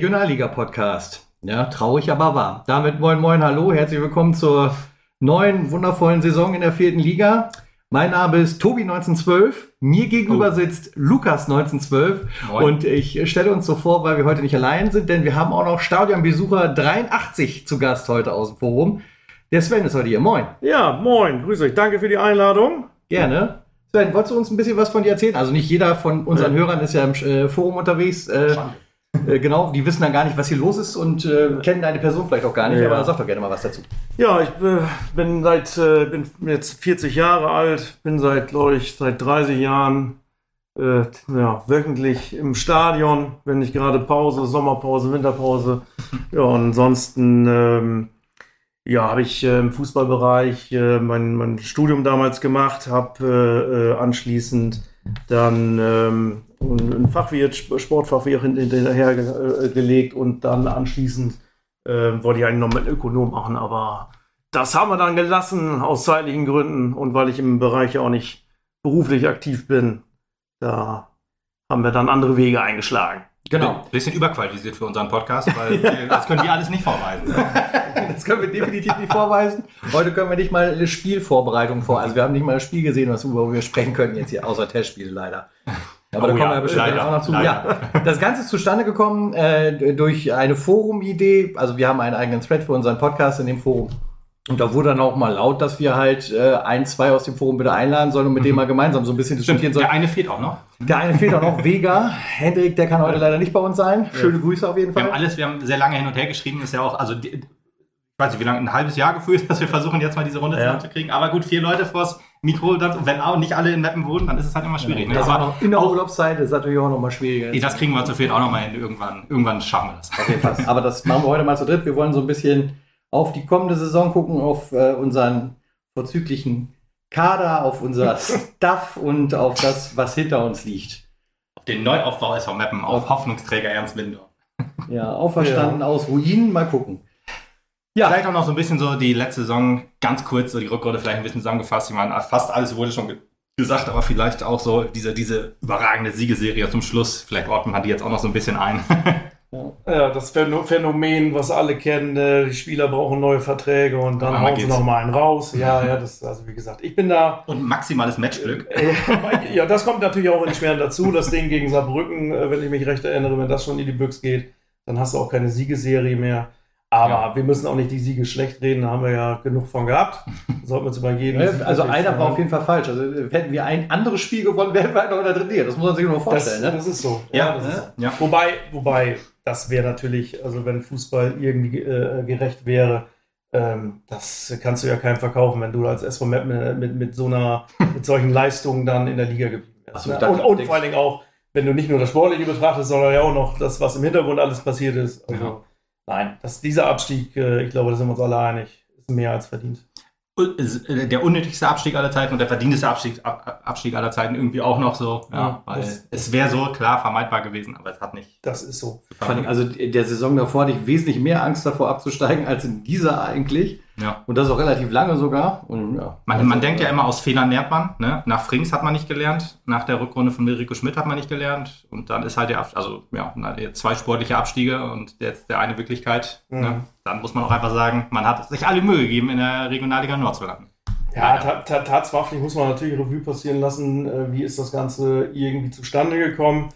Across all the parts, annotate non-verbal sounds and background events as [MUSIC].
Regionalliga-Podcast. Ja, traurig, aber wahr. Damit moin moin, hallo, herzlich willkommen zur neuen, wundervollen Saison in der vierten Liga. Mein Name ist Tobi 1912. Mir gegenüber oh. sitzt Lukas 1912. Moin. Und ich stelle uns so vor, weil wir heute nicht allein sind, denn wir haben auch noch Stadionbesucher 83 zu Gast heute aus dem Forum. Der Sven ist heute hier. Moin. Ja, moin. Grüß euch. Danke für die Einladung. Gerne. Sven, wolltest du uns ein bisschen was von dir erzählen? Also nicht jeder von unseren ja. Hörern ist ja im äh, Forum unterwegs. Äh, äh, genau, die wissen dann gar nicht, was hier los ist und äh, kennen deine Person vielleicht auch gar nicht, ja. aber sag doch gerne mal was dazu. Ja, ich äh, bin seit, äh, bin jetzt 40 Jahre alt, bin seit, glaube ich, seit 30 Jahren äh, ja, wöchentlich im Stadion, wenn nicht gerade Pause, Sommerpause, Winterpause. Ja, und ansonsten ähm, ja, habe ich äh, im Fußballbereich mein, mein Studium damals gemacht, habe anschließend dann ähm, ein Fachwirt, Sportfachwirt hinterhergelegt und dann anschließend äh, wollte ich eigentlich noch mit Ökonom machen, aber das haben wir dann gelassen aus zeitlichen Gründen und weil ich im Bereich ja auch nicht beruflich aktiv bin, da haben wir dann andere Wege eingeschlagen. Genau. Bisschen überqualifiziert für unseren Podcast, [LAUGHS] weil das können wir alles nicht vorweisen. [LAUGHS] das können wir definitiv nicht vorweisen. Heute können wir nicht mal eine Spielvorbereitung vor. Also wir haben nicht mal das Spiel gesehen, was, worüber wir sprechen können jetzt hier, außer Testspiele leider. Aber oh, da kommen ja, wir bestimmt leider, auch noch zu. Ja, [LAUGHS] das Ganze ist zustande gekommen äh, durch eine Forum-Idee. Also wir haben einen eigenen Thread für unseren Podcast in dem Forum. Und da wurde dann auch mal laut, dass wir halt äh, ein, zwei aus dem Forum bitte einladen sollen und mit mhm. dem mal gemeinsam so ein bisschen diskutieren sollen. Der eine fehlt auch noch. Der eine fehlt auch noch, [LAUGHS] Vega. Hendrik, der kann heute leider nicht bei uns sein. Schöne Grüße auf jeden Fall. Wir haben alles, wir haben sehr lange hin und her geschrieben, ist ja auch, also ich weiß nicht, wie lange, ein halbes Jahr gefühlt, [LAUGHS] dass wir versuchen, jetzt mal diese Runde ja. zusammenzukriegen. Aber gut, vier Leute vors Mikro, dann, wenn auch nicht alle in Mappen wohnen, dann ist es halt immer schwierig. Ja, ne? Das war noch in der Urlaubszeit ist natürlich auch noch mal schwieriger. Das kriegen wir zu viel auch noch mal hin. Irgendwann, irgendwann schaffen wir das. Auf jeden Fall. Aber das machen wir heute mal zu dritt. Wir wollen so ein bisschen auf die kommende Saison gucken, auf äh, unseren vorzüglichen Kader, auf unser [LAUGHS] Stuff und auf das, was hinter uns liegt. Auf den Neuaufbau SV Mappen, auf, auf Hoffnungsträger Ernst Lindor. [LAUGHS] Ja, auferstanden ja. aus Ruinen. Mal gucken. Ja. Vielleicht auch noch so ein bisschen so die letzte Saison, ganz kurz, so die Rückrunde vielleicht ein bisschen zusammengefasst. Ich meine, fast alles wurde schon ge gesagt, aber vielleicht auch so diese, diese überragende Siegeserie zum Schluss. Vielleicht ordnet man die jetzt auch noch so ein bisschen ein. [LAUGHS] Ja, das Phänomen, was alle kennen, äh, die Spieler brauchen neue Verträge und dann hauen sie noch mal einen raus. [LAUGHS] Ja, ja, das, also wie gesagt, ich bin da. Und maximales Matchglück. Äh, ja, das kommt natürlich auch in Schweren dazu. Das Ding gegen Saarbrücken, äh, wenn ich mich recht erinnere, wenn das schon in die Büchse geht, dann hast du auch keine Siegeserie mehr. Aber ja. wir müssen auch nicht die Siege schlecht reden, da haben wir ja genug von gehabt. Sollten wir uns übergeben. Ja, also einer war auf jeden Fall falsch. Also hätten wir ein anderes Spiel gewonnen, wären wir halt noch in der dritten Liga. Das muss man sich nur vorstellen. Das, ne? das ist so. Ja, das ist ja. Wobei, wobei, das wäre natürlich, also wenn Fußball irgendwie äh, gerecht wäre, ähm, das kannst du ja keinem verkaufen, wenn du als SV Map mit, mit, mit, so einer, [LAUGHS] mit solchen Leistungen dann in der Liga geblieben wärst. Ne? Und, und vor allen Dingen auch, wenn du nicht nur das Sportliche betrachtest, sondern ja auch noch das, was im Hintergrund alles passiert ist. Also, ja. Nein, dass dieser Abstieg, äh, ich glaube, da sind wir uns alle einig, ist mehr als verdient. Äh, der unnötigste Abstieg aller Zeiten und der verdienteste Abstieg, Abstieg aller Zeiten irgendwie auch noch so. Ja, ja weil das, es wäre so klar vermeidbar gewesen, aber es hat nicht. Das ist so. Also der Saison davor hatte ich wesentlich mehr Angst davor abzusteigen als in dieser eigentlich. Ja. Und das auch relativ lange sogar. Und, ja. Man, man denkt ja immer, aus Fehlern lernt man. Ne? Nach Frings hat man nicht gelernt, nach der Rückrunde von Miriko Schmidt hat man nicht gelernt. Und dann ist halt der, also ja, zwei sportliche Abstiege und jetzt der eine Wirklichkeit. Ne? Mhm. Ne? Dann muss man auch einfach sagen, man hat sich alle Mühe gegeben, in der Regionalliga Nord zu landen. Ja, tatsächlich muss man natürlich Revue passieren lassen, äh, wie ist das Ganze irgendwie zustande gekommen.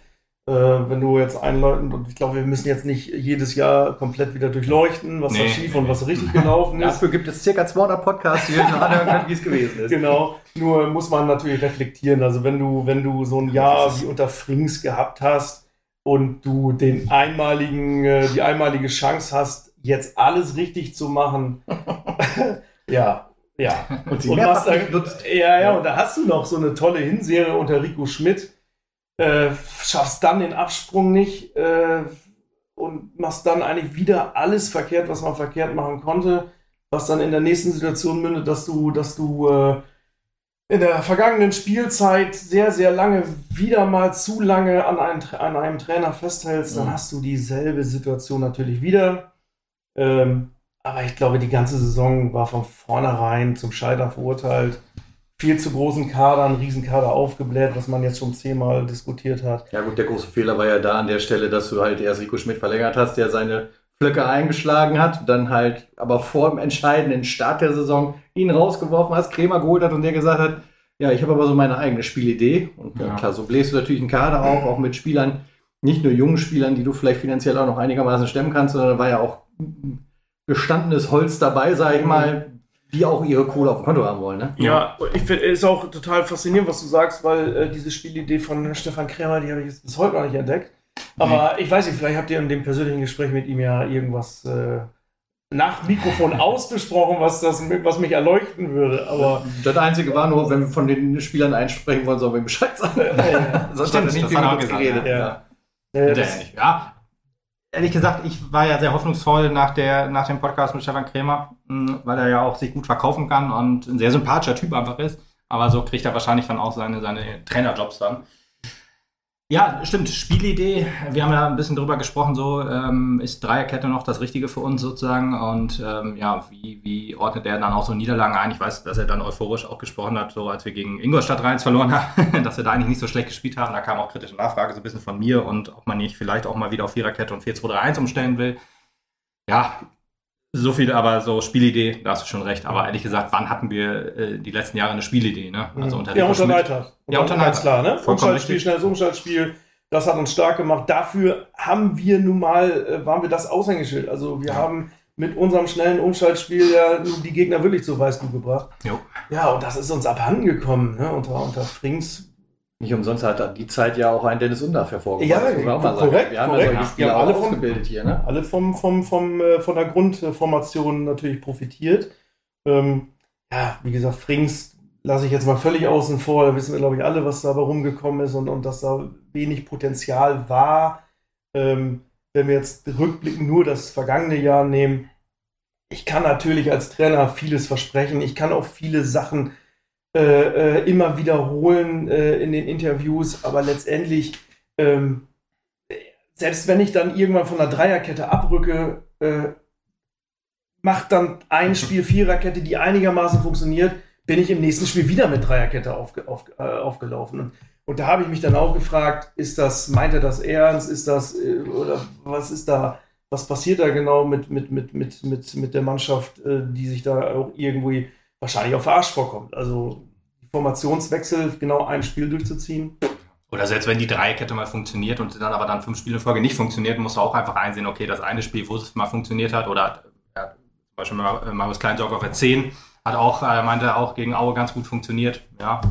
Äh, wenn du jetzt einläuten, und ich glaube, wir müssen jetzt nicht jedes Jahr komplett wieder durchleuchten, was nee, da schief nee, und was richtig gelaufen ist. Dafür gibt es circa 200 Podcasts, die wir schon anhören können, wie es gewesen ist. Genau, nur muss man natürlich reflektieren. Also wenn du, wenn du so ein Jahr wie unter Frings gehabt hast und du den einmaligen, äh, die einmalige Chance hast, jetzt alles richtig zu machen, [LAUGHS] ja, ja. Und, sie und was da, ja, ja, und da hast du noch so eine tolle Hinserie unter Rico Schmidt äh, schaffst dann den Absprung nicht äh, und machst dann eigentlich wieder alles verkehrt, was man verkehrt machen konnte, was dann in der nächsten Situation mündet, dass du, dass du äh, in der vergangenen Spielzeit sehr, sehr lange, wieder mal zu lange an, ein, an einem Trainer festhältst, dann mhm. hast du dieselbe Situation natürlich wieder. Ähm, aber ich glaube, die ganze Saison war von vornherein zum Scheitern verurteilt viel zu großen Kader, einen Riesenkader aufgebläht, was man jetzt schon zehnmal diskutiert hat. Ja gut, der große Fehler war ja da an der Stelle, dass du halt erst Rico Schmidt verlängert hast, der seine Flöcke eingeschlagen hat, dann halt aber vor dem entscheidenden Start der Saison ihn rausgeworfen hast, Krämer geholt hat und der gesagt hat, ja, ich habe aber so meine eigene Spielidee. Und ja. klar, so bläst du natürlich einen Kader auf, auch mit Spielern, nicht nur jungen Spielern, die du vielleicht finanziell auch noch einigermaßen stemmen kannst, sondern da war ja auch gestandenes Holz dabei, sag ich mal, die auch ihre Kohle auf dem Konto haben wollen. Ne? Ja, ich finde es auch total faszinierend, was du sagst, weil äh, diese Spielidee von Stefan Krämer, die habe ich bis heute noch nicht entdeckt. Aber ich weiß nicht, vielleicht habt ihr in dem persönlichen Gespräch mit ihm ja irgendwas äh, nach Mikrofon [LAUGHS] ausgesprochen, was, das, was mich erleuchten würde. Aber das Einzige war nur, wenn wir von den Spielern einsprechen wollen, sollen wir Bescheid sagen. Ja, ja. [LAUGHS] Sonst Stimmt, hat er nicht viel geredet. Ja. Ja. Ja, ja, ehrlich gesagt, ich war ja sehr hoffnungsvoll nach, der, nach dem Podcast mit Stefan Krämer, hm, weil er ja auch sich gut verkaufen kann und ein sehr sympathischer Typ einfach ist. Aber so kriegt er wahrscheinlich dann auch seine, seine Trainerjobs dann. Ja, stimmt. Spielidee. Wir haben ja ein bisschen drüber gesprochen. So ähm, ist Dreierkette noch das Richtige für uns sozusagen. Und ähm, ja, wie, wie ordnet er dann auch so Niederlagen ein? Ich weiß, dass er dann euphorisch auch gesprochen hat, so als wir gegen Ingolstadt Rheins verloren haben, [LAUGHS] dass wir da eigentlich nicht so schlecht gespielt haben. Da kam auch kritische Nachfrage so ein bisschen von mir und ob man nicht vielleicht auch mal wieder auf Viererkette und 4-2-3-1 umstellen will. Ja, so viel, aber so Spielidee, da hast du schon recht. Aber ehrlich gesagt, wann hatten wir äh, die letzten Jahre eine Spielidee? Ne? Also unter ja, unter Neidhardt. Ja, unter Neidhardt. klar, ne? Umschaltspiel, schnelles Umschaltspiel. Das hat uns stark gemacht. Dafür haben wir nun mal, äh, waren wir das Aushängeschild. Also wir ja. haben mit unserem schnellen Umschaltspiel ja die Gegner wirklich zu Weißbuch gebracht. Jo. Ja, und das ist uns abhanden gekommen. Ne? Unter, unter Frings nicht umsonst hat die Zeit ja auch ein Dennis Undaff hervorgebracht. Ja, korrekt. Wir haben korrekt. ja solche Spieler alle ausgebildet hier. Ne? Alle vom, vom, vom, äh, von der Grundformation natürlich profitiert. Ähm, ja, wie gesagt, Frings lasse ich jetzt mal völlig außen vor. Da wissen wir, glaube ich, alle, was dabei rumgekommen ist und, und dass da wenig Potenzial war. Ähm, wenn wir jetzt rückblickend nur das vergangene Jahr nehmen, ich kann natürlich als Trainer vieles versprechen. Ich kann auch viele Sachen äh, äh, immer wiederholen äh, in den Interviews, aber letztendlich, ähm, selbst wenn ich dann irgendwann von der Dreierkette abrücke, äh, macht dann ein [LAUGHS] Spiel Viererkette, die einigermaßen funktioniert, bin ich im nächsten Spiel wieder mit Dreierkette aufge, auf, äh, aufgelaufen. Und, und da habe ich mich dann auch gefragt, ist das, meint er das ernst? Ist das, äh, oder was ist da, was passiert da genau mit, mit, mit, mit, mit, mit der Mannschaft, die sich da auch irgendwie wahrscheinlich auch verarscht vorkommt. Also Formationswechsel, genau ein Spiel durchzuziehen. Oder selbst wenn die Dreierkette mal funktioniert und dann aber dann fünf Spiele in Folge nicht funktioniert, musst du auch einfach einsehen, okay, das eine Spiel, wo es mal funktioniert hat, oder ja, zum Beispiel Marius Kleinsorg auf der 10, hat auch, er meinte auch gegen Aue ganz gut funktioniert, ja.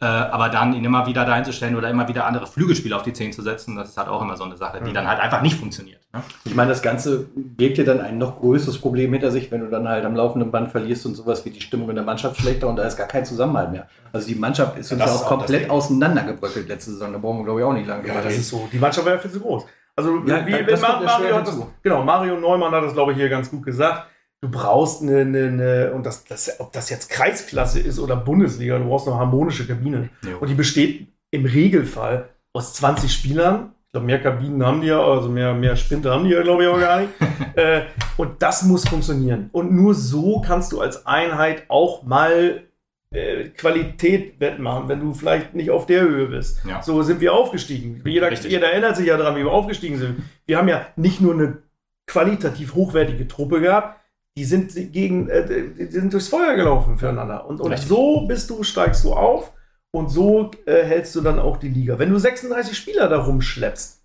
Äh, aber dann ihn immer wieder dahin zu stellen oder immer wieder andere Flügelspieler auf die 10 zu setzen, das ist halt auch immer so eine Sache, die mhm. dann halt einfach nicht funktioniert. Ne? Ich meine, das Ganze birgt dir dann ein noch größeres Problem hinter sich, wenn du dann halt am laufenden Band verlierst und sowas wie die Stimmung in der Mannschaft schlechter und da ist gar kein Zusammenhalt mehr. Also die Mannschaft ist uns ja auch komplett auseinandergebröckelt letzte Saison, da brauchen wir glaube ich auch nicht lange. Ja, das ist so. Die Mannschaft war ja viel zu groß. Also ja, wie, wie Mario, das, genau, Mario Neumann hat das glaube ich hier ganz gut gesagt du brauchst eine, eine, eine, und das, das, ob das jetzt Kreisklasse ist oder Bundesliga, du brauchst eine harmonische Kabine. Jo. Und die besteht im Regelfall aus 20 Spielern. Ich glaube, mehr Kabinen haben die ja, also mehr, mehr Spinte haben die ja, glaube ich, auch gar nicht. [LAUGHS] äh, und das muss funktionieren. Und nur so kannst du als Einheit auch mal äh, Qualität wettmachen, wenn du vielleicht nicht auf der Höhe bist. Ja. So sind wir aufgestiegen. Jeder, jeder erinnert sich ja daran, wie wir aufgestiegen sind. Wir haben ja nicht nur eine qualitativ hochwertige Truppe gehabt, die sind gegen, äh, die sind durchs Feuer gelaufen füreinander. Und, und so bist du, steigst du auf und so äh, hältst du dann auch die Liga. Wenn du 36 Spieler da rumschleppst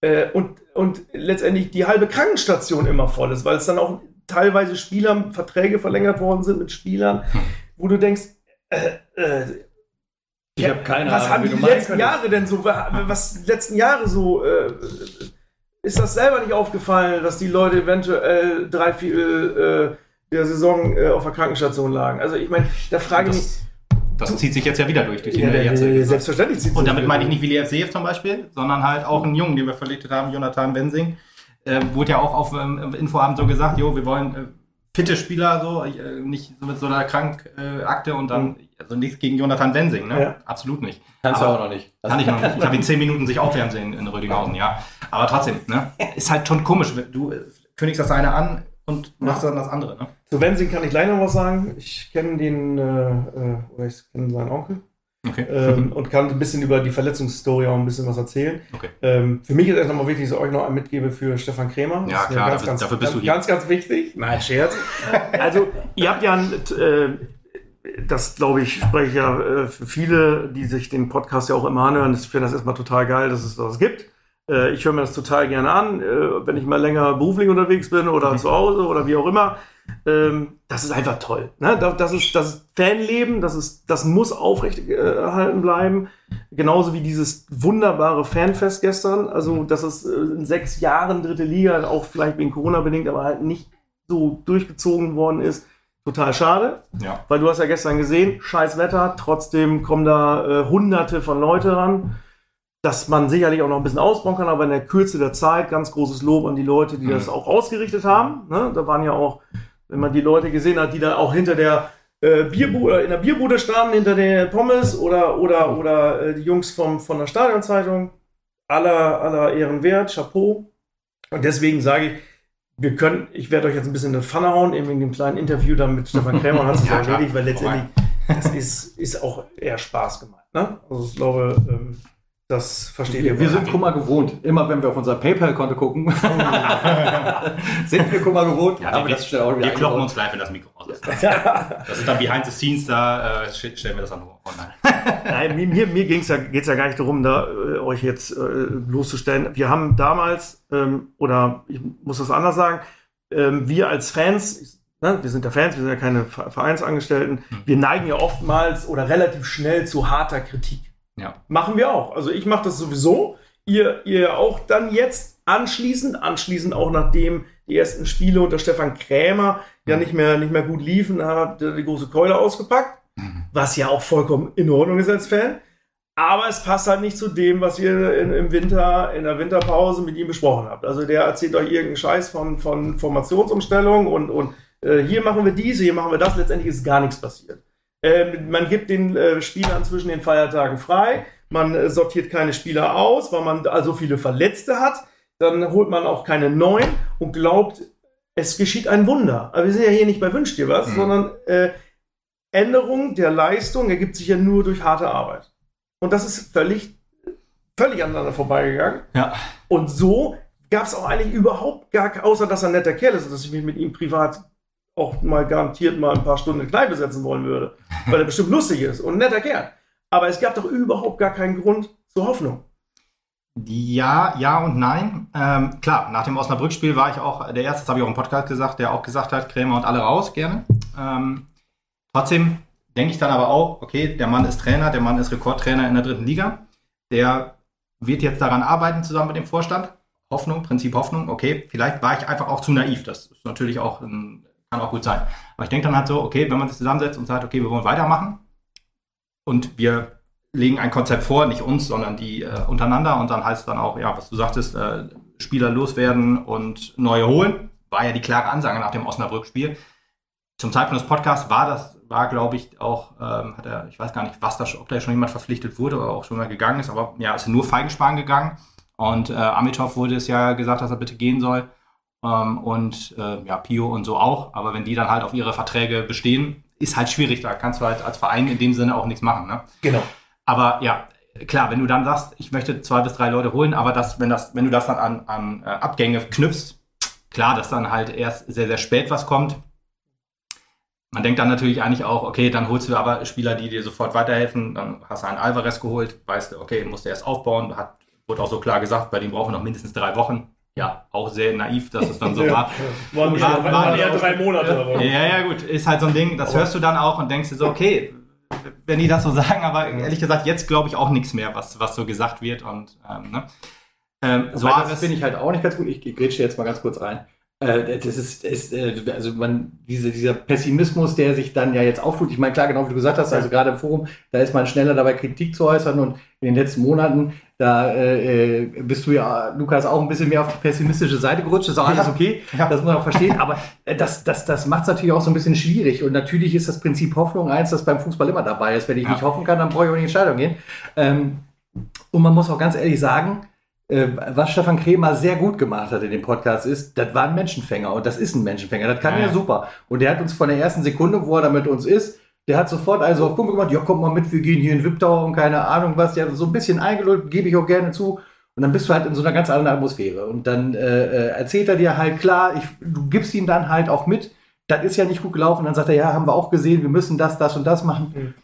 äh, und, und letztendlich die halbe Krankenstation immer voll ist, weil es dann auch teilweise Spieler, Verträge verlängert worden sind mit Spielern, wo du denkst, äh, äh, ich habe keine was Ahnung. Was haben die letzten Jahre denn so, was letzten Jahre so ist das selber nicht aufgefallen, dass die Leute eventuell drei Viertel äh, der Saison äh, auf der Krankenstation lagen? Also ich meine, da frage ich mich. Das zieht sich jetzt ja wieder durch. durch ja, ja, selbstverständlich zieht Und damit meine ich nicht Willi FCF zum Beispiel, sondern halt auch einen Jungen, den wir verlegt haben, Jonathan Wensing. Äh, wurde ja auch auf ähm, Infoabend so gesagt, jo, wir wollen äh, fitte Spieler, so, äh, nicht so mit so einer Krankakte und dann, also nichts gegen Jonathan Wensing, ne? Ja. Absolut nicht. Kannst du auch noch nicht. kann ich noch nicht. Ich habe ihn zehn Minuten sich aufwärmen sehen in Rödinghausen, ja. Aber trotzdem, ne? Ist halt schon komisch. Du kündigst das eine an und machst dann das andere. Ne? Zu Wensing kann ich gleich noch was sagen. Ich kenne den, äh, äh oder ich kenne seinen Onkel. Okay. Ähm, [LAUGHS] und kann ein bisschen über die Verletzungshistorie auch ein bisschen was erzählen. Okay. Ähm, für mich ist erst nochmal wichtig, dass ich euch noch ein mitgebe für Stefan Krämer. Ja, klar, ganz, dafür, ganz, dafür bist ganz, du hier. Ganz, ganz wichtig. Nein, Scherz. [LAUGHS] also, ihr habt ja ein, äh, das glaube ich, spreche ich ja äh, für viele, die sich den Podcast ja auch immer anhören. Ich finde das erstmal total geil, dass es das gibt. Äh, ich höre mir das total gerne an, äh, wenn ich mal länger beruflich unterwegs bin oder mhm. zu Hause oder wie auch immer. Ähm, das ist einfach toll. Ne? Das, ist, das ist Fanleben, das, ist, das muss aufrechterhalten bleiben. Genauso wie dieses wunderbare Fanfest gestern. Also, mhm. dass es in sechs Jahren dritte Liga, auch vielleicht wegen Corona bedingt, aber halt nicht so durchgezogen worden ist total schade. Ja. Weil du hast ja gestern gesehen, scheiß Wetter, trotzdem kommen da äh, hunderte von Leute ran. Dass man sicherlich auch noch ein bisschen ausbauen kann, aber in der Kürze der Zeit ganz großes Lob an die Leute, die mhm. das auch ausgerichtet haben. Ne? Da waren ja auch, wenn man die Leute gesehen hat, die da auch hinter der äh, Bierbude, in der Bierbude standen, hinter der Pommes oder, oder, oder äh, die Jungs vom, von der Stadionzeitung. Aller, aller Ehren wert, Chapeau. Und deswegen sage ich, wir können, ich werde euch jetzt ein bisschen in die Pfanne hauen, eben in dem kleinen Interview dann mit Stefan [LAUGHS] Krämer hat es ja, erledigt, weil letztendlich das ist, ist auch eher Spaß gemeint. Ne? Also ich glaube, ähm, das versteht wir, ihr. Wir sind Kummer gewohnt. Immer wenn wir auf unser PayPal-Konto gucken, [LAUGHS] sind wir Kummer gewohnt. Ja, aber wir, das auch wir kloppen uns live in das Mikro aus. Das ist dann behind the scenes, da äh, stellen wir das dann online. [LAUGHS] Nein, mir, mir ging's ja, geht's ja gar nicht darum, da äh, euch jetzt äh, bloßzustellen. Wir haben damals, ähm, oder ich muss das anders sagen, ähm, wir als Fans, ne, wir sind ja Fans, wir sind ja keine Vereinsangestellten, hm. wir neigen ja oftmals oder relativ schnell zu harter Kritik. Ja. Machen wir auch. Also ich mache das sowieso. Ihr, ihr auch dann jetzt anschließend, anschließend auch nachdem die ersten Spiele unter Stefan Krämer ja mhm. nicht mehr, nicht mehr gut liefen, habt ihr die große Keule ausgepackt. Mhm. Was ja auch vollkommen in Ordnung ist als Fan. Aber es passt halt nicht zu dem, was ihr in, im Winter, in der Winterpause mit ihm besprochen habt. Also der erzählt euch irgendeinen Scheiß von, von Formationsumstellung und, und äh, hier machen wir diese, hier machen wir das. Letztendlich ist gar nichts passiert. Ähm, man gibt den äh, Spielern zwischen den Feiertagen frei. Man äh, sortiert keine Spieler aus, weil man also viele Verletzte hat. Dann holt man auch keine neuen und glaubt, es geschieht ein Wunder. Aber wir sind ja hier nicht bei Wünsch dir was, mhm. sondern äh, Änderung der Leistung ergibt sich ja nur durch harte Arbeit. Und das ist völlig, völlig aneinander vorbeigegangen. Ja. Und so gab es auch eigentlich überhaupt gar, außer dass er ein netter Kerl ist, dass ich mich mit ihm privat auch mal garantiert mal ein paar Stunden in Kneipe setzen wollen würde, weil er bestimmt lustig ist und ein netter Kerl. Aber es gab doch überhaupt gar keinen Grund zur Hoffnung. Ja, ja und nein. Ähm, klar, nach dem Osnabrück-Spiel war ich auch der Erste, das habe ich auch im Podcast gesagt, der auch gesagt hat, Krämer und alle raus, gerne. Ähm, trotzdem denke ich dann aber auch, okay, der Mann ist Trainer, der Mann ist Rekordtrainer in der dritten Liga. Der wird jetzt daran arbeiten, zusammen mit dem Vorstand. Hoffnung, Prinzip Hoffnung, okay, vielleicht war ich einfach auch zu naiv. Das ist natürlich auch ein kann auch gut sein. Aber ich denke dann halt so, okay, wenn man sich zusammensetzt und sagt, okay, wir wollen weitermachen und wir legen ein Konzept vor, nicht uns, sondern die äh, untereinander und dann heißt es dann auch, ja, was du sagtest, äh, Spieler loswerden und neue holen, war ja die klare Ansage nach dem Osnabrück-Spiel. Zum Zeitpunkt des Podcasts war das, war glaube ich auch, ähm, hat er, ich weiß gar nicht, was da, ob da schon jemand verpflichtet wurde oder auch schon mal gegangen ist, aber ja, es ist nur Feigensparen gegangen und äh, Amitov wurde es ja gesagt, dass er bitte gehen soll. Ähm, und äh, ja, Pio und so auch. Aber wenn die dann halt auf ihre Verträge bestehen, ist halt schwierig. Da kannst du halt als Verein in dem Sinne auch nichts machen. Ne? Genau. Aber ja, klar, wenn du dann sagst, ich möchte zwei bis drei Leute holen, aber das, wenn, das, wenn du das dann an, an äh, Abgänge knüpfst, klar, dass dann halt erst sehr, sehr spät was kommt. Man denkt dann natürlich eigentlich auch, okay, dann holst du aber Spieler, die dir sofort weiterhelfen. Dann hast du einen Alvarez geholt, weißt du, okay, musst du erst aufbauen. Hat, wurde auch so klar gesagt, bei dem brauchen wir noch mindestens drei Wochen ja, auch sehr naiv, dass es dann so [LAUGHS] war. Waren ja, war, war eher drei Monate. Aber. Ja, ja, gut, ist halt so ein Ding, das aber hörst du dann auch und denkst dir so, okay, wenn die das so [LAUGHS] sagen, aber ehrlich gesagt, jetzt glaube ich auch nichts mehr, was, was so gesagt wird und ähm, ne? Ähm, so das finde ich halt auch nicht ganz gut. Ich grätsche jetzt mal ganz kurz rein. Äh, das ist, ist äh, also man, diese, dieser Pessimismus, der sich dann ja jetzt auftut. Ich meine, klar, genau wie du gesagt hast, also gerade im Forum, da ist man schneller dabei, Kritik zu äußern und in den letzten Monaten, da äh, bist du ja, Lukas, auch ein bisschen mehr auf die pessimistische Seite gerutscht. ist auch alles okay, ja. das muss man auch verstehen. Aber äh, das, das, das macht es natürlich auch so ein bisschen schwierig. Und natürlich ist das Prinzip Hoffnung eins, das beim Fußball immer dabei ist. Wenn ich ja. nicht hoffen kann, dann brauche ich auch nicht in die Entscheidung gehen. Ähm, und man muss auch ganz ehrlich sagen, was Stefan Kremer sehr gut gemacht hat in dem Podcast ist, das war ein Menschenfänger und das ist ein Menschenfänger. Das kann ja, ja super. Und der hat uns von der ersten Sekunde, wo er da mit uns ist, der hat sofort also auf Kumpel gemacht, ja, komm mal mit, wir gehen hier in Wiptau und keine Ahnung was. Der hat so ein bisschen eingelullt, gebe ich auch gerne zu. Und dann bist du halt in so einer ganz anderen Atmosphäre. Und dann äh, äh, erzählt er dir halt, klar, ich, du gibst ihm dann halt auch mit, das ist ja nicht gut gelaufen. Dann sagt er, ja, haben wir auch gesehen, wir müssen das, das und das machen. Mhm.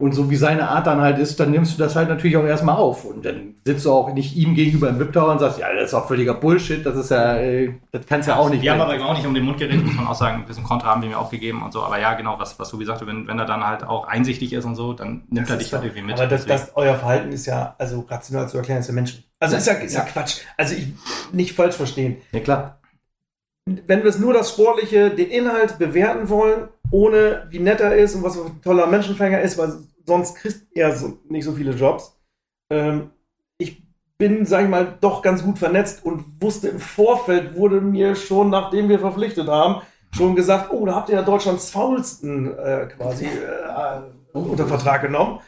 Und so wie seine Art dann halt ist, dann nimmst du das halt natürlich auch erstmal auf. Und dann sitzt du auch nicht ihm gegenüber im VIP-Tower und sagst, ja, das ist auch völliger Bullshit, das ist ja, äh, das kannst ja, ja auch nicht. Wir haben aber auch nicht um den Mund geredet, muss man auch sagen, ein bisschen Kontra haben wir mir auch gegeben und so. Aber ja, genau, was, was du gesagt hast, wenn, wenn er dann halt auch einsichtig ist und so, dann nimmt das er dich halt irgendwie mit. Aber das, das, euer Verhalten ist ja, also rational zu erklären, ist ja Menschen. Also ist ja, ist ja Quatsch. Also ich nicht falsch verstehen. Ja, klar. Wenn wir es nur das Sportliche, den Inhalt bewerten wollen, ohne wie nett er ist und was für ein toller Menschenfänger ist, weil sonst kriegst er so, nicht so viele Jobs. Ähm, ich bin, sag ich mal, doch ganz gut vernetzt und wusste im Vorfeld, wurde mir schon, nachdem wir verpflichtet haben, schon gesagt, oh, da habt ihr ja Deutschlands faulsten äh, quasi äh, unter Vertrag genommen.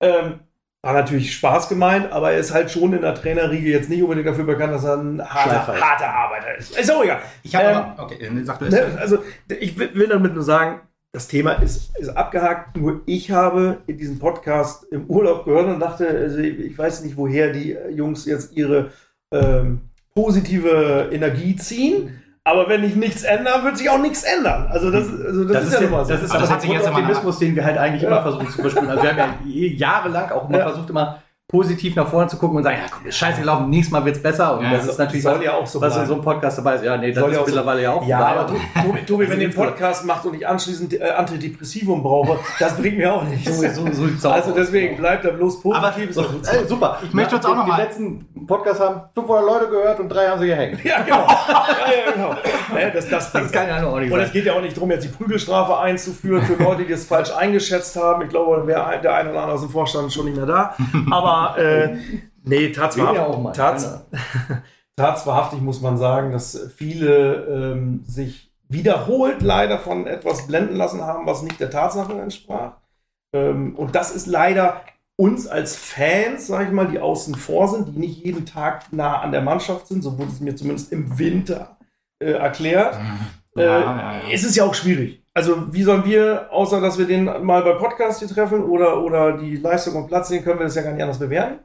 Ähm, war natürlich Spaß gemeint, aber er ist halt schon in der Trainerriege jetzt nicht unbedingt dafür bekannt, dass er ein harter, harter Arbeiter ist. Ist auch egal. Ich habe ähm, okay, sag du ne, Also ich will damit nur sagen, das Thema ist, ist abgehakt. Nur ich habe in diesem Podcast im Urlaub gehört und dachte, also ich weiß nicht, woher die Jungs jetzt ihre ähm, positive Energie ziehen. Aber wenn ich nichts ändere, wird sich auch nichts ändern. Also das, also das, das ist, ist, ja immer so. Das ist aber das der Optimismus, den wir halt eigentlich ja. immer versuchen zu verspüren. Also wir haben ja jahrelang auch immer ja. versucht, immer positiv nach vorne zu gucken und sagen, ja, komm, ist scheiße gelaufen, nächstes Mal wird es besser. Und ja, das ist natürlich soll was, ja auch so was in so einem Podcast dabei ist. Ja, nee, das soll ist ja mittlerweile so. ja auch. Ja, aber Tobi, Tobi wenn ihr einen Podcast macht und ich anschließend äh, Antidepressivum brauche, [LAUGHS] das bringt mir auch nichts. so, so, so also deswegen bleibt da bloß positiv. Aber, so, äh, super. Ich möchte uns auch noch mal... Die letzten Podcast haben 500 Leute gehört und drei haben sie gehängt. Ja, genau. [LAUGHS] ja, ja, genau. das, das, das kann ja auch nicht Und es geht ja auch nicht darum, jetzt die Prügelstrafe einzuführen für Leute, die es falsch eingeschätzt haben. Ich glaube, dann wäre der eine oder andere aus dem Vorstand schon nicht mehr da. Aber äh, Nee, tatsächlich. Tats, [LAUGHS] tatswahrhaftig muss man sagen, dass viele ähm, sich wiederholt leider von etwas blenden lassen haben, was nicht der Tatsache entsprach. Ähm, und das ist leider uns als Fans, sage ich mal, die außen vor sind, die nicht jeden Tag nah an der Mannschaft sind, so wurde es mir zumindest im Winter äh, erklärt. Mhm. Äh, ja, ja, ja. Es ist ja auch schwierig. Also, wie sollen wir, außer dass wir den mal bei Podcast hier treffen oder, oder die Leistung und Platz sehen, können wir das ja gar nicht anders bewerten.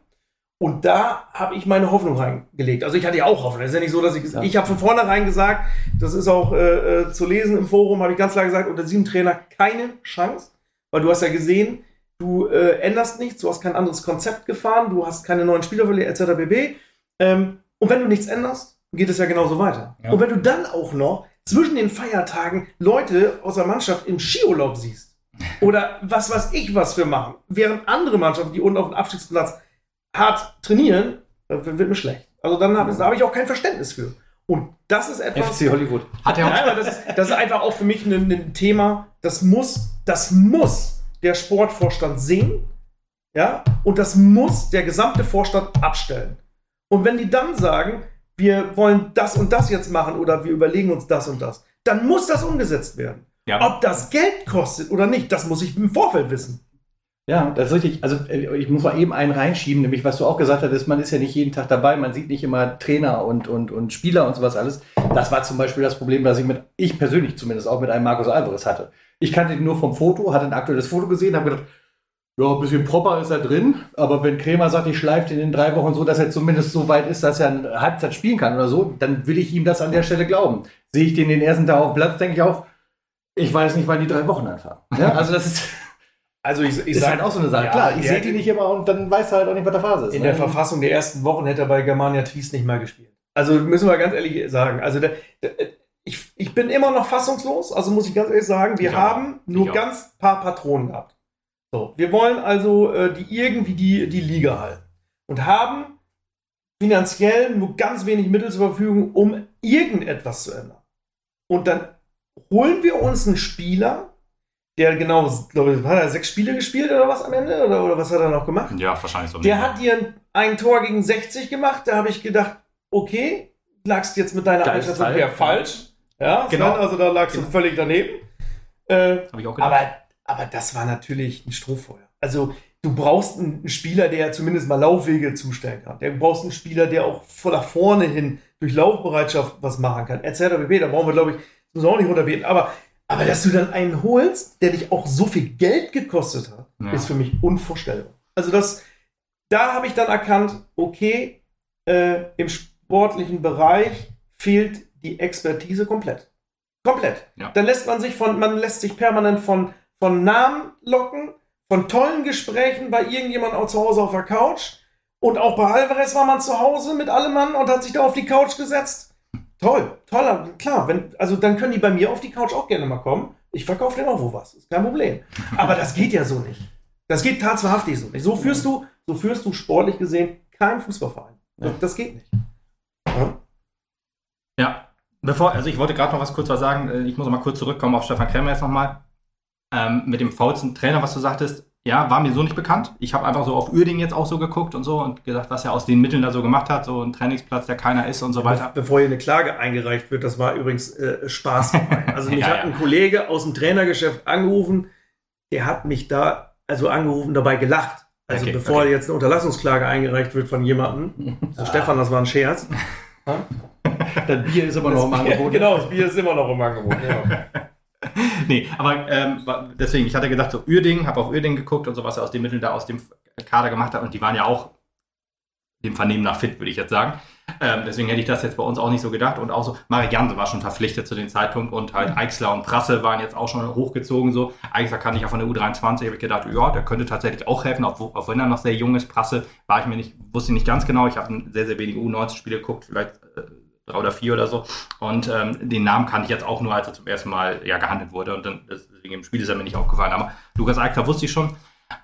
Und da habe ich meine Hoffnung reingelegt. Also ich hatte ja auch Hoffnung. Es ist ja nicht so, dass ich. Ja. Ich habe von vornherein gesagt, das ist auch äh, äh, zu lesen im Forum, habe ich ganz klar gesagt, unter diesem Trainer keine Chance. Weil du hast ja gesehen, du äh, änderst nichts, du hast kein anderes Konzept gefahren, du hast keine neuen Spieler verliert, etc. bb. Ähm, und wenn du nichts änderst, geht es ja genauso weiter. Ja. Und wenn du dann auch noch zwischen den Feiertagen Leute aus der Mannschaft im Skiurlaub siehst, oder was weiß ich was für machen, während andere Mannschaften, die unten auf dem Abstiegsplatz hart trainieren, dann wird mir schlecht. Also dann habe hab ich auch kein Verständnis für. Und das ist etwas. FC Hollywood. Hat er ja, das, ist, das ist einfach auch für mich ein, ein, Thema, das muss, das muss der Sportvorstand sehen. Ja, und das muss der gesamte Vorstand abstellen. Und wenn die dann sagen, wir wollen das und das jetzt machen oder wir überlegen uns das und das, dann muss das umgesetzt werden. Ja. Ob das Geld kostet oder nicht, das muss ich im Vorfeld wissen. Ja, das ist richtig. Also äh, ich muss mal eben einen reinschieben, nämlich was du auch gesagt hast, man ist ja nicht jeden Tag dabei, man sieht nicht immer Trainer und, und, und Spieler und sowas alles. Das war zum Beispiel das Problem, das ich mit, ich persönlich zumindest auch mit einem Markus Alvarez hatte. Ich kannte ihn nur vom Foto, hatte ein aktuelles Foto gesehen, habe gedacht, ja, ein bisschen proper ist er drin, aber wenn Krämer sagt, ich schleife den in drei Wochen so, dass er zumindest so weit ist, dass er eine Halbzeit spielen kann oder so, dann will ich ihm das an der Stelle glauben. Sehe ich den den ersten Tag auf Platz, denke ich auch, ich weiß nicht, wann die drei Wochen anfangen. Ja, also das ist [LAUGHS] also ich, ich ist sag, halt auch so eine Sache. Ja, Klar, ich sehe die nicht immer und dann weiß er halt auch nicht, was der Phase ist. In ne? der Verfassung der ersten Wochen hätte er bei Germania Twist nicht mal gespielt. Also müssen wir ganz ehrlich sagen. Also der, der, ich, ich bin immer noch fassungslos. Also muss ich ganz ehrlich sagen, wir ich haben auch. nur ich ganz auch. paar Patronen gehabt. So, wir wollen also äh, die irgendwie die, die Liga halten und haben finanziell nur ganz wenig Mittel zur Verfügung, um irgendetwas zu ändern. Und dann holen wir uns einen Spieler, der genau, glaube ich, hat er sechs Spiele gespielt oder was am Ende? Oder, oder was hat er noch gemacht? Ja, wahrscheinlich so. Der hat dir ein Tor gegen 60 gemacht, da habe ich gedacht, okay, lagst jetzt mit deiner Einschätzung ja falsch. Ja, genau. Sven, also da lagst genau. du völlig daneben. Äh, habe ich auch gedacht. Aber, aber das war natürlich ein Strohfeuer. Also du brauchst einen Spieler, der zumindest mal Laufwege zustellen kann. Du brauchst einen Spieler, der auch voll nach vorne hin durch Laufbereitschaft was machen kann, etc. Da brauchen wir, glaube ich, das müssen wir auch nicht runterbeten. Aber, aber dass du dann einen holst, der dich auch so viel Geld gekostet hat, ja. ist für mich unvorstellbar. Also das, da habe ich dann erkannt, okay, äh, im sportlichen Bereich fehlt die Expertise komplett. Komplett. Ja. Dann lässt man sich von, man lässt sich permanent von, von Namen locken, von tollen Gesprächen bei irgendjemandem auch zu Hause auf der Couch. Und auch bei Alvarez war man zu Hause mit allem Mann und hat sich da auf die Couch gesetzt. Toll, toller, klar. Wenn, also dann können die bei mir auf die Couch auch gerne mal kommen. Ich verkaufe denen auch wo was, ist kein Problem. Aber das geht ja so nicht. Das geht tatsächlich so nicht. So führst du, so führst du sportlich gesehen keinen Fußballverein. Das geht nicht. Ja. ja. Bevor, also ich wollte gerade noch was kurz was sagen. Äh, ich muss noch mal kurz zurückkommen auf Stefan Krämer jetzt nochmal ähm, mit dem faulsten Trainer, was du sagtest, ja, war mir so nicht bekannt. Ich habe einfach so auf Uerding jetzt auch so geguckt und so und gedacht, was er aus den Mitteln da so gemacht hat, so ein Trainingsplatz, der keiner ist und so weiter. Bevor hier eine Klage eingereicht wird, das war übrigens äh, Spaß. [LAUGHS] also mich ja, hat ein Kollege aus dem Trainergeschäft angerufen, der hat mich da, also angerufen, dabei gelacht. Also okay, bevor okay. jetzt eine Unterlassungsklage eingereicht wird von jemandem. [LAUGHS] So, ah. Stefan, das war ein Scherz. [LAUGHS] das Bier ist immer noch im Angebot. Genau, das Bier ist immer noch im Angebot. Ja. [LAUGHS] nee, aber ähm, deswegen, ich hatte gedacht, so Uerding, habe auf Uerding geguckt und so, was er aus den Mitteln da aus dem Kader gemacht hat. Und die waren ja auch dem Vernehmen nach fit, würde ich jetzt sagen. Ähm, deswegen hätte ich das jetzt bei uns auch nicht so gedacht. Und auch so, Marianne war schon verpflichtet zu dem Zeitpunkt und halt Eichsler und Prasse waren jetzt auch schon hochgezogen. So. Eichsler kannte ich ja von der U23, habe ich gedacht, ja, der könnte tatsächlich auch helfen, auch, wenn er noch sehr jung ist. Prasse war ich mir nicht, wusste ich nicht ganz genau. Ich habe sehr, sehr wenige U19-Spiele geguckt, vielleicht äh, drei oder vier oder so. Und ähm, den Namen kannte ich jetzt auch nur, als er zum ersten Mal ja, gehandelt wurde. Und dann, deswegen im Spiel ist er mir nicht aufgefallen. Aber Lukas Eichler wusste ich schon.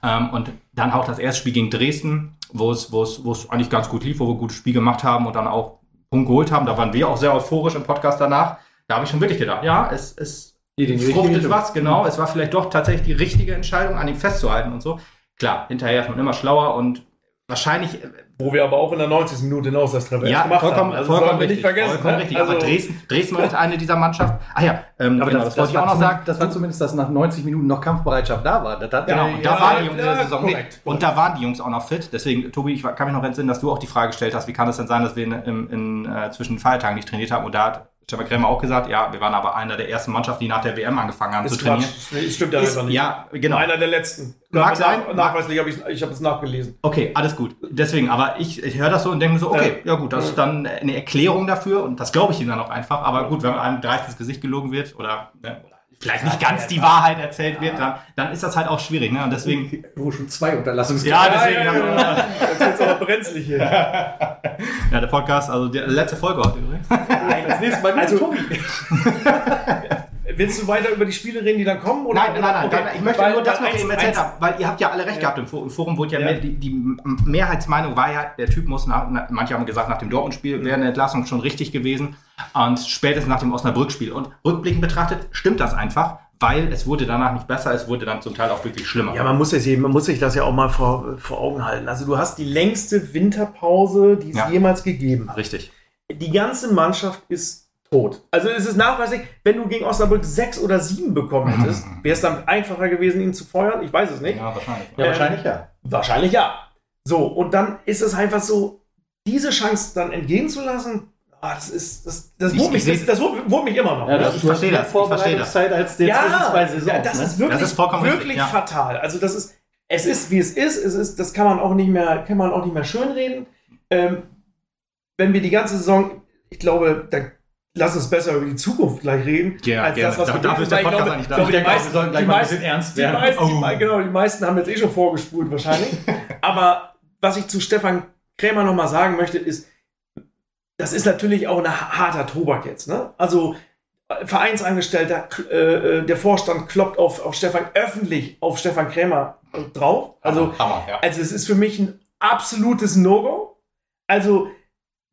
Ähm, und dann auch das erste Spiel gegen Dresden, wo es, wo es, wo es eigentlich ganz gut lief, wo wir ein gutes Spiel gemacht haben und dann auch Punkt geholt haben. Da waren wir auch sehr euphorisch im Podcast danach. Da habe ich schon wirklich gedacht, ja, es, es fruchtet was, genau. Es war vielleicht doch tatsächlich die richtige Entscheidung, an ihm festzuhalten und so. Klar, hinterher ist man immer schlauer und wahrscheinlich. Äh, Wo wir aber auch in der 90. Minute hinaus das Treffer ja, gemacht vollkommen, haben. Also vollkommen richtig, nicht vergessen. Vollkommen ne? richtig. Also aber Dresden, Dresden war eine dieser Mannschaften. Ah ja, ähm, aber genau, das, das wollte ich auch noch sagen. Das war zumindest, dass nach 90 Minuten noch Kampfbereitschaft da war. Das genau, ja, da waren die Jungs, ja, Saison, korrekt, und da waren die Jungs auch noch fit. Deswegen, Tobi, ich kann mich noch entsinnen, dass du auch die Frage gestellt hast, wie kann es denn sein, dass wir in, in, in äh, zwischen Feiertagen nicht trainiert haben? Und da hat Stefan Krämer auch gesagt, ja, wir waren aber einer der ersten Mannschaften, die nach der WM angefangen haben ist zu trainieren. Quatsch. Stimmt ja einfach nicht. Ja, genau. Einer der letzten. Mag sein. Nachweislich habe ich, ich habe es nachgelesen. Okay, alles gut. Deswegen, aber ich, ich höre das so und denke mir so, okay, ja, ja gut, das ist dann eine Erklärung dafür und das glaube ich ihm dann auch einfach. Aber gut, wenn einem dreist ins Gesicht gelogen wird oder, ne, oder vielleicht nicht ganz die Wahrheit erzählt wird, dann, dann ist das halt auch schwierig. Ne? Und deswegen. Wo schon zwei Unterlassungsklage. Ja, deswegen. Ja, ja, ja. Jetzt wird's aber brenzlig hier. [LAUGHS] ja, der Podcast, also die letzte Folge heute übrigens. Nein, das nächste Mal also, Tobi. Willst du weiter über die Spiele reden, die dann kommen? Oder? Nein, nein, nein. Okay. Ich möchte weil, nur das noch eben erzählt haben, weil ihr habt ja alle recht ja. gehabt. Im Forum wurde ja, ja. Mehr, die, die, Mehrheitsmeinung war ja, der Typ muss nach, manche haben gesagt, nach dem Dortmund-Spiel wäre eine Entlassung schon richtig gewesen und spätestens nach dem Osnabrück-Spiel. Und rückblickend betrachtet stimmt das einfach weil es wurde danach nicht besser, es wurde dann zum Teil auch wirklich schlimmer. Ja, man muss, jetzt, man muss sich das ja auch mal vor, vor Augen halten. Also du hast die längste Winterpause, die es ja. jemals gegeben hat. Richtig. Die ganze Mannschaft ist tot. Also es ist nachweislich, wenn du gegen Osnabrück sechs oder sieben bekommen hättest, wäre es dann einfacher gewesen, ihn zu feuern? Ich weiß es nicht. Ja, wahrscheinlich. Ja, wahrscheinlich ja. Wahrscheinlich ja. So, und dann ist es einfach so, diese Chance dann entgegenzulassen, oh, das ist, das, das, wurmt mich, das, das wurmt mich immer noch. Ja, das, ich verstehe das. Vorbereitungszeit als der ja, zwei Saisons. Ja, das ne? ist wirklich, das ist vollkommen wirklich richtig, fatal. Also das ist, es ist, wie es ist, es ist, das kann man auch nicht mehr, kann man auch nicht mehr schönreden. Ähm, wenn wir die ganze Saison, ich glaube, da lass uns besser über die Zukunft gleich reden, ja, als gerne. das, was da, wir dafür ist der Podcast glaube, nicht da. Glaube, die meisten, wir sollten gleich mal ein bisschen ernst werden. Die meisten, oh. die, genau, die meisten haben jetzt eh schon vorgespult wahrscheinlich. [LAUGHS] Aber was ich zu Stefan Krämer nochmal sagen möchte, ist, das ist natürlich auch ein harter Tobak jetzt. Ne? Also Vereinsangestellter, äh, äh, der Vorstand kloppt auf, auf Stefan öffentlich auf Stefan Krämer drauf. Also, Hammer, ja. also es ist für mich ein absolutes No-Go. Also,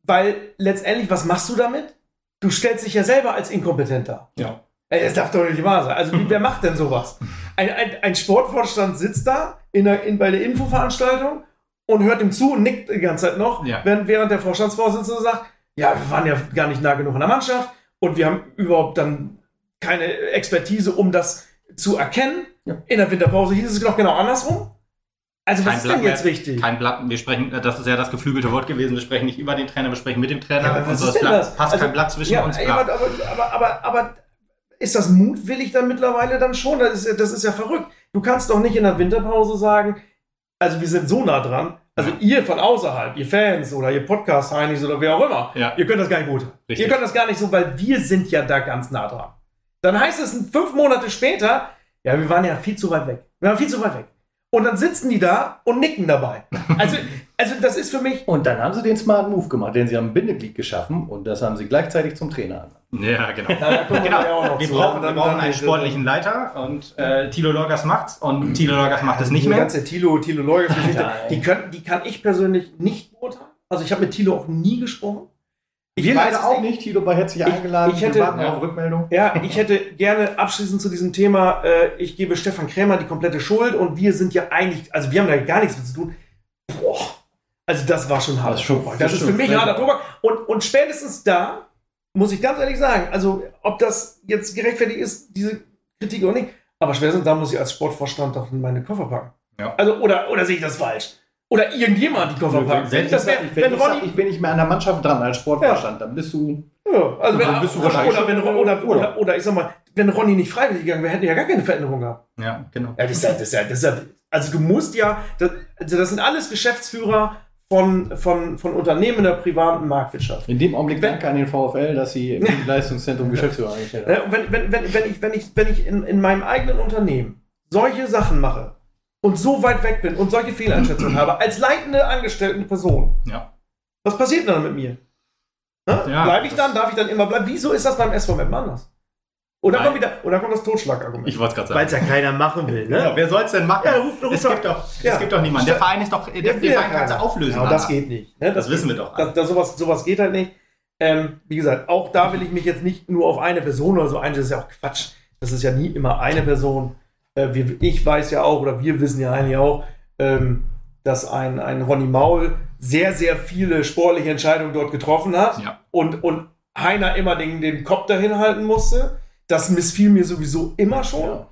weil letztendlich, was machst du damit? Du stellst dich ja selber als inkompetent dar. Ja. Das darf doch nicht wahr sein. Also, wer macht denn sowas? [LAUGHS] Ein, ein, ein Sportvorstand sitzt da in der, in, bei der Infoveranstaltung und hört ihm zu und nickt die ganze Zeit noch, ja. während, während der Vorstandsvorsitzende sagt, ja, wir waren ja gar nicht nah genug an der Mannschaft und wir haben überhaupt dann keine Expertise, um das zu erkennen. Ja. In der Winterpause hieß es doch genau andersrum. Also was ist denn jetzt mehr, wichtig? Kein Blatt, wir sprechen, das ist ja das geflügelte Wort gewesen, wir sprechen nicht über den Trainer, wir sprechen mit dem Trainer. Ja, was ist denn Blatt, das? Passt also, kein Blatt zwischen ja, uns. Ja, aber, aber, aber, aber, ist das mutwillig dann mittlerweile dann schon? Das ist, das ist ja verrückt. Du kannst doch nicht in der Winterpause sagen, also wir sind so nah dran, also ihr von außerhalb, ihr Fans oder ihr Podcast-Heinis oder wer auch immer, ja. ihr könnt das gar nicht gut. Richtig. Ihr könnt das gar nicht so, weil wir sind ja da ganz nah dran. Dann heißt es fünf Monate später, ja, wir waren ja viel zu weit weg. Wir waren viel zu weit weg. Und dann sitzen die da und nicken dabei. [LAUGHS] Also, also das ist für mich. Und dann haben sie den Smart Move gemacht, denn sie haben ein Bindeglied geschaffen und das haben sie gleichzeitig zum Trainer an. Ja, genau. Ja, wir, genau. wir brauchen, wir brauchen einen sportlichen Leiter und äh, Tilo Lorgas macht's und Tilo Lorgas macht es nicht mehr. Die ganze Tilo, Tilo Lorgas Geschichte, die, können, die kann ich persönlich nicht beurteilen. Also ich habe mit Tilo auch nie gesprochen. Ich wir leider auch nicht. Tilo war herzlich eingeladen. Ich hätte, warten auf Rückmeldung. Ja, ich hätte gerne abschließend zu diesem Thema, äh, ich gebe Stefan Krämer die komplette Schuld und wir sind ja eigentlich, also wir haben da gar nichts mit zu tun. Also das war schon hart. Das, schon, das, das ist für mich harter Tobak. Und, und spätestens da, muss ich ganz ehrlich sagen, also ob das jetzt gerechtfertigt ist, diese Kritik oder nicht, aber spätestens da muss ich als Sportvorstand doch in meine Koffer packen. Ja. Also, oder, oder sehe ich das falsch? Oder irgendjemand die Koffer packen. Selbst das wär, ich, wenn, wenn Ronny, ich bin nicht mehr an der Mannschaft dran als Sportvorstand, ja. dann bist du. Ja, also wenn, bist du wahrscheinlich oder, wenn, oder, oder, oder, ich sag mal, wenn Ronny nicht freiwillig gegangen wäre, hätten wir ja gar keine Veränderung gehabt. Ja, genau. Ja, das ist ja, das ist ja, das ist ja also du musst ja, das, also das sind alles Geschäftsführer von, von, von Unternehmen der privaten Marktwirtschaft. In dem Augenblick danke an den VfL, dass sie im [LAUGHS] Leistungszentrum Geschäftsführer eingestellt haben. Wenn, wenn, wenn, wenn ich, wenn ich, wenn ich in, in meinem eigenen Unternehmen solche Sachen mache, und so weit weg bin und solche Fehleinschätzungen habe, als leitende angestellte Person, ja. was passiert dann mit mir? Ja, Bleibe ich dann? Darf ich dann immer bleiben? Wieso ist das beim SVM anders? Oder kommt, wieder, oder kommt das Totschlagargument? Ich wollte es gerade sagen. Weil es ja keiner machen will, ne? Ja, wer soll es denn machen? Ja, ruf, ruf es, gibt doch, ja. es gibt doch niemanden. Der Verein ist doch, der, der Verein kann es auflösen. Aber das geht nicht. Ne? Das, das wissen wir doch. Das, das, sowas, sowas geht halt nicht. Ähm, wie gesagt, auch da will ich mich jetzt nicht nur auf eine Person oder so ein, das ist ja auch Quatsch. Das ist ja nie immer eine Person äh, wir, ich weiß ja auch, oder wir wissen ja eigentlich auch, ähm, dass ein, ein Ronny Maul sehr, sehr viele sportliche Entscheidungen dort getroffen hat ja. und, und Heiner immer den, den Kopf dahin halten musste. Das missfiel mir sowieso immer schon. Ja.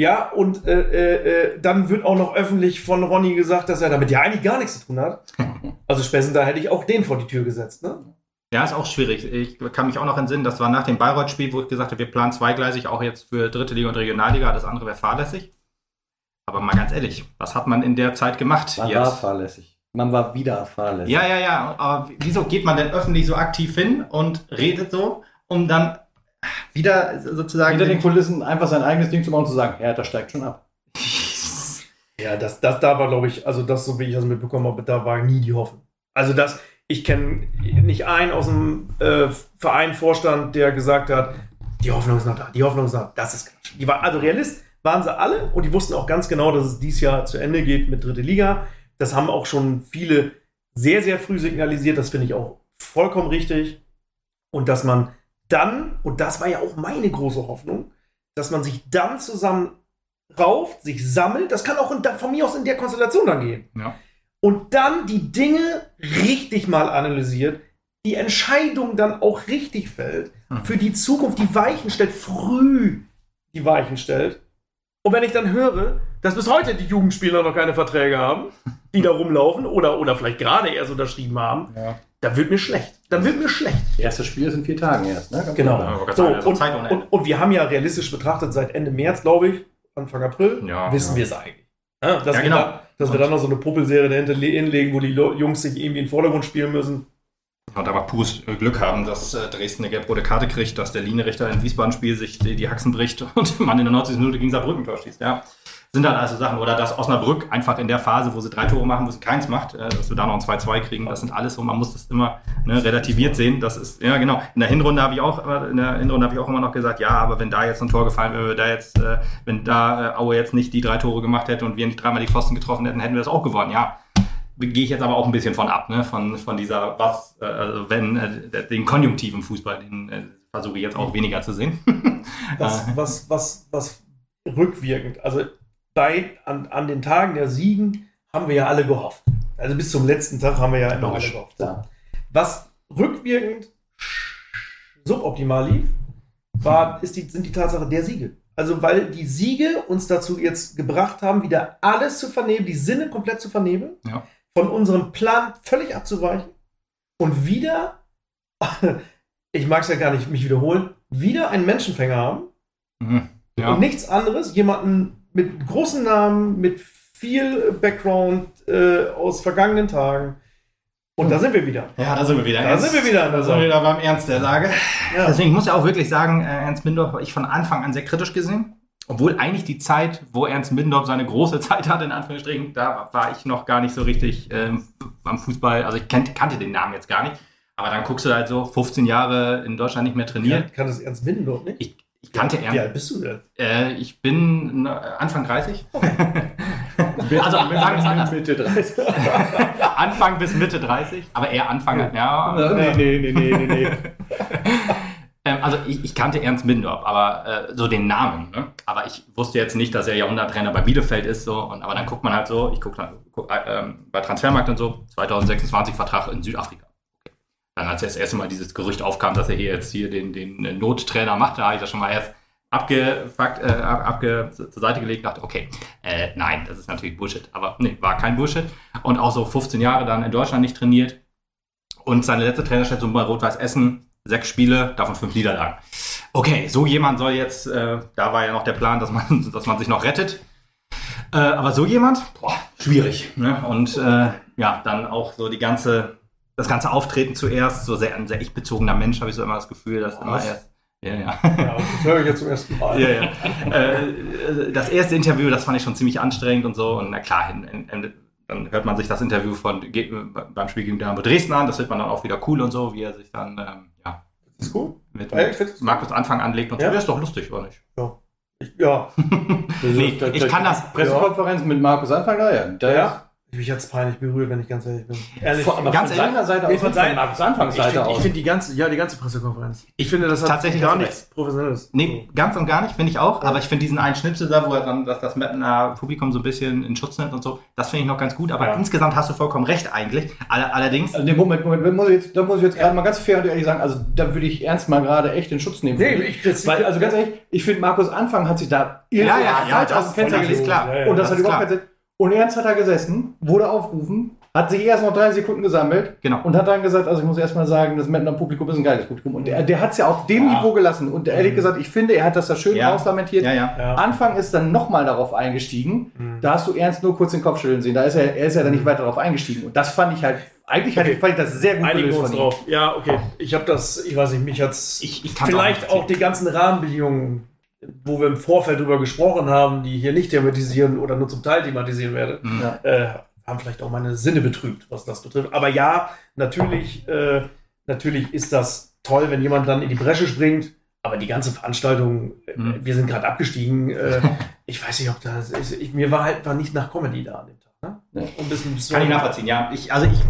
Ja, und äh, äh, äh, dann wird auch noch öffentlich von Ronny gesagt, dass er damit ja eigentlich gar nichts zu tun hat. [LAUGHS] Also spätestens da hätte ich auch den vor die Tür gesetzt, ne? Ja, ist auch schwierig. Ich kann mich auch noch entsinnen, das war nach dem Bayreuth-Spiel, wo ich gesagt habe, wir planen zweigleisig, auch jetzt für dritte Liga und Regionalliga, das andere wäre fahrlässig. Aber mal ganz ehrlich, was hat man in der Zeit gemacht? Man jetzt? war fahrlässig. Man war wieder fahrlässig. Ja, ja, ja. Aber wieso geht man denn öffentlich so aktiv hin und redet so, um dann wieder sozusagen. Hinter den Kulissen einfach sein eigenes Ding zu machen und zu sagen, ja, das steigt schon ab. [LAUGHS] ja, das, das da war, glaube ich, also das, so wie ich das mitbekommen habe, da war nie die Hoffnung. Also das, ich kenne nicht einen aus dem äh, Verein, Vorstand, der gesagt hat, die Hoffnung ist noch da, die Hoffnung ist noch da. Das ist Quatsch. Die war, also Realist waren sie alle und die wussten auch ganz genau, dass es dieses Jahr zu Ende geht mit dritte Liga. Das haben auch schon viele sehr, sehr früh signalisiert. Das finde ich auch vollkommen richtig. Und dass man dann, und das war ja auch meine große Hoffnung, dass man sich dann zusammen rauft, sich sammelt. Das kann auch in, von mir aus in der Konstellation dann gehen. Ja und dann die Dinge richtig mal analysiert, die Entscheidung dann auch richtig fällt, mhm. für die Zukunft die Weichen stellt, früh die Weichen stellt. Und wenn ich dann höre, dass bis heute die Jugendspieler noch keine Verträge haben, die da rumlaufen oder, oder vielleicht gerade erst unterschrieben haben, ja. Dann wird mir schlecht. Dann wird mir schlecht. Erstes Spiel ist in vier Tagen erst, ne? genau. Ja, so, und, und, und, wir haben ja realistisch betrachtet seit Ende März, glaube ich, Anfang April, ja, wissen wir es eigentlich. Ja, dass, ja, genau. wir da, dass wir dann noch so eine Puppelserie dahinter hinlegen, wo die Jungs sich irgendwie in den Vordergrund spielen müssen. Und aber pures Glück haben, dass äh, Dresden eine gelb-rote Karte kriegt, dass der Linienrichter in Wiesbaden-Spiel sich die, die Haxen bricht [LAUGHS] und man in der 90. Minute gegen Saarbrücken Tor schießt. Ja sind dann also Sachen. Oder dass Osnabrück einfach in der Phase, wo sie drei Tore machen, wo sie keins macht, äh, dass wir da noch ein 2-2 kriegen. Das sind alles so, man muss das immer ne, relativiert sehen. Das ist, ja genau. In der Hinrunde habe ich auch, in der Hinrunde habe ich auch immer noch gesagt, ja, aber wenn da jetzt ein Tor gefallen wäre, da jetzt, äh, wenn da äh, Aue jetzt nicht die drei Tore gemacht hätte und wir nicht dreimal die Pfosten getroffen hätten, hätten wir das auch gewonnen. Ja, gehe ich jetzt aber auch ein bisschen von ab, ne? von, von dieser, was, äh, also wenn, äh, den Konjunktiv im Fußball, den äh, versuche ich jetzt auch weniger zu sehen. [LAUGHS] was, was, was, was rückwirkend, also bei, an, an den Tagen der Siegen haben wir ja alle gehofft. Also bis zum letzten Tag haben wir ja immer alle gehofft. Ja. Was rückwirkend suboptimal lief, war, ist die, sind die Tatsache der Siege. Also, weil die Siege uns dazu jetzt gebracht haben, wieder alles zu vernehmen, die Sinne komplett zu vernehmen, Ja. von unserem Plan völlig abzuweichen und wieder, [LAUGHS] ich mag es ja gar nicht mich wiederholen, wieder einen Menschenfänger haben Mhm. Ja. und nichts anderes, jemanden mit großen Namen, mit viel Background äh, aus vergangenen Tagen. Und da sind wir wieder. ja, da sind wir wieder. Da sind wir wieder Da sind wir wieder beim Ernst der Lage. Ja. Deswegen ich muss ja auch wirklich sagen, äh, Ernst Mindorf habe ich von Anfang an sehr kritisch gesehen. Obwohl eigentlich die Zeit, wo Ernst Mindorf seine große Zeit hatte, in Anführungsstrichen, da war ich noch gar nicht so richtig ähm, am Fußball. Also ich kannte, kannte den Namen jetzt gar nicht. Aber dann guckst du halt so, 15 Jahre in Deutschland nicht mehr trainiert. Kann, kann das Ernst Windendorf nicht? Ich, ich kannte Wie Ernst. alt bist du denn? Äh, ich bin Anfang 30. [LAUGHS] also sagen es anders. Mitte 30. [LAUGHS] Anfang bis Mitte 30. Aber eher Anfang, ja. nee, nee, nee, nee, nee, nee. [LAUGHS] Ähm, also ich, ich kannte Ernst Mindorf, aber äh, so den Namen. Ne? Aber ich wusste jetzt nicht, dass er Jahrhunderttrainer bei Bielefeld ist. So. Und, aber dann guckt man halt so, ich gucke guck, äh, ähm, bei Transfermarkt und so, 2026 Vertrag in Südafrika. Dann als das erste Mal dieses Gerücht aufkam, dass er hier jetzt hier den, den äh, Nottrainer macht, da habe ich das schon mal erst abgefuckt, äh, ab- abge, zur Seite gelegt, dachte, okay, äh, nein, das ist natürlich Bullshit. Aber nee, war kein Bullshit. Und auch so 15 Jahre dann in Deutschland nicht trainiert. Und seine letzte Trainerstation bei Rot-Weiß Essen, sechs Spiele, davon fünf Niederlagen. Okay, so jemand soll jetzt, äh, da war ja noch der Plan, dass man, [LAUGHS] dass man sich noch rettet. Äh, aber so jemand, boah, schwierig. Ne? Und äh, ja, dann auch so die ganze, das ganze Auftreten zuerst, so sehr, ein sehr ich-bezogener Mensch, habe ich so immer das Gefühl, dass immer Was? erst. Ja, ja. Ja, das höre ich jetzt zum ersten Mal. ja, ja. Äh, das erste Interview, das fand ich schon ziemlich anstrengend und so. Und na klar, in, in, in, dann hört man sich das Interview von ge- beim Spiel gegen Dynamo Dresden an. Das wird man dann auch wieder cool und so, wie er sich dann ähm, ja, ist cool. mit Ja, Markus Anfang anlegt und Ja. so. Das ist doch lustig, oder nicht? Ich, ja, [LAUGHS] Nee, ich kann das. Pressekonferenz mit Markus Anfang da, ja. Da ja. Mich hat's peinlich berührt, wenn ich ganz ehrlich bin. Ehrlich. Von, aber Ganz von seiner Seite aus, von seiner- Markus Anfangs ich finde aus. find die ganze, ja, die ganze Pressekonferenz. Ich finde, das hat Tatsächlich gar nichts Professionelles. Nee, ganz und gar nicht, finde ich auch. Aber ich finde diesen einen Schnipsel da, wo er dann das, das Mettner Publikum so ein bisschen in Schutz nimmt und so, das finde ich noch ganz gut. Aber Ja. insgesamt hast du vollkommen recht eigentlich. All, allerdings, Also, nee, Moment, Moment, da muss ich jetzt, da muss ich jetzt gerade mal ganz fair und ehrlich sagen, also da würde ich ernst mal gerade echt in Schutz nehmen. Nee, ich- das- Weil, also ganz ehrlich, ich finde, Markus Anfang hat sich da Ja, ja, ja, falsch das- aus dem Fenster das ist gelegt. klar. Ja, ja. Und das, das hat überhaupt klar. Und ernst hat er gesessen, wurde aufgerufen, hat sich erst noch drei Sekunden gesammelt genau. und hat dann gesagt, also ich muss erst mal sagen, das Mettner Publikum ist ein geiles Publikum. Und der, der hat es ja auf dem Ja. Niveau gelassen. Und ehrlich gesagt, ich finde, er hat das da schön Ja. rauslamentiert. Ja, ja. Ja. Anfang ist dann nochmal darauf eingestiegen. Mhm. Da hast du Ernst nur kurz den Kopf schütteln sehen. Da ist er, er ist ja dann nicht weiter darauf eingestiegen. Und das fand ich halt, eigentlich Okay. fand ich das sehr gut Einigen uns drauf. Ja, okay. Ich habe das, ich weiß nicht, mich hat's Ich, ich kann vielleicht auch die ganzen Rahmenbedingungen, wo wir im Vorfeld drüber gesprochen haben, die ich hier nicht thematisieren oder nur zum Teil thematisieren werde, Mhm. Ja. äh, haben vielleicht auch meine Sinne betrübt, was das betrifft. Aber ja, natürlich, äh, natürlich ist das toll, wenn jemand dann in die Bresche springt. Aber die ganze Veranstaltung, äh, Mhm. wir sind gerade abgestiegen. Äh, [LAUGHS] ich weiß nicht, ob das ist. Ich, mir war halt war nicht nach Comedy da an dem Tag. Ne? Ja. Und bisschen so Kann ich nachvollziehen, ja. Ich, also ich,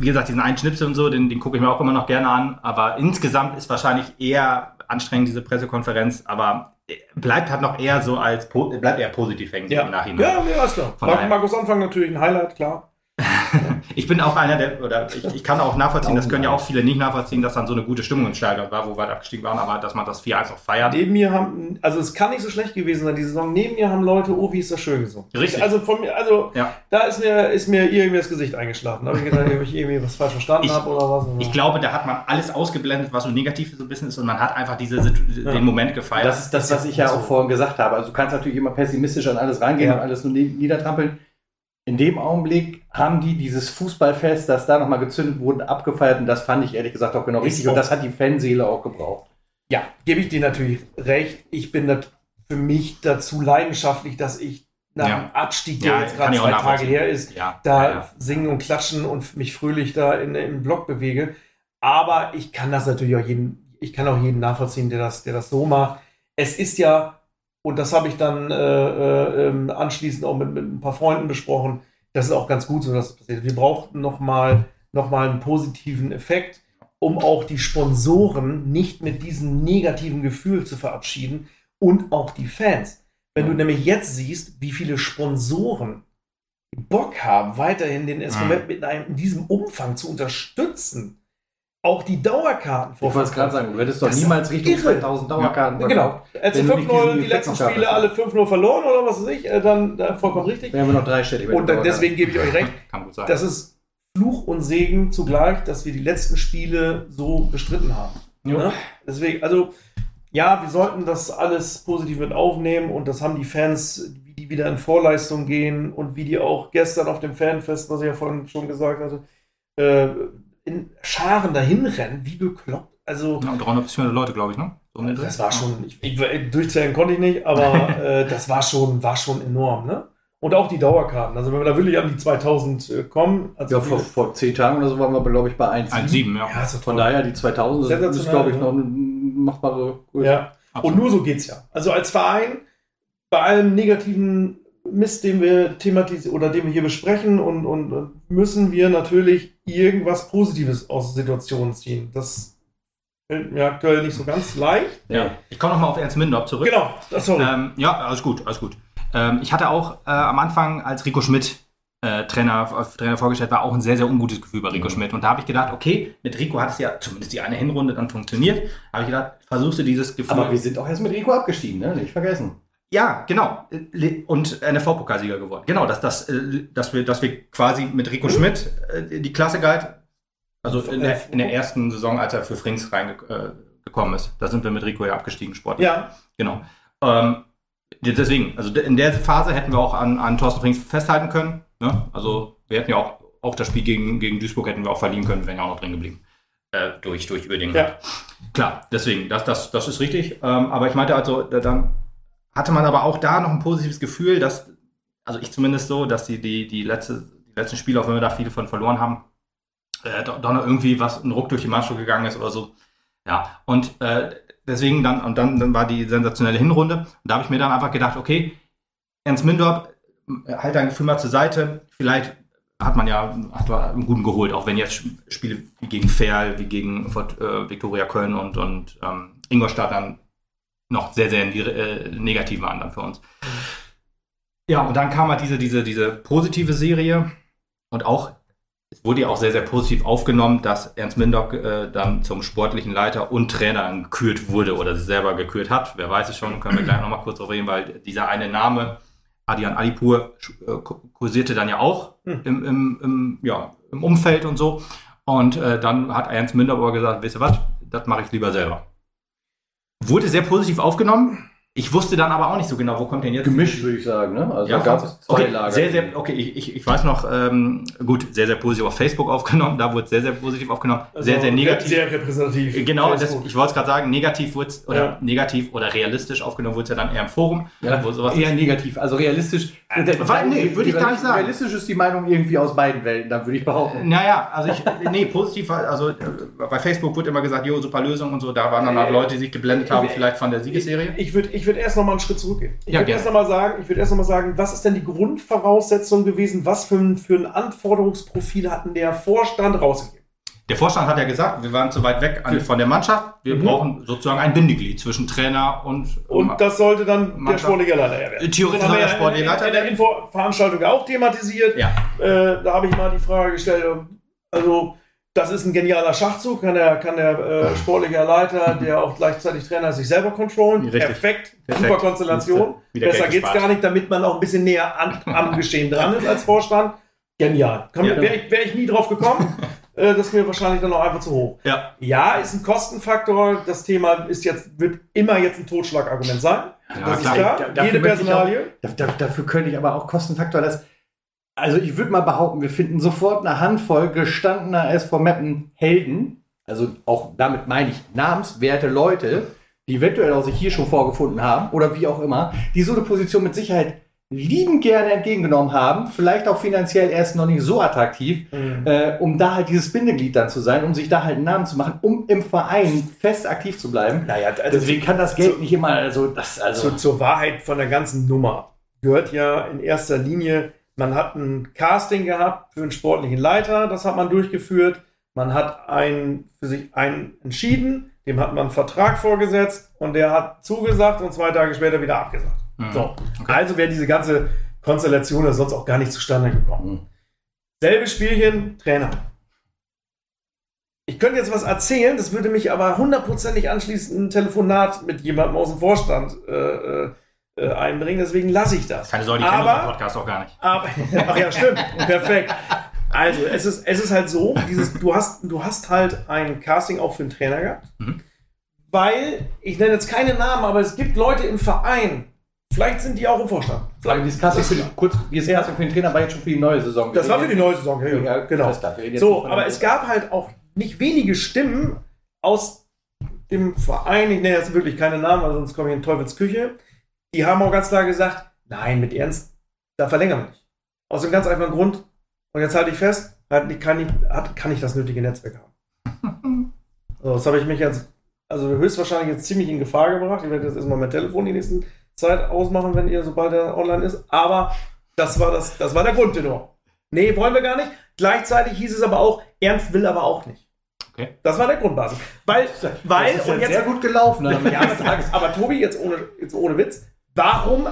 wie gesagt, diesen einen Schnipsel und so, den, den gucke ich mir auch immer noch gerne an. Aber insgesamt ist wahrscheinlich eher anstrengend, diese Pressekonferenz. Aber äh, bleibt halt noch eher so als, bleibt eher positiv hängen Ja, im Nachhinein. ja, nee, alles klar. Markus Anfang natürlich ein Highlight, klar. [LAUGHS] Ich bin auch einer der, oder ich, ich kann auch nachvollziehen, das können ja auch viele nicht nachvollziehen, dass dann so eine gute Stimmung im Stadion war, wo wir abgestiegen waren, aber dass man das 4-1 auch feiert. Neben mir haben, also es kann nicht so schlecht gewesen sein, die Saison. Neben mir haben Leute, oh, wie ist das schön gesungen. Richtig. Also von mir, also Ja. da ist mir, ist mir irgendwie das Gesicht eingeschlafen. Da habe ich gedacht, ob ich irgendwie was falsch verstanden habe oder was. Ich glaube, da hat man alles ausgeblendet, was so negativ so ein bisschen ist und man hat einfach diese, den Moment gefeiert. Das ist das, was ich ja auch vorhin gesagt habe. Also du kannst natürlich immer pessimistisch an alles rangehen Ja. und alles nur nie- niedertrampeln. In dem Augenblick haben die dieses Fußballfest, das da nochmal gezündet wurde, abgefeiert und das fand ich ehrlich gesagt auch genau Ist richtig. auch- Und das hat die Fanseele auch gebraucht. Ja, gebe ich dir natürlich recht. Ich bin das für mich dazu leidenschaftlich, dass ich nach Ja. dem Abstieg, der Ja, jetzt gerade ich zwei Tage her ist, ja, da ja, ja. singen und klatschen und mich fröhlich da in, im Block bewege. Aber ich kann das natürlich auch jeden, ich kann auch jeden nachvollziehen, der das, der das so macht. Es ist ja, und das habe ich dann äh, äh, ähm, anschließend auch mit, mit ein paar Freunden besprochen, das ist auch ganz gut so, dass das passiert. Wir brauchten nochmal noch mal einen positiven Effekt, um auch die Sponsoren nicht mit diesem negativen Gefühl zu verabschieden und auch die Fans. Wenn du nämlich jetzt siehst, wie viele Sponsoren Bock haben, weiterhin den SV. Meppen mit einem, in diesem Umfang zu unterstützen, auch die Dauerkarten vor. Ich wollte es gerade sagen, du hättest doch niemals Richtung irre. 2000 Dauerkarten ja, Genau. Als wir 5-0 die letzten Spiele alle 5-0 verloren oder was weiß ich, äh, dann, dann vollkommen richtig. Dann haben wir noch drei Städte. Und dann, deswegen gebe ich euch recht. Kann gut sein. Das ist Fluch und Segen zugleich, dass wir die letzten Spiele so bestritten haben. Ja. Ne? Deswegen, also ja, wir sollten das alles positiv mit aufnehmen und das haben die Fans, wie die wieder in Vorleistung gehen und wie die auch gestern auf dem Fanfest, was ich ja vorhin schon gesagt hatte, äh, in Scharen dahin rennen, wie bekloppt. Also, ja, 300 bis 400 Leute, glaube ich, ne? So das war schon, ich, ich, durchzählen konnte ich nicht, aber [LAUGHS] äh, das war schon, war schon enorm, ne? Und auch die Dauerkarten. Also wenn wir da wirklich an die 2000 äh, kommen. Also ja, vor, vor zehn Tagen oder so waren wir, glaube ich, bei 1,7. ja. ja Von daher, die 2000 das ist, glaube ich, noch eine machbare Größe. Ja. Und nur so geht es ja. Also als Verein, bei allem negativen Mist, den wir thematisieren oder den wir hier besprechen und, und müssen wir natürlich irgendwas Positives aus der Situation ziehen. Das fällt mir aktuell nicht so ganz leicht. Ja. Ich komme nochmal auf Ernst Mindorf zurück. Genau, sorry. Ähm, ja, alles gut, alles gut. Ähm, ich hatte auch äh, am Anfang, als Rico Schmidt äh, Trainer, Trainer vorgestellt war, auch ein sehr, sehr ungutes Gefühl bei Rico mhm. Schmidt. Und da habe ich gedacht, okay, mit Rico hat es ja zumindest die eine Hinrunde dann funktioniert. Habe ich gedacht, versuchst du dieses Gefühl. Aber wir sind auch erst mit Rico abgestiegen, ne? Nicht vergessen. Ja, genau. Und NFV-Pokalsieger geworden. Genau, dass, dass, äh, dass, wir, dass wir quasi mit Rico Schmidt äh, die Klasse galt. Also in der, in der ersten Saison, als er für Frings reingekommen ist. Da sind wir mit Rico ja abgestiegen, sportlich. Ja. Genau. Ähm, deswegen, also in der Phase hätten wir auch an, an Thorsten Frings festhalten können. Ne? Also wir hätten ja auch, auch das Spiel gegen, gegen Duisburg hätten wir auch verlieren können, wären ja auch noch drin geblieben. Äh, durch, durch Uerdingen. Ja. Klar, deswegen, das, das, das ist richtig. Ähm, aber ich meinte also, dann hatte man aber auch da noch ein positives Gefühl, dass, also ich zumindest so, dass die, die, die, letzte, die letzten Spiele, auch wenn wir da viele von verloren haben, äh, doch, noch irgendwie was, ein Ruck durch die Mannschaft gegangen ist oder so. Ja, und äh, deswegen dann, und dann, dann war die sensationelle Hinrunde. Und da habe ich mir dann einfach gedacht, okay, Ernst Mindorp, halt dein Gefühl mal zur Seite. Vielleicht hat man ja hat man einen guten geholt, auch wenn jetzt Spiele wie gegen Ferl, wie gegen äh, Viktoria Köln und, und ähm, Ingolstadt dann noch sehr, sehr äh, negativ waren dann für uns. Ja, und dann kam halt diese, diese, diese positive Serie und auch, es wurde ja auch sehr, sehr positiv aufgenommen, dass Ernst Mindock äh, dann zum sportlichen Leiter und Trainer gekürt wurde oder sich selber gekürt hat. Wer weiß es schon, können wir gleich nochmal kurz darüber reden, weil dieser eine Name, Adian Alipur, äh, kursierte dann ja auch hm. im, im, im, ja, im Umfeld und so. Und äh, dann hat Ernst Mindock aber gesagt, wisst ihr was, das mache ich lieber selber. Wurde sehr positiv aufgenommen. Ich wusste dann aber auch nicht so genau, wo kommt denn jetzt. Gemischt, würde ich sagen, ne? Also ja, gab es zwei okay, Lager. Sehr, sehr, okay, ich, ich weiß noch, ähm, gut, sehr, sehr positiv auf Facebook aufgenommen, da wurde es sehr, sehr positiv aufgenommen. Also sehr, sehr negativ. Sehr repräsentativ. Genau, das, ich wollte es gerade sagen, negativ wurde es, oder ja. negativ oder realistisch aufgenommen wurde es ja dann eher im Forum. Ja, wo sowas eher negativ. Also realistisch. Äh, weil, nee, würde ich gar nicht sagen. Realistisch ist die Meinung irgendwie aus beiden Welten, dann würde ich behaupten. Naja, also ich, nee, positiv, also äh, bei Facebook wurde immer gesagt, jo, super Lösung und so, da waren dann halt Leute, die sich geblendet haben, vielleicht von der Siegesserie. Ich, ich würde ich würd erst noch mal einen Schritt zurückgehen. Ich ja, würde erst nochmal sagen, ich würde erst noch mal sagen, was ist denn die Grundvoraussetzung gewesen? Was für ein, für ein Anforderungsprofil hatten der Vorstand rausgegeben? Der Vorstand hat ja gesagt, wir waren zu weit weg an, von der Mannschaft. Wir mhm. brauchen sozusagen ein Bindeglied zwischen Trainer und. Und das sollte dann Mannschaft. der sportliche Leiter werden. Theoretisch soll der sportliche Leiter werden. In der Infoveranstaltung auch thematisiert. Ja. Äh, da habe ich mal die Frage gestellt, also das ist ein genialer Schachzug, kann der, kann der äh, sportliche Leiter, der auch gleichzeitig Trainer ist, sich selber kontrollen. Perfekt, Perfekt, super Konstellation. Besser geht's gar nicht, damit man auch ein bisschen näher an, am Geschehen dran ist als Vorstand. Genial. Ja, Wäre ich, wär ich nie drauf gekommen. [LAUGHS] äh, das ist mir wahrscheinlich dann auch einfach zu hoch. Ja. ja, ist ein Kostenfaktor. Das Thema ist jetzt, wird immer jetzt ein Totschlagargument sein. Ja, das klar. ist klar. Da, Jede Personalie. Auch, da, dafür könnte ich aber auch Kostenfaktor, das also ich würde mal behaupten, wir finden sofort eine Handvoll gestandener SV Mappen Helden. Also auch damit meine ich namenswerte Leute, die eventuell auch sich hier schon vorgefunden haben oder wie auch immer, die so eine Position mit Sicherheit lieben gerne entgegengenommen haben, vielleicht auch finanziell erst noch nicht so attraktiv, mhm. äh, um da halt dieses Bindeglied dann zu sein, um sich da halt einen Namen zu machen, um im Verein fest aktiv zu bleiben. Naja, also deswegen kann das Geld zu, nicht immer, also das, also. Zu, zur Wahrheit von der ganzen Nummer gehört ja in erster Linie man hat ein Casting gehabt für einen sportlichen Leiter, das hat man durchgeführt. Man hat einen, für sich einen entschieden, dem hat man einen Vertrag vorgesetzt und der hat zugesagt und zwei Tage später wieder abgesagt. Mhm. So. Okay. Also wäre diese ganze Konstellation sonst auch gar nicht zustande gekommen. Mhm. Selbes Spielchen, Trainer. ich könnte jetzt was erzählen, das würde mich aber hundertprozentig anschließend ein Telefonat mit jemandem aus dem Vorstand äh, äh, einbringen, deswegen lasse ich das. Keine Sorge, die kennen unseren Podcast auch gar nicht. Aber, [LAUGHS] ach ja, stimmt, perfekt. Also, es ist, es ist halt so, dieses, du, hast, du hast halt ein Casting auch für einen Trainer gehabt, mhm. weil, ich nenne jetzt keine Namen, aber es gibt Leute im Verein, Vielleicht sind die auch im Vorstand. Vielleicht. Dieses Casting, für, kurz, dieses ja. Casting für den Trainer war jetzt schon für die neue Saison. Das war für die neue Saison, ja, ja genau. So, aber es gab halt auch nicht wenige Stimmen aus dem Verein, ich nenne jetzt wirklich keine Namen, weil sonst komme ich in Teufels Küche, die haben auch ganz klar gesagt, nein, mit Ernst, da verlängern wir nicht. Aus dem ganz einfachen Grund, und jetzt halte ich fest, halt, kann, ich, kann ich das nötige Netzwerk haben. [LAUGHS] so, das habe ich mich jetzt, also höchstwahrscheinlich jetzt ziemlich in Gefahr gebracht. Ich werde jetzt erstmal mein Telefon die nächsten Zeit ausmachen, wenn ihr, sobald er online ist. Aber das war, das, das war der Grundtenor. Nee, wollen wir gar nicht. Gleichzeitig hieß es aber auch, Ernst will aber auch nicht. Okay. Das war der Grundbasis. Weil, weil, das ist und jetzt, sehr gut gelaufen. [LAUGHS] ja, aber, aber, Tobi, jetzt ohne, jetzt ohne Witz, warum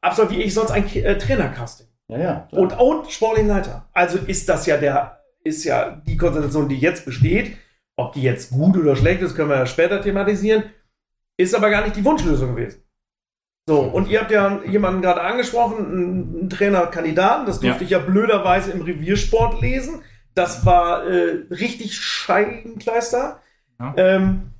absolviere ich sonst ein äh, Trainercasting? Ja, ja. Und, und sportlichen Leiter. Also ist das ja der, ist ja die Konstellation, die jetzt besteht. Ob die jetzt gut oder schlecht ist, können wir ja später thematisieren. Ist aber gar nicht die Wunschlösung gewesen. So, und ihr habt ja jemanden gerade angesprochen, einen Trainerkandidaten, das durfte ja. ich ja blöderweise im Reviersport lesen. Das war äh, richtig Scheibenkleister. Ja. Ähm,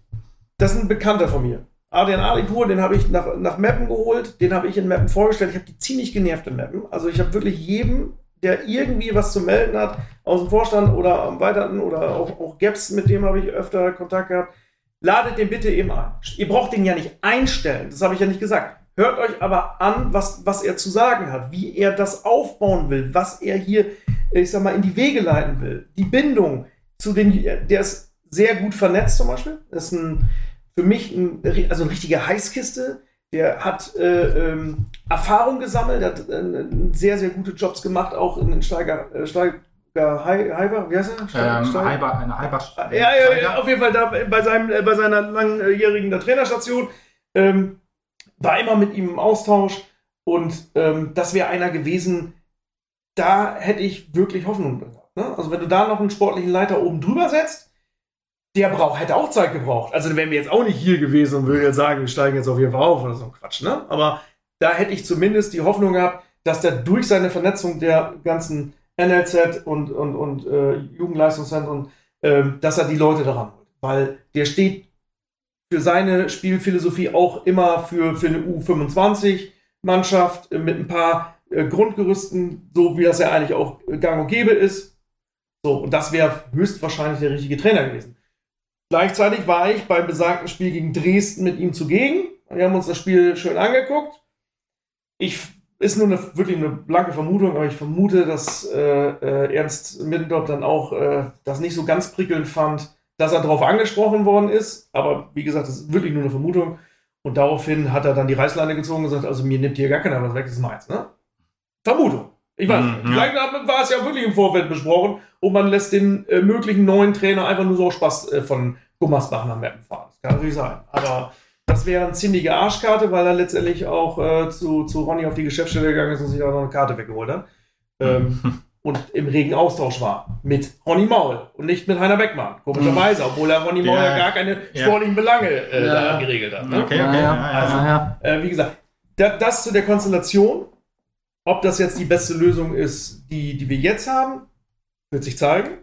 das ist ein Bekannter von mir. Adrian Alipur, den habe ich nach, nach Mappen geholt, den habe ich in Mappen vorgestellt. Ich habe die ziemlich genervt in Mappen. Also ich habe wirklich jedem, der irgendwie was zu melden hat, aus dem Vorstand oder am Weiteren oder auch, auch Gaps, mit dem habe ich öfter Kontakt gehabt, ladet den bitte eben ein. Ihr braucht den ja nicht einstellen, das habe ich ja nicht gesagt. Hört euch aber an, was, was er zu sagen hat, wie er das aufbauen will, was er hier, ich sag mal, in die Wege leiten will. Die Bindung zu den, der ist sehr gut vernetzt zum Beispiel. Das ist ein, für mich ein, also eine richtige Heißkiste. Der hat äh, ähm, Erfahrung gesammelt, hat äh, sehr, sehr gute Jobs gemacht, auch in den Steiger, äh, Steiger Heiber, wie heißt er? Steiger, ähm, Steiger? Heiber, eine Heiber. Ja, ja, ja, auf jeden Fall da bei, seinem, äh, bei seiner langjährigen Trainerstation. Ähm, war immer mit ihm im Austausch und ähm, das wäre einer gewesen, da hätte ich wirklich Hoffnung gehabt. Ne? Also wenn du da noch einen sportlichen Leiter oben drüber setzt, der braucht, hätte auch Zeit gebraucht. Also dann wären wir jetzt auch nicht hier gewesen und würden jetzt sagen, wir steigen jetzt auf jeden Fall auf oder so Quatsch. Ne? Aber da hätte ich zumindest die Hoffnung gehabt, dass der durch seine Vernetzung der ganzen NLZ und, und, und äh, Jugendleistungszentren, äh, dass er die Leute daran holt. Weil der steht für seine Spielphilosophie auch immer für, für eine U25-Mannschaft mit ein paar äh, Grundgerüsten, so wie das ja eigentlich auch gang und gäbe ist. So, und das wäre höchstwahrscheinlich der richtige Trainer gewesen. Gleichzeitig war ich beim besagten Spiel gegen Dresden mit ihm zugegen. Wir haben uns das Spiel schön angeguckt. Ich ist nur eine, wirklich eine blanke Vermutung, aber ich vermute, dass äh, äh, Ernst Middendorf dann auch äh, das nicht so ganz prickelnd fand, dass er darauf angesprochen worden ist. Aber wie gesagt, das ist wirklich nur eine Vermutung. Und daraufhin hat er dann die Reißleine gezogen und gesagt, also mir nimmt hier gar keiner was weg, das ist meins. Ne? Vermutung. Ich weiß, mhm. vielleicht war es ja wirklich im Vorfeld besprochen und man lässt den äh, möglichen neuen Trainer einfach nur so Spaß äh, von Gummersbach nach Meppen fahren. Das kann natürlich sein. Aber das wäre eine ziemliche Arschkarte, weil er letztendlich auch äh, zu, zu Ronny auf die Geschäftsstelle gegangen ist und sich auch noch eine Karte weggeholt hat. Ähm, [LAUGHS] und im regen Austausch war mit Ronny Maul und nicht mit Heiner Beckmann. Komischerweise, obwohl er Ronny Maul ja, ja gar keine sportlichen Belange äh, ja. da geregelt hat. Ne? Okay, okay. Also, äh, wie gesagt, da, das zu der Konstellation. Ob das jetzt die beste Lösung ist, die, die wir jetzt haben, wird sich zeigen.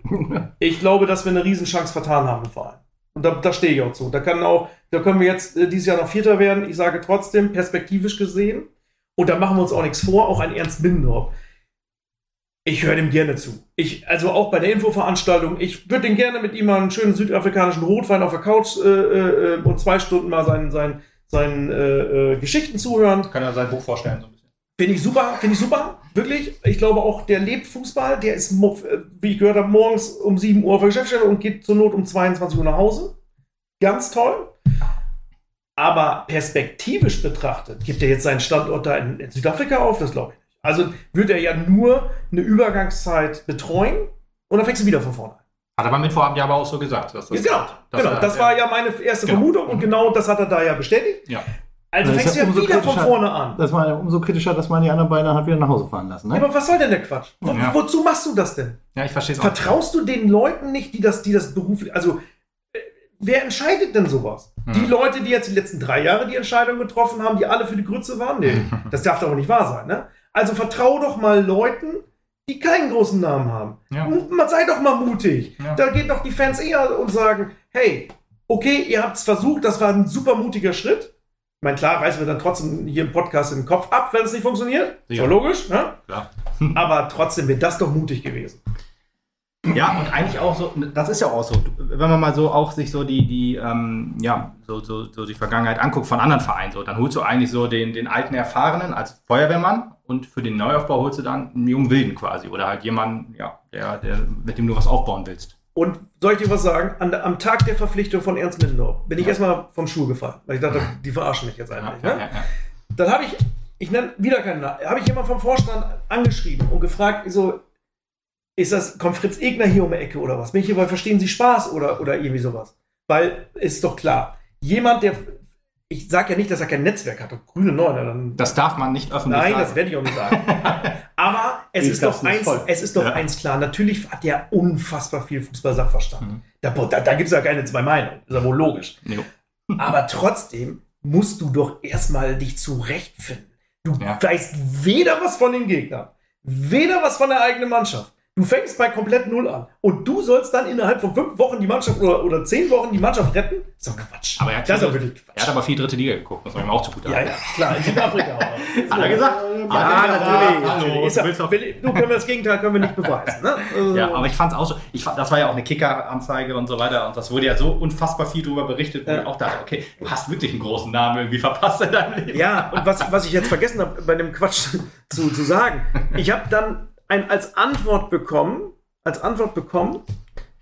[LAUGHS] ich glaube, dass wir eine Riesenchance vertan haben im Verein. Und da, da stehe ich auch zu. Da, kann auch, da können wir jetzt äh, dieses Jahr noch Vierter werden. Ich sage trotzdem, perspektivisch gesehen, und da machen wir uns auch nichts vor, auch ein Ernst Bindorf ich höre dem gerne zu. Ich, also auch bei der Infoveranstaltung, ich würde den gerne mit ihm mal einen schönen südafrikanischen Rotwein auf der Couch äh, äh, und zwei Stunden mal seinen, seinen, seinen äh, äh, Geschichten zuhören. Kann er sein Buch vorstellen, so ein bisschen. Finde ich super, finde ich super, wirklich. Ich glaube auch, der lebt Fußball, der ist, äh, wie ich gehört habe, morgens um 7 Uhr auf der Geschäftsstelle und geht zur Not um 22 Uhr nach Hause. Ganz toll. Aber perspektivisch betrachtet, gibt er jetzt seinen Standort da in, in Südafrika auf? Das glaube ich also wird er ja nur eine Übergangszeit betreuen und dann fängst du wieder von vorne an. Hat er beim Mittwochabend ja aber auch so gesagt. Dass das genau, genau. Das war ja meine erste genau. Vermutung und mhm. genau das hat er da ja bestätigt. Ja. Also fängst du ja wieder von vorne an. Das war umso kritischer, dass man die anderen beiden halt wieder nach Hause fahren lassen. Ne? Ja, aber was soll denn der Quatsch? Wo, ja. Wozu machst du das denn? Ja, ich verstehe es Vertraust du den Leuten nicht, die das, die das beruflich, also äh, wer entscheidet denn sowas? Hm. Die Leute, die jetzt die letzten drei Jahre die Entscheidung getroffen haben, die alle für die Grütze waren? Nee, das darf doch nicht wahr sein, ne? Also vertrau doch mal Leuten, die keinen großen Namen haben. Ja. Sei doch mal mutig. Ja. Da gehen doch die Fans eher und sagen, hey, okay, ihr habt es versucht, das war ein super mutiger Schritt. Ich meine, klar, reißen wir dann trotzdem hier im Podcast den Kopf ab, wenn es nicht funktioniert. Ja. So logisch, ne? Klar. [LAUGHS] Aber trotzdem wäre das doch mutig gewesen. Ja, und eigentlich auch so, das ist ja auch so, wenn man mal so auch sich so die, die, ähm, ja, so, so, so die Vergangenheit anguckt von anderen Vereinen, so, dann holst du eigentlich so den, den alten Erfahrenen als Feuerwehrmann und für den Neuaufbau holst du dann einen jungen Wilden quasi oder halt jemanden, ja, der, der, mit dem du was aufbauen willst. Und soll ich dir was sagen? An, am Tag der Verpflichtung von Ernst Middendorf bin ich ja. erstmal vom Schuh gefallen, weil ich dachte, die verarschen mich jetzt einfach. Ja, ne? Dann habe ich, ich nenne wieder keinen Namen, habe ich jemand vom Vorstand angeschrieben und gefragt, so, ist das, kommt Fritz Egner hier um die Ecke oder was? Bin ich hier bei Verstehen Sie Spaß oder, oder irgendwie sowas? Weil, ist doch klar, jemand, der ich sage ja nicht, dass er kein Netzwerk hat. Grüne Neune. Das darf man nicht öffentlich Nein, sagen. das werde ich auch nicht sagen. [LAUGHS] Aber es ist, doch eins, es ist doch ja. eins klar. Natürlich hat er unfassbar viel Fußball-Sachverstand. Mhm. Da, da, da gibt es ja keine zwei Meinungen. Ist ja wohl logisch. Jo. [LAUGHS] Aber trotzdem musst du doch erstmal dich zurechtfinden. Du ja. weißt weder was von den Gegnern, weder was von der eigenen Mannschaft. Du fängst bei komplett Null an. Und du sollst dann innerhalb von fünf Wochen die Mannschaft oder, oder zehn Wochen die Mannschaft retten? Das ist doch Quatsch. Aber er hat, das ist wirklich Quatsch. Er hat aber viel dritte Liga geguckt, das war ihm auch zu gut. Ja, ja, klar, in Südafrika auch. [LAUGHS] hat er gesagt? Ja, ja natürlich. Ist ja, du können wir das Gegenteil können wir nicht beweisen. Ne? Also, [LAUGHS] ja, aber ich fand es auch so, ich fand, das war ja auch eine Kicker-Anzeige und so weiter und das wurde ja so unfassbar viel darüber berichtet, wo ja. ich auch dachte, okay, du hast wirklich einen großen Namen irgendwie verpasst in deinem Leben. Ja, und was, was ich jetzt vergessen habe, bei dem Quatsch [LAUGHS] zu, zu sagen, ich habe dann ein, als Antwort bekommen, als Antwort bekommen,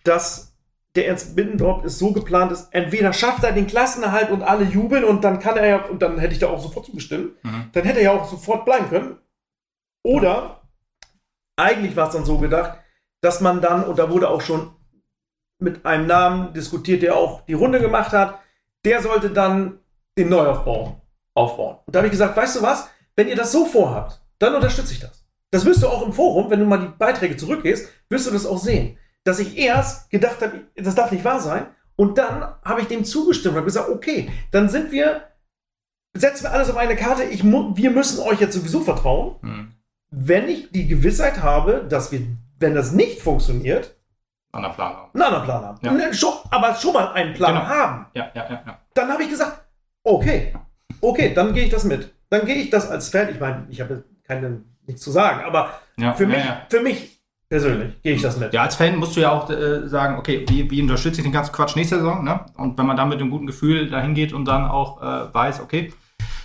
dass der Ernst Biddendorf es so geplant ist, entweder schafft er den Klassenerhalt und alle jubeln und dann kann er ja, und dann hätte ich da auch sofort zugestimmt, mhm. dann hätte er ja auch sofort bleiben können. Oder eigentlich war es dann so gedacht, dass man dann, und da wurde auch schon mit einem Namen diskutiert, der auch die Runde gemacht hat, der sollte dann den Neuaufbau aufbauen. Und da habe ich gesagt, weißt du was, wenn ihr das so vorhabt, dann unterstütze ich das. Das wirst du auch im Forum, wenn du mal die Beiträge zurückgehst, wirst du das auch sehen. Dass ich erst gedacht habe, das darf nicht wahr sein. Und dann habe ich dem zugestimmt und habe gesagt, okay, dann sind wir, setzen wir alles auf eine Karte. Ich wir müssen euch jetzt sowieso vertrauen. Hm. Wenn ich die Gewissheit habe, dass wir, wenn das nicht funktioniert, einen anderen Plan haben. Einen anderen Plan haben. Ja. Ne, schon, aber schon mal einen Plan genau. haben. Ja, ja, ja, ja. Dann habe ich gesagt, okay, okay, dann gehe ich das mit. Dann gehe ich das als Fan. Ich meine, ich habe keine nichts zu sagen. Aber ja, für, mich, ja. für mich persönlich gehe ich das mit. Ja, als Fan musst du ja auch äh, sagen, okay, wie, wie unterstütze ich den ganzen Quatsch nächste Saison? Ne? Und wenn man dann mit einem guten Gefühl dahin geht und dann auch äh, weiß, okay,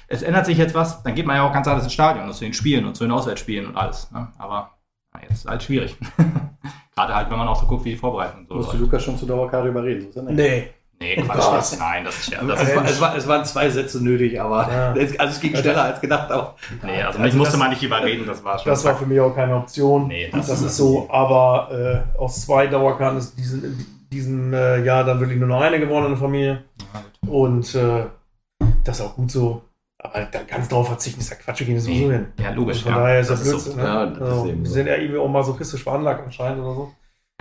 es ändert sich jetzt was, dann geht man ja auch ganz anders ins Stadion und zu den Spielen und zu den Auswärtsspielen und alles. Ne? Aber na, jetzt ist halt schwierig. [LAUGHS] Gerade halt, wenn man auch so guckt, wie die Vorbereitung so Musst du Lukas schon zu Dauerkarte überreden? So nee. Nee, Quatsch, das, nein, das ist ja. Das es, war, es, war, es, waren zwei Sätze nötig, aber ja. [LAUGHS] es, also es ging schneller als gedacht auch. Nee, also, also musste man nicht überreden, das war schon. Das war für mich auch keine Option. Nee, das, das ist so, aber äh, aus zwei Dauerkarten ist diesen, diesen äh, Jahr dann wirklich nur noch eine geworden in der Familie. Ja, Und äh, das ist auch gut so. Aber dann ganz drauf verzichten ist ja Quatsch, wir gehen sowieso hin. Ja, logisch. Und von ja. daher ist das, das Blödsinn. So, ne? ja, also, wir sind ja irgendwie auch masochistisch veranlagt anscheinend oder so.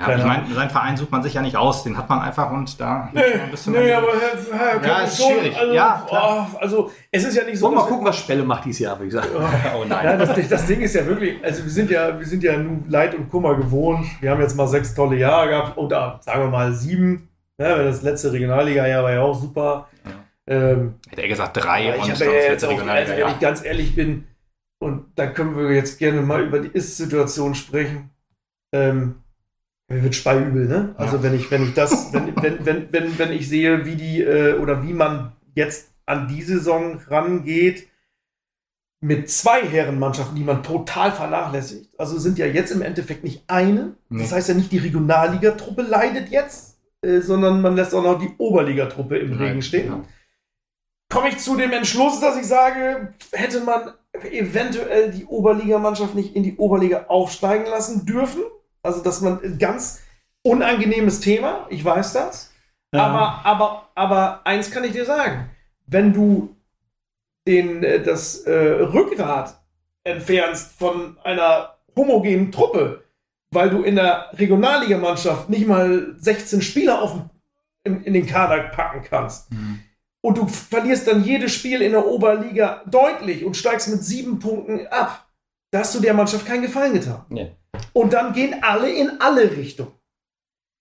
Ja, ich meine, seinen Verein sucht man sich ja nicht aus, den hat man einfach und da. Nee, ein bisschen nee aber Herr, Herr ja, ist schon, schwierig. Also, ja, oh, also es ist ja nicht so. Wollen wir mal gucken, was Spelle macht dieses Jahr, würde ich sagen. [LAUGHS] oh nein. Ja, das, das, Ding ist ja wirklich, also wir sind ja, wir sind ja nun Leid und Kummer gewohnt. Wir haben jetzt mal sechs tolle Jahre gehabt oder sagen wir mal sieben. Ja, das letzte Regionalliga-Jahr war ja auch super. Ja. Ähm, Hätte er gesagt drei und das letzte Regionalliga. Also, wenn ich ganz ehrlich bin, und da können wir jetzt gerne mal über die Ist-Situation sprechen. Ähm, mir wird speiübel, ne? Also ja. wenn ich, wenn ich das, [LAUGHS] wenn, wenn, wenn, wenn, wenn ich sehe, wie die äh, oder wie man jetzt an die Saison rangeht, mit zwei Herrenmannschaften, die man total vernachlässigt. Also sind ja jetzt im Endeffekt nicht eine. Nee. Das heißt ja nicht, die Regionalligatruppe leidet jetzt, äh, sondern man lässt auch noch die Oberligatruppe im Nein, Regen stehen. Ja. Komme ich zu dem Entschluss, dass ich sage, hätte man eventuell die Oberligamannschaft nicht in die Oberliga aufsteigen lassen dürfen? Also, dass man ein ganz unangenehmes Thema, ich weiß das. Ja. Aber, aber, aber eins kann ich dir sagen. Wenn du den, äh, das äh, Rückgrat entfernst von einer homogenen Truppe, weil du in der Regionalligamannschaft nicht mal 16 Spieler auf, in, in den Kader packen kannst. Mhm. Und du verlierst dann jedes Spiel in der Oberliga deutlich und steigst mit sieben Punkten ab. Da hast du der Mannschaft keinen Gefallen getan. Nee. Und dann gehen alle in alle Richtungen.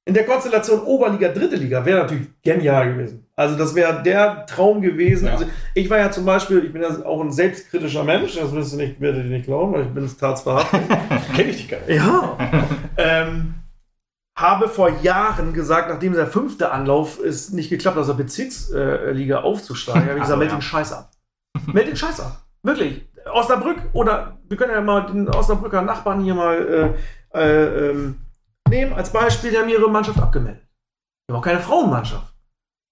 In der Konstellation Oberliga, Dritte Liga wäre natürlich genial gewesen. Also das wäre der Traum gewesen. Ja. Also ich war ja zum Beispiel, ich bin ja auch ein selbstkritischer Mensch, das wirst du nicht, werdet ihr nicht glauben, weil ich bin es tatsverhaftet. [LAUGHS] Kenne ich dich gar nicht. Ja. ähm, habe vor Jahren gesagt, nachdem der fünfte Anlauf ist nicht geklappt, aus der Bezirksliga aufzusteigen, habe ich gesagt, meld den Scheiß ab. meld den Scheiß ab. Wirklich. Osnabrück oder wir können ja mal den Osnabrücker Nachbarn hier mal äh, äh, ähm, nehmen als Beispiel, die haben ihre Mannschaft abgemeldet. Die haben auch keine Frauenmannschaft.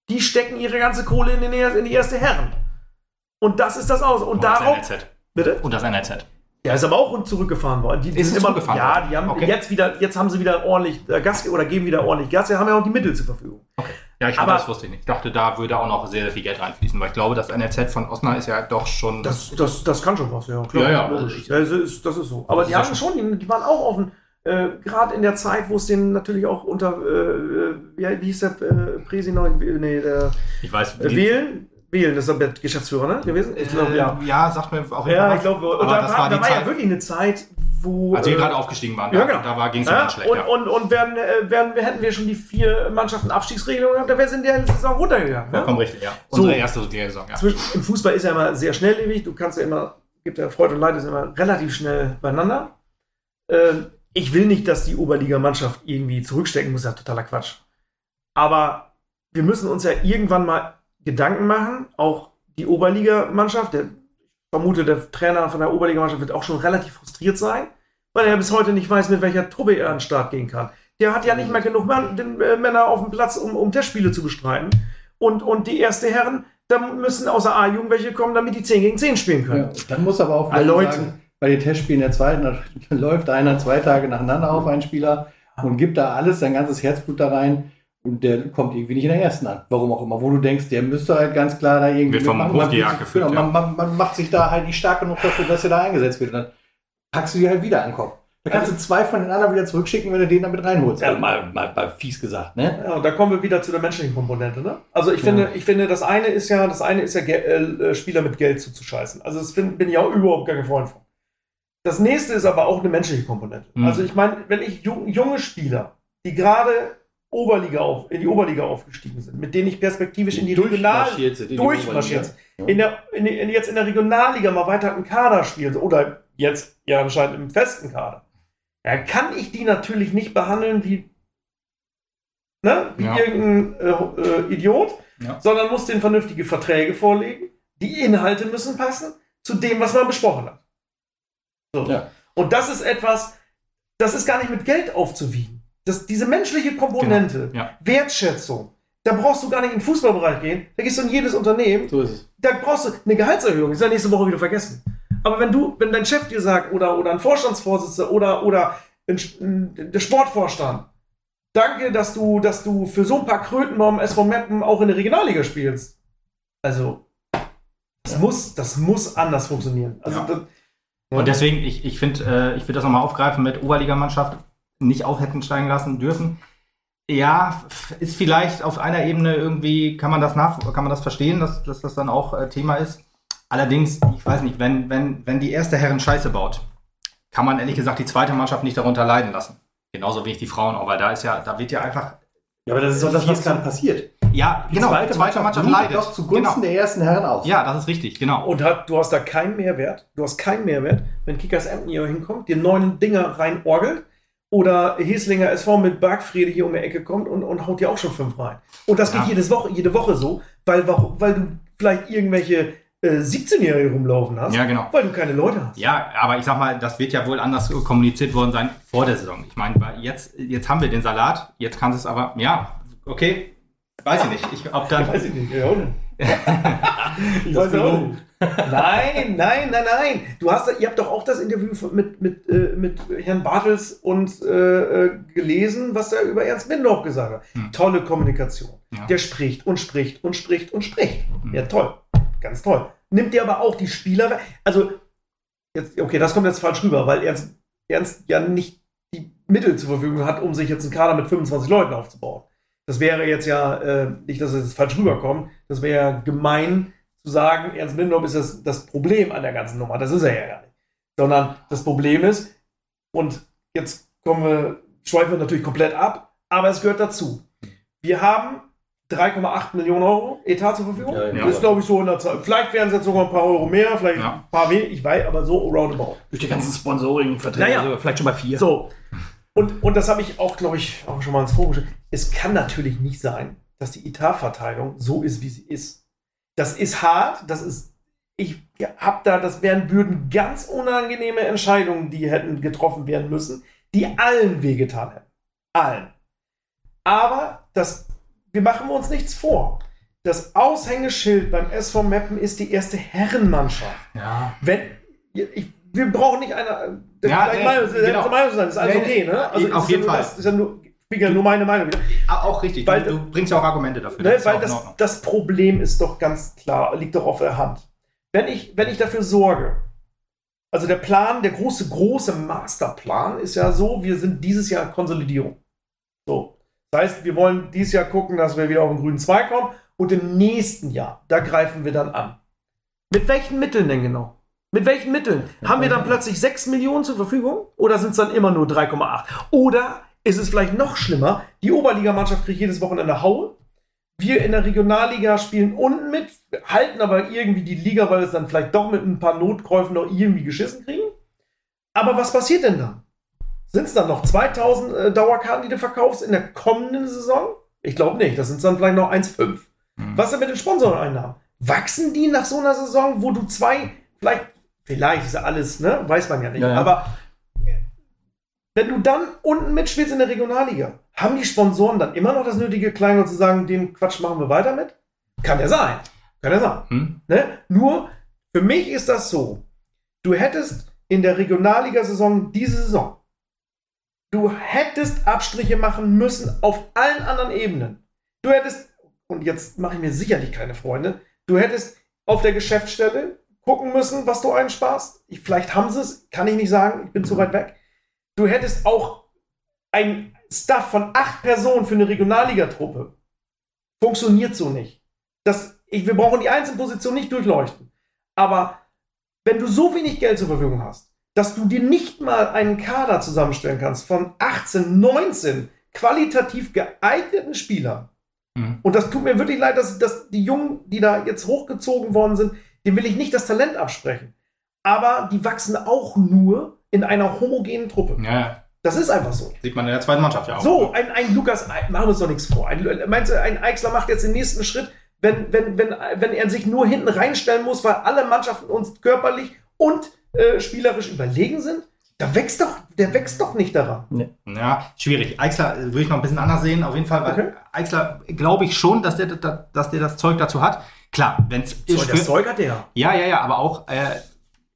Die stecken ihre ganze Kohle in, den, in die erste Herren. Und das ist das aus. Und, Und darauf. Bitte? Und das NRZ. Ja, ist aber auch zurückgefahren worden. Die, die ist sind immer, Ja, die haben okay. jetzt wieder, jetzt haben sie wieder ordentlich äh, Gas oder geben wieder ordentlich Gas. Die haben ja auch die Mittel zur Verfügung. Okay. Ja, ich aber, das wusste ich nicht. Ich dachte, da würde auch noch sehr, sehr viel Geld reinfließen, weil ich glaube, das NRZ von Osnabrück ist ja doch schon. Das, das, das kann schon was, ja. Klar, ja, ja. Logisch. Das ist, das ist so. Aber die haben schon, die, die waren auch offen. Äh, Gerade in der Zeit, wo es den natürlich auch unter, äh, wie, wie hieß der äh, Präsi noch? Nee, der. Ich weiß. Äh, Wählen? Wählen, das ist der Geschäftsführer, ne? Gewesen? Ich glaube, ja. Ja, sagt mir auch Ja, ich glaube, und da, das war, da war ja wirklich eine Zeit, wo. Als wir äh, gerade aufgestiegen waren, ja, genau. da ging es ja, schlecht. Und, und, und werden, äh, werden, hätten wir schon die vier Mannschaften Abstiegsregelung gehabt, da wäre es in der Saison runtergegangen. Ne? Vollkommen ne? richtig, ja. Unsere so, erste Saison, ja. Zwischen, Im Fußball ist ja immer sehr schnelllebig, du kannst ja immer, gibt ja Freude und Leid, ist immer relativ schnell beieinander. Ähm, ich will nicht, dass die Oberligamannschaft irgendwie zurückstecken muss, das ist ja totaler Quatsch. Aber wir müssen uns ja irgendwann mal Gedanken machen, auch die Oberligamannschaft, der, vermute, der Trainer von der Oberligamannschaft wird auch schon relativ frustriert sein, weil er bis heute nicht weiß, mit welcher Truppe er an den Start gehen kann. Der hat ja nicht mehr genug Mann, den, äh, Männer auf dem Platz, um, um Testspiele zu bestreiten. Und, und die erste Herren, da müssen außer A-Jugend welche kommen, damit die 10 gegen 10 spielen können. Ja, dann muss aber auch ah, Leute, sagen, bei den Testspielen der zweiten, da [LAUGHS] läuft einer zwei Tage nacheinander auf einen Spieler und gibt da alles, sein ganzes Herzblut da rein. Und der kommt irgendwie nicht in der ersten an. Warum auch immer. Wo du denkst, der müsste halt ganz klar da irgendwie. Wird vom Beruf die Jacke genau, ja. man, man, man, macht sich da halt nicht stark genug dafür, dass er da eingesetzt wird. Und dann packst du die halt wieder an den Kopf. Da kannst du zwei von den anderen wieder zurückschicken, wenn du den damit reinholst. Ja, mal, mal, mal fies gesagt, ne? Ja, und da kommen wir wieder zu der menschlichen Komponente, ne? Also ich finde, ich finde, das eine ist ja, das eine ist ja, äh, Spieler mit Geld zuzuscheißen. Also das find, bin ich auch überhaupt gar kein Freund von. Das nächste ist aber auch eine menschliche Komponente. Mhm. Also ich meine, wenn ich junge Spieler, die gerade Oberliga auf, in die Oberliga aufgestiegen sind, mit denen ich perspektivisch in die Regional durchmarschiert sind, ja. in der, in, in, jetzt in der Regionalliga mal weiter einen Kader spielen oder jetzt ja anscheinend im festen Kader, ja, kann ich die natürlich nicht behandeln wie, ne, wie ja. irgendein äh, äh, Idiot, ja. sondern muss denen vernünftige Verträge vorlegen. Die Inhalte müssen passen zu dem, was man besprochen hat. So. Und das ist etwas, das ist gar nicht mit Geld aufzuwiegen das, diese menschliche Komponente, genau. ja. Wertschätzung, da brauchst du gar nicht in den Fußballbereich gehen, da gehst du in jedes Unternehmen, so ist es. da brauchst du eine Gehaltserhöhung, ist ja nächste Woche wieder vergessen. Aber wenn du, wenn dein Chef dir sagt, oder, oder ein Vorstandsvorsitzender oder, oder der Sportvorstand, danke, dass du, dass du für so ein paar Kröten beim SV Meppen auch in der Regionalliga spielst. Also, das, ja. muss, das muss anders funktionieren. Also, ja. das, und deswegen, ich, ich finde, äh, ich will das nochmal aufgreifen mit Oberligamannschaft nicht auf hätten steigen lassen dürfen. Ja, ist vielleicht auf einer Ebene irgendwie, kann man das nach, kann man das verstehen, dass, dass das dann auch äh, Thema ist. Allerdings, ich weiß nicht, wenn, wenn, wenn die erste Herren Scheiße baut, kann man ehrlich gesagt die zweite Mannschaft nicht darunter leiden lassen. Genauso wenig die Frauen auch, weil da ist ja, da wird ja einfach. Ja, aber das ist doch das, was gerade passiert. Ja, die genau. Zweite, zweite Mannschaft, Mannschaft leidet doch zugunsten genau. der ersten Herren aus. Ja, das ist richtig, genau. Und hat, du hast da keinen Mehrwert. Du hast keinen Mehrwert, wenn Kickers Emden hier hinkommt, dir neun Dinger rein orgelt oder Heslinger SV mit Bergfriede hier um die Ecke kommt und, und haut dir auch schon fünf rein. Und das geht jedes Woche, jede Woche so, weil, weil du vielleicht irgendwelche äh, 17-Jährige rumlaufen hast, ja, genau. weil du keine Leute hast. Ja, aber ich sag mal, das wird ja wohl anders kommuniziert worden sein vor der Saison. Ich meine, jetzt, jetzt haben wir den Salat, jetzt kann es aber, ja, okay, weiß ich nicht. Ich, ob dann, [LAUGHS] weiß ich nicht, ja, [LAUGHS] ich weiß auch nicht. Nein, nein, nein, nein. Du hast, ihr habt doch auch das Interview mit, mit, äh, mit Herrn Bartels und äh, äh, gelesen, was er über Ernst Mindorf gesagt hat. Hm. Tolle Kommunikation. Ja. Der spricht und spricht und spricht und spricht. Hm. Ja, toll. ganz toll. Nimmt dir aber auch die Spieler, also, jetzt, okay, das kommt jetzt falsch rüber, weil Ernst, Ernst ja nicht die Mittel zur Verfügung hat, um sich jetzt einen Kader mit 25 Leuten aufzubauen. Das wäre jetzt ja, äh, nicht, dass es jetzt falsch rüberkommt, das wäre ja gemein zu sagen, Ernst Lindorf ist das, das Problem an der ganzen Nummer. Das ist er ja gar nicht. Sondern das Problem ist, und jetzt kommen wir, schweifen wir natürlich komplett ab, aber es gehört dazu. Wir haben 3,8 Millionen Euro Etat zur Verfügung. Ja, ja. Das ist, glaube ich, so in der Zeit. Vielleicht werden es jetzt sogar ein paar Euro mehr, vielleicht ja. ein paar weniger, ich weiß, aber so roundabout. Durch die ganzen Sponsoring-Verträge, naja. also vielleicht schon mal vier. So. Und, und das habe ich auch, glaube ich, auch schon mal ins Forum gestellt. Es kann natürlich nicht sein, dass die Etatverteilung so ist, wie sie ist. Das ist hart, das ist, ich habe da, das wären, würden ganz unangenehme Entscheidungen, die hätten getroffen werden müssen, die allen wehgetan hätten. Allen. Aber das wir machen uns nichts vor. Das Aushängeschild beim SV Meppen ist die erste Herrenmannschaft. Ja. Wenn, ich, wir brauchen nicht eine, ja, äh, Meinung, genau. Meinung sein, das ist alles okay, ne? Also auf jeden Fall. Das ist ja nur, spiegelt nur meine Meinung wieder. Auch richtig, weil, du, du bringst ja auch Argumente dafür. Ne, das weil das, das Problem ist doch ganz klar, liegt doch auf der Hand. Wenn ich, wenn ich dafür sorge, also der Plan, der große, große Masterplan ist ja so, wir sind dieses Jahr Konsolidierung. So. Das heißt, wir wollen dieses Jahr gucken, dass wir wieder auf den grünen Zweig kommen und im nächsten Jahr, da greifen wir dann an. Mit welchen Mitteln denn genau? Mit welchen Mitteln? Ja, Haben wir dann plötzlich 6 Millionen zur Verfügung oder sind es dann immer nur 3,8? Oder ist es vielleicht noch schlimmer, die Oberligamannschaft kriegt jedes Wochenende Haue. Wir in der Regionalliga spielen unten mit, halten aber irgendwie die Liga, weil wir es dann vielleicht doch mit ein paar Notkäufen noch irgendwie geschissen kriegen. Aber was passiert denn dann? Sind es dann noch 2000 äh, Dauerkarten, die du verkaufst in der kommenden Saison? Ich glaube nicht. Das sind dann vielleicht noch 1,5. Mhm. Was denn mit den Sponsoreneinnahmen? Wachsen die nach so einer Saison, wo du zwei, vielleicht, vielleicht ist ja alles, ne? Weiß man ja nicht. Ja, ja. Aber wenn du dann unten mitspielst in der Regionalliga, haben die Sponsoren dann immer noch das nötige Kleingeld zu sagen, den Quatsch machen wir weiter mit? Kann ja sein. Kann ja sein. Hm. Ne? Nur, für mich ist das so. Du hättest in der Regionalliga-Saison diese Saison Du hättest Abstriche machen müssen auf allen anderen Ebenen. Du hättest, und jetzt mache ich mir sicherlich keine Freunde, du hättest auf der Geschäftsstelle gucken müssen, was du einsparst. Ich, vielleicht haben sie es, kann ich nicht sagen, ich bin zu weit weg. Du hättest auch ein Staff von acht Personen für eine Regionalligatruppe. Funktioniert so nicht. Das, ich, wir brauchen die einzelnen Positionen nicht durchleuchten. Aber wenn du so wenig Geld zur Verfügung hast, dass du dir nicht mal einen Kader zusammenstellen kannst von 18, 19 qualitativ geeigneten Spielern. Mhm. Und das tut mir wirklich leid, dass, dass die Jungen, die da jetzt hochgezogen worden sind, dem will ich nicht das Talent absprechen. Aber die wachsen auch nur in einer homogenen Truppe. Ja. Das ist einfach so. Sieht man in der zweiten Mannschaft ja auch. So, ein, ein Lukas, machen wir uns doch nichts vor. Ein, meinst du, ein Eichsler macht jetzt den nächsten Schritt, wenn, wenn, wenn, wenn er sich nur hinten reinstellen muss, weil alle Mannschaften uns körperlich und äh, spielerisch überlegen sind, da wächst doch, der wächst doch nicht daran. Nee. Ja, schwierig. Eichsler äh, würde ich noch ein bisschen anders sehen, auf jeden Fall, weil okay. Eichsler glaube ich schon, dass der, dass der das Zeug dazu hat. Klar, wenn es ist. Das Zeug hat der. Ja, ja, ja, aber auch äh,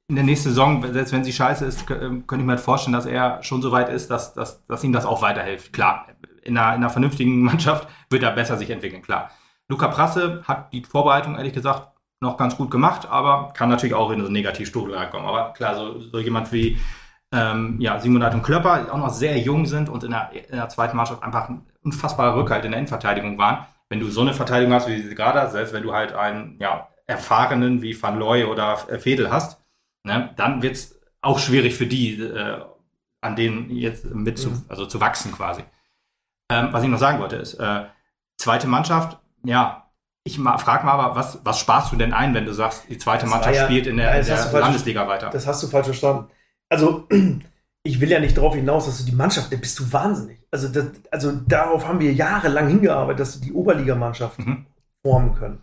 in der nächsten Saison, selbst wenn sie scheiße ist, ähm, könnte ich mir halt vorstellen, dass er schon so weit ist, dass, dass, dass ihm das auch weiterhilft. Klar, in einer, in einer vernünftigen [LAUGHS] Mannschaft wird er besser sich entwickeln, klar. Luca Prasse hat die Vorbereitung, ehrlich gesagt, noch ganz gut gemacht, aber kann natürlich auch in so eine Negativstufe reinkommen. Aber klar, so, so jemand wie ähm, ja, Simonat und Klöpper, die auch noch sehr jung sind und in der, in der zweiten Mannschaft einfach ein unfassbarer Rückhalt in der Innenverteidigung waren. Wenn du so eine Verteidigung hast, wie sie gerade hast, selbst wenn du halt einen ja, erfahrenen wie Van Looy oder Fedel hast, ne, dann wird es auch schwierig für die, äh, an denen jetzt mit zu, mhm. also zu wachsen quasi. Ähm, was ich noch sagen wollte, ist, äh, zweite Mannschaft, ja, ich frage mal aber, was, was sparst du denn ein, wenn du sagst, die zweite Mannschaft ja, spielt in der, in der Landesliga weiter? Das hast du falsch verstanden. Also, [CLEARS THROAT] ich will ja nicht darauf hinaus, dass du die Mannschaft, da bist du wahnsinnig. Also, das, also darauf haben wir jahrelang hingearbeitet, dass du die Oberligamannschaft mhm. formen können.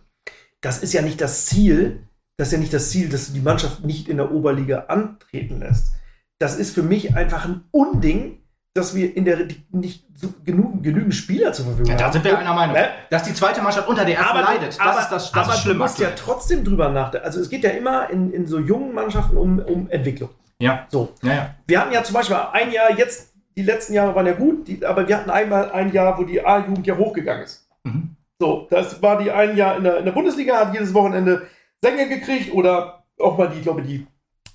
Das ist ja nicht das Ziel, das ist ja nicht das Ziel, dass du die Mannschaft nicht in der Oberliga antreten lässt. Das ist für mich einfach ein Unding, dass wir in der nicht genug, genügend Spieler zur Verfügung ja, haben. Da sind wir einer Meinung. Ne? Dass die zweite Mannschaft unter der ersten aber, leidet. Das aber, ist das, das aber ist. Du musst ja trotzdem drüber nachdenken. Also es geht ja immer in, in so jungen Mannschaften um, um Entwicklung. Ja. So. Ja, ja. Wir hatten ja zum Beispiel ein Jahr jetzt, die letzten Jahre waren ja gut, die, aber wir hatten einmal ein Jahr, wo die A-Jugend ja hochgegangen ist. Mhm. So, das war die ein Jahr in der, in der Bundesliga, hat jedes Wochenende Sänger gekriegt oder auch mal die, ich glaube, die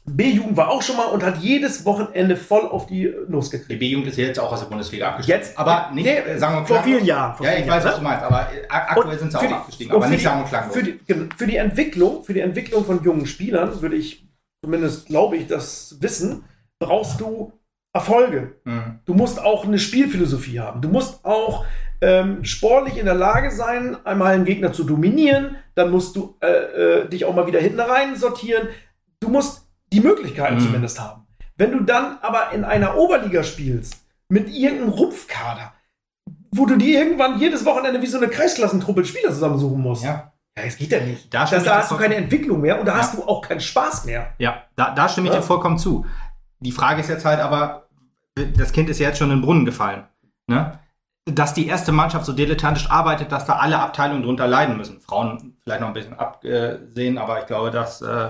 B-Jugend war auch schon mal und hat jedes Wochenende voll auf die Nuss gekriegt. Die B-Jugend ist jetzt auch aus der Bundesliga abgestiegen. Jetzt? aber nicht, Nee, sagen wir vor vielen Jahren, vor ja, vielen ich weiß, Jahren, was du meinst, aber äh, aktuell sind sie auch die- abgestiegen. Aber nicht die- sagen und klanglos. Für die, genau, für die Entwicklung, für die Entwicklung von jungen Spielern, würde ich, zumindest glaube ich, das wissen, brauchst du Erfolge. Mhm. Du musst auch eine Spielphilosophie haben. Du musst auch ähm, sportlich in der Lage sein, einmal einen Gegner zu dominieren, dann musst du äh, äh, dich auch mal wieder hinten rein sortieren. Du musst die Möglichkeiten Mhm. zumindest haben. Wenn du dann aber in einer Oberliga spielst, mit irgendeinem Rumpfkader, wo du dir irgendwann jedes Wochenende wie so eine Kreisklassentruppe Spieler zusammensuchen musst. Ja. Ja, das geht ja nicht. Da das, da hast du keine Entwicklung mehr und da Ja. hast du auch keinen Spaß mehr. Ja, da, da stimme ich Ja. dir vollkommen zu. Die Frage ist jetzt halt aber, das Kind ist ja jetzt schon in den Brunnen gefallen. Ne? Dass die erste Mannschaft so dilettantisch arbeitet, dass da alle Abteilungen drunter leiden müssen. Frauen vielleicht noch ein bisschen absehen, aber ich glaube, das äh,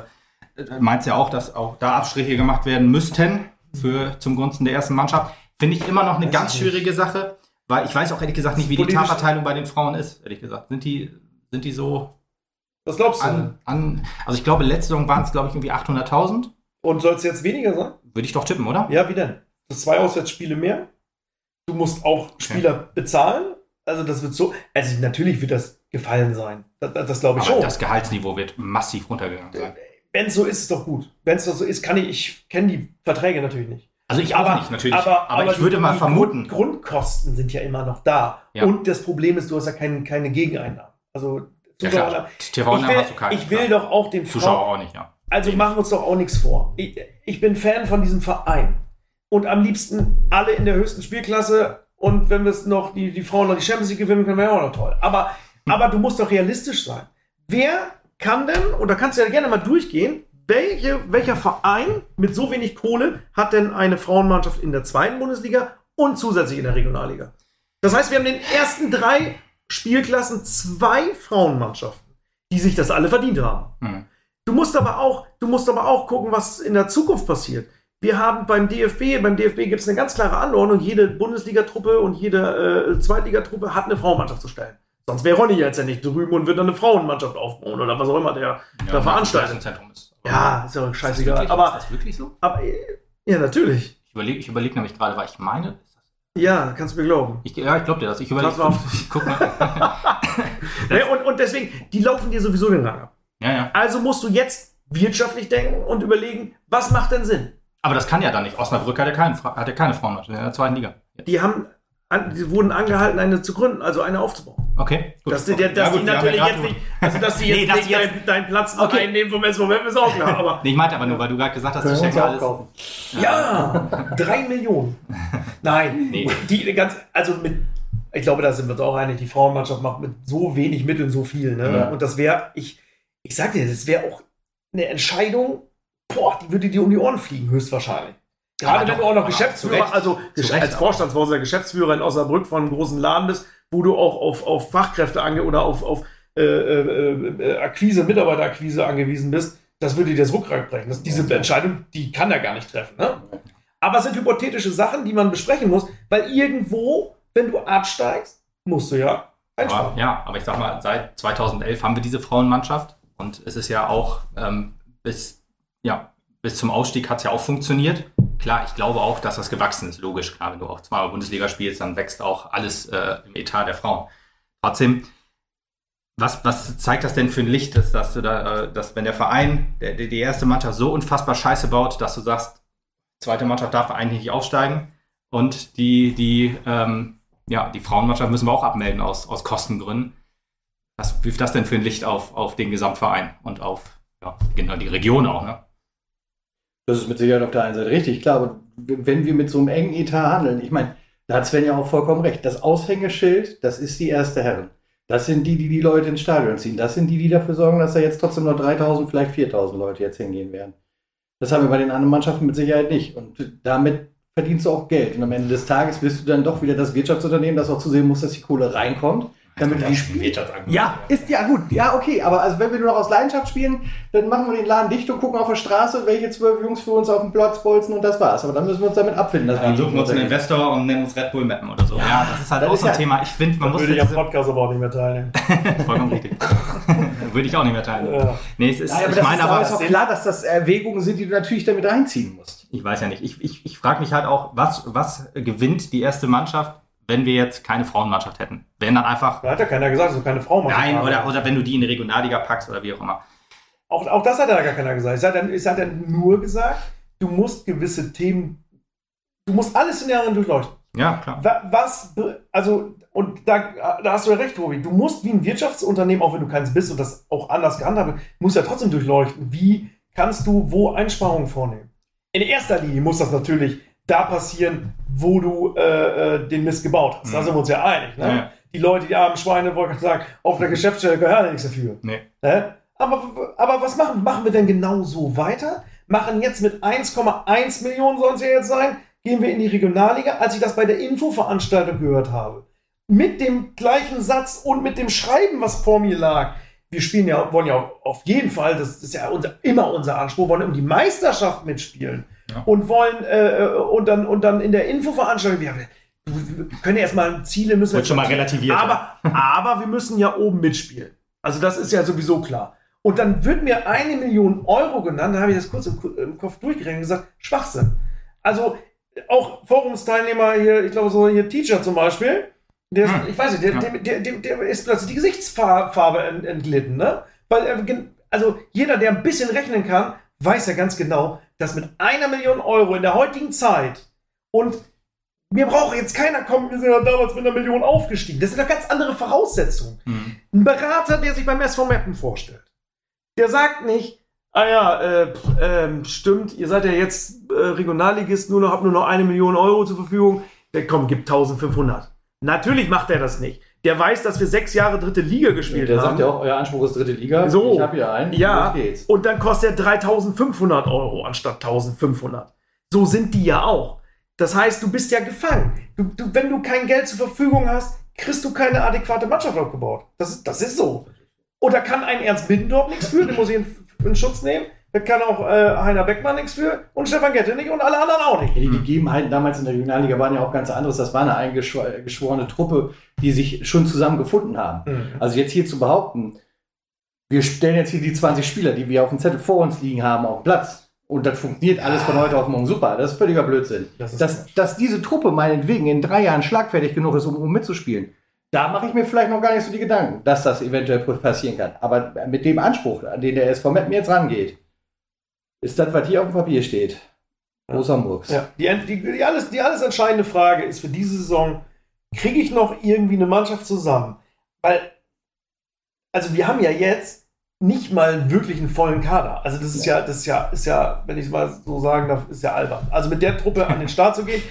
meint ja auch, dass auch da Abstriche gemacht werden müssten für, zum Gunsten der ersten Mannschaft. Finde ich immer noch eine Weiß ganz schwierige Sache, weil ich weiß auch ehrlich gesagt nicht, wie die Tarverteilung bei den Frauen ist, ehrlich gesagt. Sind die, sind die so Was glaubst du? an, an, also ich glaube, letzte Saison waren es, glaube ich, irgendwie 800.000. Und soll es jetzt weniger sein? Würde ich doch tippen, oder? Ja, wie denn? Das zwei Auswärtsspiele mehr. Du musst auch Spieler bezahlen. Also das wird so. Also natürlich wird das gefallen sein. Das, das, glaube ich Aber schon. das Gehaltsniveau wird massiv runtergegangen sein. Wenn es so ist, ist doch gut. Wenn es doch so ist, kann ich. Ich kenne die Verträge natürlich nicht. Also ich auch nicht, natürlich. Aber, ich die- würde mal die vermuten. Grund, Grundkosten sind ja immer noch da. Ja. Und das Problem ist, du hast ja kein, keine Gegeneinnahmen. Also Ja, Zuschauer- ich TV-Namen will, hast du keinen. ich will klar. doch auch den Zuschauer Frauen, auch nicht, ja. Also machen wir uns doch auch nichts vor. Ich, ich bin Fan von diesem Verein. Und am liebsten alle in der höchsten Spielklasse. Und wenn wir es noch, die, die Frauen noch die Champions League gewinnen können, wäre auch noch toll. Aber, aber du musst doch realistisch sein. Wer kann denn, und da kannst du ja gerne mal durchgehen, welche, welcher Verein mit so wenig Kohle hat denn eine Frauenmannschaft in der zweiten Bundesliga und zusätzlich in der Regionalliga? Das heißt, wir haben in den ersten drei Spielklassen zwei Frauenmannschaften, die sich das alle verdient haben. Hm. Du musst aber auch, du musst aber auch gucken, was in der Zukunft passiert. Wir haben beim DFB, beim DFB gibt es eine ganz klare Anordnung, jede Bundesligatruppe und jede äh, Zweitligatruppe hat eine Frauenmannschaft zu stellen. Sonst wäre Ronny jetzt ja nicht drüben und würde dann eine Frauenmannschaft aufbauen oder was auch immer der da veranstaltet. Ist. Ja, ist ja Ist das scheißegal. wirklich- Aber, ist das wirklich so? aber äh, ja, natürlich. Ich überlege ich überleg nämlich gerade, weil ich meine. ist Ja, kannst du mir glauben. Ich, ja, ich glaube dir das. Ich überlege. [LAUGHS] Ich guck mal. [LAUGHS] Ne, und, und deswegen, die laufen dir sowieso den Rang ab. ja, ja. Also musst du jetzt wirtschaftlich denken und überlegen, was macht denn Sinn? Aber das kann ja dann nicht. Osnabrück hat ja, keinen, Fra- hat ja keine Frauenmannschaft in der zweiten Liga. Die haben, an, die wurden angehalten, eine zu gründen, also eine aufzubauen. Okay. gut. Dass die, dass Ja, die gut, haben natürlich ja jetzt nicht, also dass [LAUGHS] die Nee, jetzt dass nicht die jetzt- deinen, deinen Platz Okay. einnehmen vom SVM ist auch klar, aber Nee, ich meinte aber nur, weil du gerade gesagt hast, Können das wir uns steckt ja alles. aufkaufen. ja, drei Millionen. [LAUGHS] Nein, Nee. die ganz, also mit, ich glaube, da sind wir uns auch einig, die Frauenmannschaft macht mit so wenig Mitteln so viel, ne? Ja. Und das wäre, ich, ich sag dir, das wäre auch eine Entscheidung, boah, die würde dir um die Ohren fliegen, höchstwahrscheinlich. Gerade Aber wenn doch, du auch noch aber Geschäftsführer, Recht. also Recht als. Vorstandsvorsitzender, Geschäftsführer in Osnabrück von einem großen Laden bist, wo du auch auf, auf Fachkräfte ange oder auf, auf äh, äh, äh, Akquise, Mitarbeiterakquise angewiesen bist, das würde dir das Rückgrat brechen. Das, diese Entscheidung, die kann er gar nicht treffen. Ne? Aber es sind hypothetische Sachen, die man besprechen muss, weil irgendwo, wenn du absteigst, musst du ja einsparen. Aber, ja, aber ich sag mal, seit 2011 haben wir diese Frauenmannschaft und es ist ja auch ähm, bis, ja, bis zum Ausstieg hat es ja auch funktioniert. Klar, ich glaube auch, dass das gewachsen ist, logisch. Klar, wenn du auch zweimal Bundesliga spielst, dann wächst auch alles äh, im Etat der Frauen. Trotzdem, was, was zeigt das denn für ein Licht, dass, dass du da, äh, dass wenn der Verein, der, die erste Mannschaft so unfassbar scheiße baut, dass du sagst, zweite Mannschaft darf eigentlich nicht aufsteigen und die, die, ähm, ja, die Frauenmannschaft müssen wir auch abmelden aus, aus Kostengründen. Was wirft das denn für ein Licht auf, auf den Gesamtverein und auf ja, genau die Region auch, ne? Das ist mit Sicherheit auf der einen Seite richtig, klar, aber wenn wir mit so einem engen Etat handeln, ich meine, da hat Sven ja auch vollkommen recht. Das Aushängeschild, das ist die erste Herren. Das sind die, die die Leute ins Stadion ziehen. Das sind die, die dafür sorgen, dass da jetzt trotzdem noch 3000, vielleicht 4000 Leute jetzt hingehen werden. Das haben wir bei den anderen Mannschaften mit Sicherheit nicht. Und damit verdienst du auch Geld. Und am Ende des Tages bist du dann doch wieder das Wirtschaftsunternehmen, das auch zusehen muss, dass die Kohle reinkommt. Damit die Spiele ja, ist ja gut. Ja, okay. Aber also wenn wir nur noch aus Leidenschaft spielen, dann machen wir den Laden dicht und gucken auf der Straße, welche zwölf Jungs für uns auf dem Platz bolzen und das war's. Aber dann müssen wir uns damit abfinden. Dass Dann wir suchen wir uns einen Investor und nennen uns Red Bull Mappen oder so. Ja, das ist halt das auch ist so ein ja- Thema. Ich finde, man muss würde ich am Podcast aber auch nicht mehr teilnehmen. [LAUGHS] vollkommen richtig. [LAUGHS] würde ich auch nicht mehr teilen. Ja. Nee, es ist, Nein, aber ich meine, ist, aber ist auch klar, dass das Erwägungen sind, die du natürlich damit reinziehen musst. Ich weiß ja nicht. Ich, ich, ich frage mich halt auch, was, was gewinnt die erste Mannschaft, wenn wir jetzt keine Frauenmannschaft hätten? Wenn dann einfach. Da hat ja keiner gesagt, dass du keine Frauenmannschaft Nein, oder, oder wenn du die in die Regionalliga packst oder wie auch immer. Auch, auch das hat ja gar keiner gesagt. Es hat, es hat ja nur gesagt, du musst gewisse Themen, du musst alles in Jahren durchleuchten. Ja, klar. Was, also, und da, da hast du ja recht, Tobi. Du musst wie ein Wirtschaftsunternehmen, auch wenn du keins bist und das auch anders gehandhabt musst ja trotzdem durchleuchten, wie kannst du wo Einsparungen vornehmen. In erster Linie muss das natürlich da passieren, wo du äh, äh den Mist gebaut hast. Mhm. Da sind wir uns ja einig. Ne? Ja. Die Leute, die armen Schweine, wollte ich sagen, auf der Geschäftsstelle gehören ja nichts dafür. Nee. Ne? Aber, aber was machen, machen wir denn genau so weiter? Machen jetzt mit 1,1 Millionen, sollen es ja jetzt sein, gehen wir in die Regionalliga, als ich das bei der Infoveranstaltung gehört habe. Mit dem gleichen Satz und mit dem Schreiben, was vor mir lag. Wir spielen ja, wollen ja auf jeden Fall, das ist ja unser, immer unser Anspruch, wollen um die Meisterschaft mitspielen. Ja. Und wollen, äh, äh und, dann, und dann in der Infoveranstaltung, wir, wir können ja erstmal Ziele müssen. Wird schon mal relativiert. Aber, aber wir müssen ja oben mitspielen. Also das ist ja sowieso klar. Und dann wird mir eine Million Euro genannt, da habe ich das kurz im, im Kopf durchgerechnet und gesagt, Schwachsinn. Also auch Forumsteilnehmer hier, ich glaube so hier Teacher zum Beispiel, der, hm. ich weiß nicht, der, ja. der, der, der, ist plötzlich die Gesichtsfarbe entglitten, ne? Weil, also jeder, der ein bisschen rechnen kann, weiß ja ganz genau, dass mit einer Million Euro in der heutigen Zeit und mir braucht jetzt keiner kommen, wir sind ja damals mit einer Million aufgestiegen. Das sind ja ganz andere Voraussetzungen. Hm. Ein Berater, der sich beim SV Mappen vorstellt, der sagt nicht, ah ja, äh, äh, stimmt, ihr seid ja jetzt äh, Regionalligist, nur noch, habt nur noch eine Million Euro zur Verfügung. Der kommt, gibt 1500. Natürlich macht er das nicht. Der weiß, dass wir sechs Jahre dritte Liga gespielt der haben. Der sagt ja auch, euer Anspruch ist dritte Liga. So. Ich habe hier einen. Ja. Und dann kostet er 3500 Euro anstatt 1500. So sind die ja auch. Das heißt, du bist ja gefangen. Du, du, wenn du kein Geld zur Verfügung hast, kriegst du keine adäquate Mannschaft aufgebaut. Das, das ist so. Oder kann ein Ernst Middendorf nichts für, den muss ich in, in Schutz nehmen. Da kann auch äh, Heiner Beckmann nichts für und Stefan Gette nicht und alle anderen auch nicht. Ja, die Gegebenheiten damals in der Regionalliga waren ja auch ganz anderes. Das war eine eingeschworene Truppe, die sich schon zusammen gefunden haben. Mhm. Also jetzt hier zu behaupten, wir stellen jetzt hier die 20 Spieler, die wir auf dem Zettel vor uns liegen haben, auf den Platz. Und das funktioniert alles von heute auf morgen super. Das ist völliger Blödsinn. Das dass, dass diese Truppe meinetwegen in drei Jahren schlagfertig genug ist, um, um mitzuspielen, da mache ich mir vielleicht noch gar nicht so die Gedanken, dass das eventuell passieren kann. Aber mit dem Anspruch, an den der SV Meppen jetzt rangeht, ist das, was hier auf dem Papier steht. Großer Murks. Ja. Die, die, die, alles, die alles entscheidende Frage ist für diese Saison, kriege ich noch irgendwie eine Mannschaft zusammen? Weil, also wir haben ja jetzt nicht mal wirklich einen vollen Kader. Also das ist ja, das ist ja, ist ja, wenn ich es mal so sagen darf, ist ja albern. Also mit der Truppe an den Start zu gehen,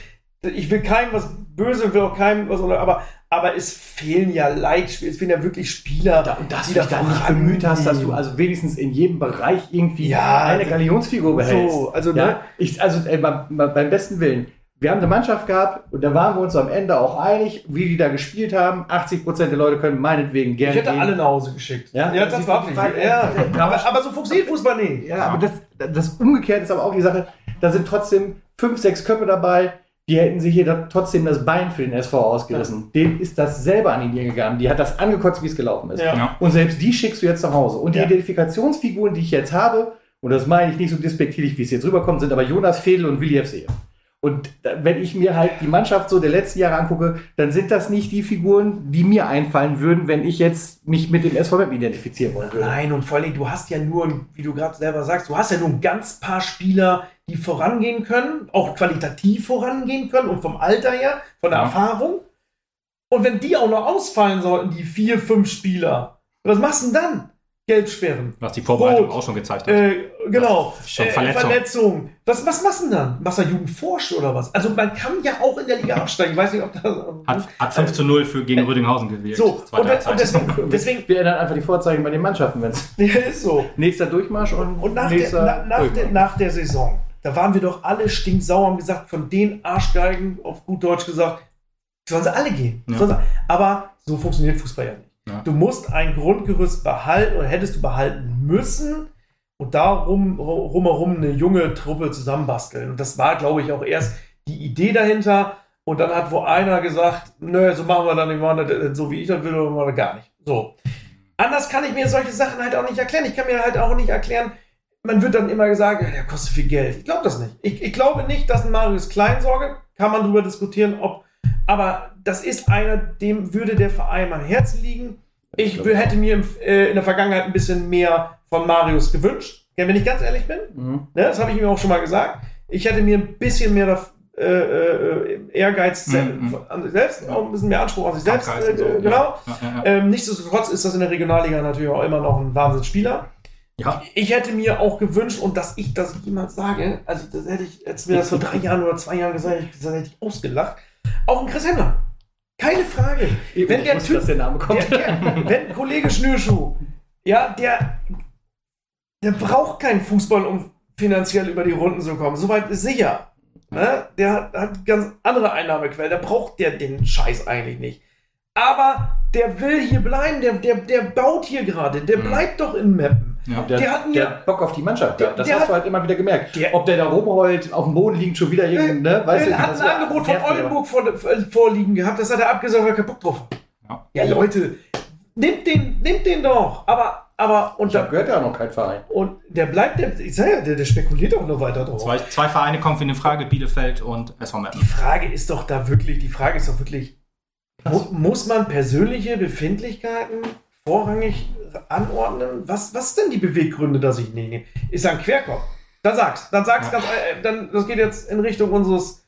ich will keinem was böse, will auch keinem was, aber aber es fehlen ja Leitspieler, es fehlen ja wirklich Spieler. Da, und dass du dich da nicht bemüht hast, dass du also wenigstens in jedem Bereich irgendwie ja, eine Galionsfigur behältst. So, also, ja, ne? ich, also ey, beim, beim besten Willen. Wir haben eine Mannschaft gehabt und da waren wir uns am Ende auch einig, wie die da gespielt haben. 80 Prozent der Leute können meinetwegen gerne. Ich hätte gehen. alle nach Hause geschickt. Ja, ja das war nicht. Ja, [LAUGHS] aber, aber so funktioniert Fußball nicht. Ja, aber das, das umgekehrt ist aber auch die Sache, da sind trotzdem fünf, sechs Köpfe dabei, die hätten sich hier trotzdem das Bein für den SV ausgerissen. Ja. Dem ist das selber an die Nieren gegangen. Die hat das angekotzt, wie es gelaufen ist. Ja. Und selbst die schickst du jetzt nach Hause. Und die ja. Identifikationsfiguren, die ich jetzt habe, und das meine ich nicht so despektierlich, wie es jetzt rüberkommt, sind aber Jonas Fedel und Willi F. Und wenn ich mir halt die Mannschaft so der letzten Jahre angucke, dann sind das nicht die Figuren, die mir einfallen würden, wenn ich jetzt mich mit dem SVM identifizieren wollen würde. Nein, und vor allem, du hast ja nur, wie du gerade selber sagst, du hast ja nur ein ganz paar Spieler, die vorangehen können, auch qualitativ vorangehen können und vom Alter her, von der ja. Erfahrung. Und wenn die auch noch ausfallen sollten, die vier, fünf Spieler, was machst du denn dann? Gelbsperren. Was die Vorbereitung Rot, auch schon gezeigt hat. Äh, genau. Schon äh, Verletzung. Verletzung. Was, was machst du denn dann? Machst du Jugendforscht oder was? Also man kann ja auch in der Liga absteigen. Ich weiß nicht, ob das... Hat, hat 5 zu 0 für, gegen äh, Rüdinghausen gewählt. So, und, und, deswegen, [LAUGHS] deswegen... Wir ändern einfach die Vorzeichen bei den Mannschaften, wenn es... [LAUGHS] Ja, ist so. Nächster Durchmarsch und, und nach, nächster der, na, nach, der, nach der Saison, da waren wir doch alle stinksauer und gesagt, von den Arschgeigen, auf gut Deutsch gesagt, sollen sie alle gehen. Ja. Aber so funktioniert Fußball ja nicht. Du musst ein Grundgerüst behalten oder hättest du behalten müssen und darum rumherum eine junge Truppe zusammenbasteln. Und das war, glaube ich, auch erst die Idee dahinter. Und dann hat wo einer gesagt, nö, so machen wir dann nicht, so wie ich das will, oder machen gar nicht. So. Anders kann ich mir solche Sachen halt auch nicht erklären. Ich kann mir halt auch nicht erklären, man wird dann immer gesagt, ja, der kostet viel Geld. Ich glaube das nicht. Ich, ich, glaube nicht, dass ein Marius Kleinsorge, kann man darüber diskutieren, ob, aber das ist einer, dem würde der Verein am Herzen liegen. Ich hätte mir äh, in der Vergangenheit ein bisschen mehr von Marius gewünscht, wenn ich ganz ehrlich bin. Mhm. Ne, das habe ich mir auch schon mal gesagt. Ich hätte mir ein bisschen mehr äh, äh, Ehrgeiz mhm. an sich selbst, auch ein bisschen mehr Anspruch an sich selbst. Äh, so, genau. Ja. Ja, ja, ähm, nichtsdestotrotz ist das in der Regionalliga natürlich auch immer noch ein Wahnsinnsspieler. Ja. Ich hätte mir auch gewünscht, und dass ich das jemals sage, also das hätte ich, als mir das vor drei Jahren oder zwei Jahren gesagt das hätte ich ausgelacht. Auch ein Chris Hemmer. Keine Frage. Eben, wenn der Typ, der Name kommt. Der, der, wenn Kollege Schnürschuh, ja, der, der braucht keinen Fußball, um finanziell über die Runden zu kommen. Soweit ist sicher. Ne? Der hat, hat ganz andere Einnahmequellen. Der braucht der den Scheiß eigentlich nicht. Aber der will hier bleiben, der, der, der baut hier gerade, der mhm. bleibt doch in Meppen. Ja, der, der, hat der Bock auf die Mannschaft. Der, das hast du halt immer wieder gemerkt. Der, Ob der da rumrollt, auf dem Boden liegt, schon wieder irgendein, ne? Weißt er hat ein Angebot von Oldenburg vor, äh, vorliegen gehabt, das hat er abgesagt, weil er keinen Bock drauf Ja. ja, Leute, nimmt den, nimmt den doch. Aber, aber, und da gehört ja noch kein Verein. Und der bleibt, der, ich sag ja, der, der spekuliert auch nur weiter drauf. Zwei, zwei Vereine kommen für eine Frage, Bielefeld und SV Meppen. Die Frage ist doch da wirklich, die Frage ist doch wirklich, Mu muss man persönliche Befindlichkeiten vorrangig anordnen? Was, was denn die Beweggründe, dass ich nehme? Ist ein Querkopf. Dann sag's. Dann sag's ja. ganz, äh, dann, das geht jetzt in Richtung unseres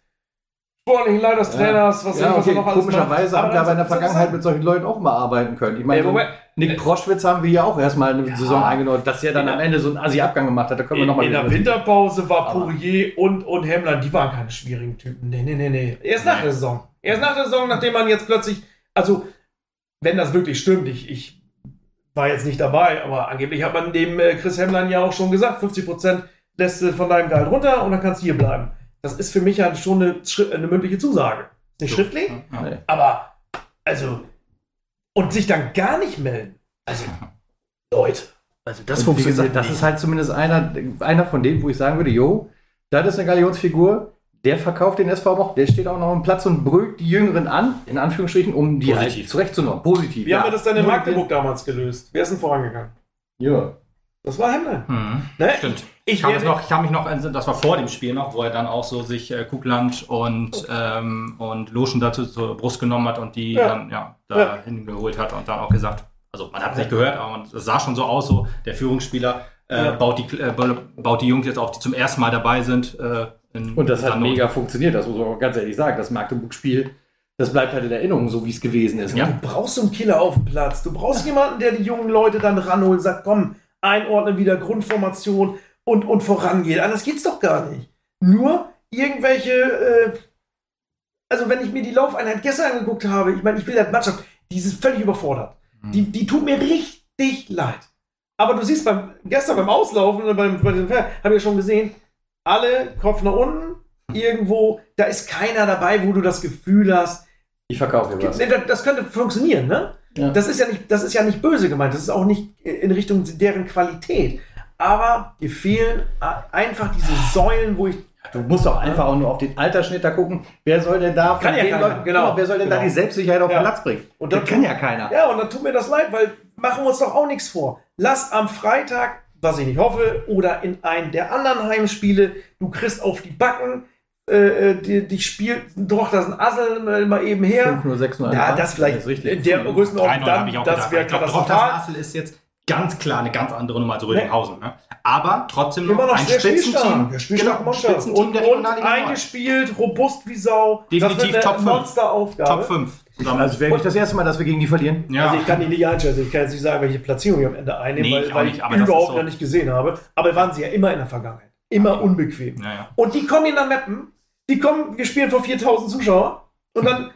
sportlichen Leiterstrainers, was, ja, okay. was noch alles Komischerweise haben wir aber in der Vergangenheit mit solchen Leuten auch mal arbeiten können. Ich meine, so Nick Proschwitz haben wir ja auch erstmal eine ja. Saison eingenordet, dass er dann am Ende so einen Asi-Abgang gemacht hat. Da können wir in, noch mal in der Winterpause war Poirier und, und Hemmler, die waren keine schwierigen Typen. Nee, nee, nee, nee. Erst nach der Saison. Erst nach der Saison, nachdem man jetzt plötzlich, also, wenn das wirklich stimmt, ich, ich war jetzt nicht dabei, aber angeblich hat man dem äh, Chris Hemmlein ja auch schon gesagt, 50% lässt du von deinem Gehalt runter und dann kannst du hier bleiben. Das ist für mich ja schon eine, eine mündliche Zusage. Nicht so. schriftlich, ja. aber, also, und sich dann gar nicht melden. Also, Leute. Also das funktioniert. Das ist halt zumindest einer, einer von denen, wo ich sagen würde, jo, das ist eine Galionsfigur, der verkauft den SV noch, der steht auch noch am Platz und brüllt die Jüngeren an, in Anführungsstrichen, um die Positiv. halt zurechtzunehmen. Positiv. Wie ja. haben wir das dann in Magdeburg damals gelöst? Wer ist denn vorangegangen? Ja. Das war Hemmlein. Mhm. Ne? Stimmt. Ich, ich, ich kann mich noch, das war vor dem Spiel noch, wo er dann auch so sich äh, Kugland und, ähm, und Lotion dazu zur Brust genommen hat und die ja. dann ja, da ja. hingeholt hat und dann auch gesagt, also man hat es nicht gehört, aber es sah schon so aus, so der Führungsspieler äh, ja. baut, die, äh, baut die Jungs jetzt auf, die zum ersten Mal dabei sind. Äh, und das hat mega funktioniert, das muss man auch ganz ehrlich sagen. Das Magdeburg-Spiel, das bleibt halt in Erinnerung, so wie es gewesen ist. Ja. Du brauchst so einen Killer auf dem Platz. Du brauchst jemanden, der die jungen Leute dann ranholt und sagt, komm, einordnen wieder, Grundformation und, und vorangeht. Anders geht's doch gar nicht. Nur irgendwelche, äh, also wenn ich mir die Laufeinheit gestern angeguckt habe, ich meine, ich will der Mannschaft, die ist völlig überfordert. Mhm. Die, die tut mir richtig leid. Aber du siehst beim, gestern beim Auslaufen oder beim, bei diesem habe ich ja schon gesehen, alle Kopf nach unten, irgendwo, da ist keiner dabei, wo du das Gefühl hast, ich verkaufe dir was. Das könnte funktionieren, ne? Ja. Das, ist ja nicht, das ist ja nicht böse gemeint, das ist auch nicht in Richtung deren Qualität. Aber dir fehlen einfach diese Säulen, wo ich Du musst doch einfach auch nur auf den Altersschnitt da gucken. Wer soll denn da kann ja den Leuten, genau, wer soll denn genau. da die Selbstsicherheit auf ja. den Platz bringen? Und das kann ja keiner. Ja, und dann tut mir das leid, weil machen wir uns doch auch nichts vor. Lass am Freitag, was ich nicht hoffe, oder in einem der anderen Heimspiele, du kriegst auf die Backen, äh, äh die, die spielt doch das ein Assel mal eben her. 5 6 Ja, das vielleicht das in der Größenordnung dann, das wäre katastrophal. Assel ist jetzt ganz klar eine ganz andere Nummer als Rödinghausen. Ne? Aber trotzdem noch, noch ein Spitzenteam. Genau, Spitzenteam und, der und eingespielt, robust wie Sau. Definitiv Top 5. Monsteraufgabe. Top 5. Zusammen. Also wäre nicht das erste Mal, dass wir gegen die verlieren. Ja. Also ich kann die nicht einschätzen. Ich kann jetzt nicht sagen, welche Platzierung ich am Ende einnehme, nee, weil, ich, weil ich überhaupt so. noch nicht gesehen habe. Aber waren sie ja immer in der Vergangenheit. Immer okay. unbequem. Ja, ja. Und die kommen in der Mappen, die kommen, wir spielen vor 4000 Zuschauern und dann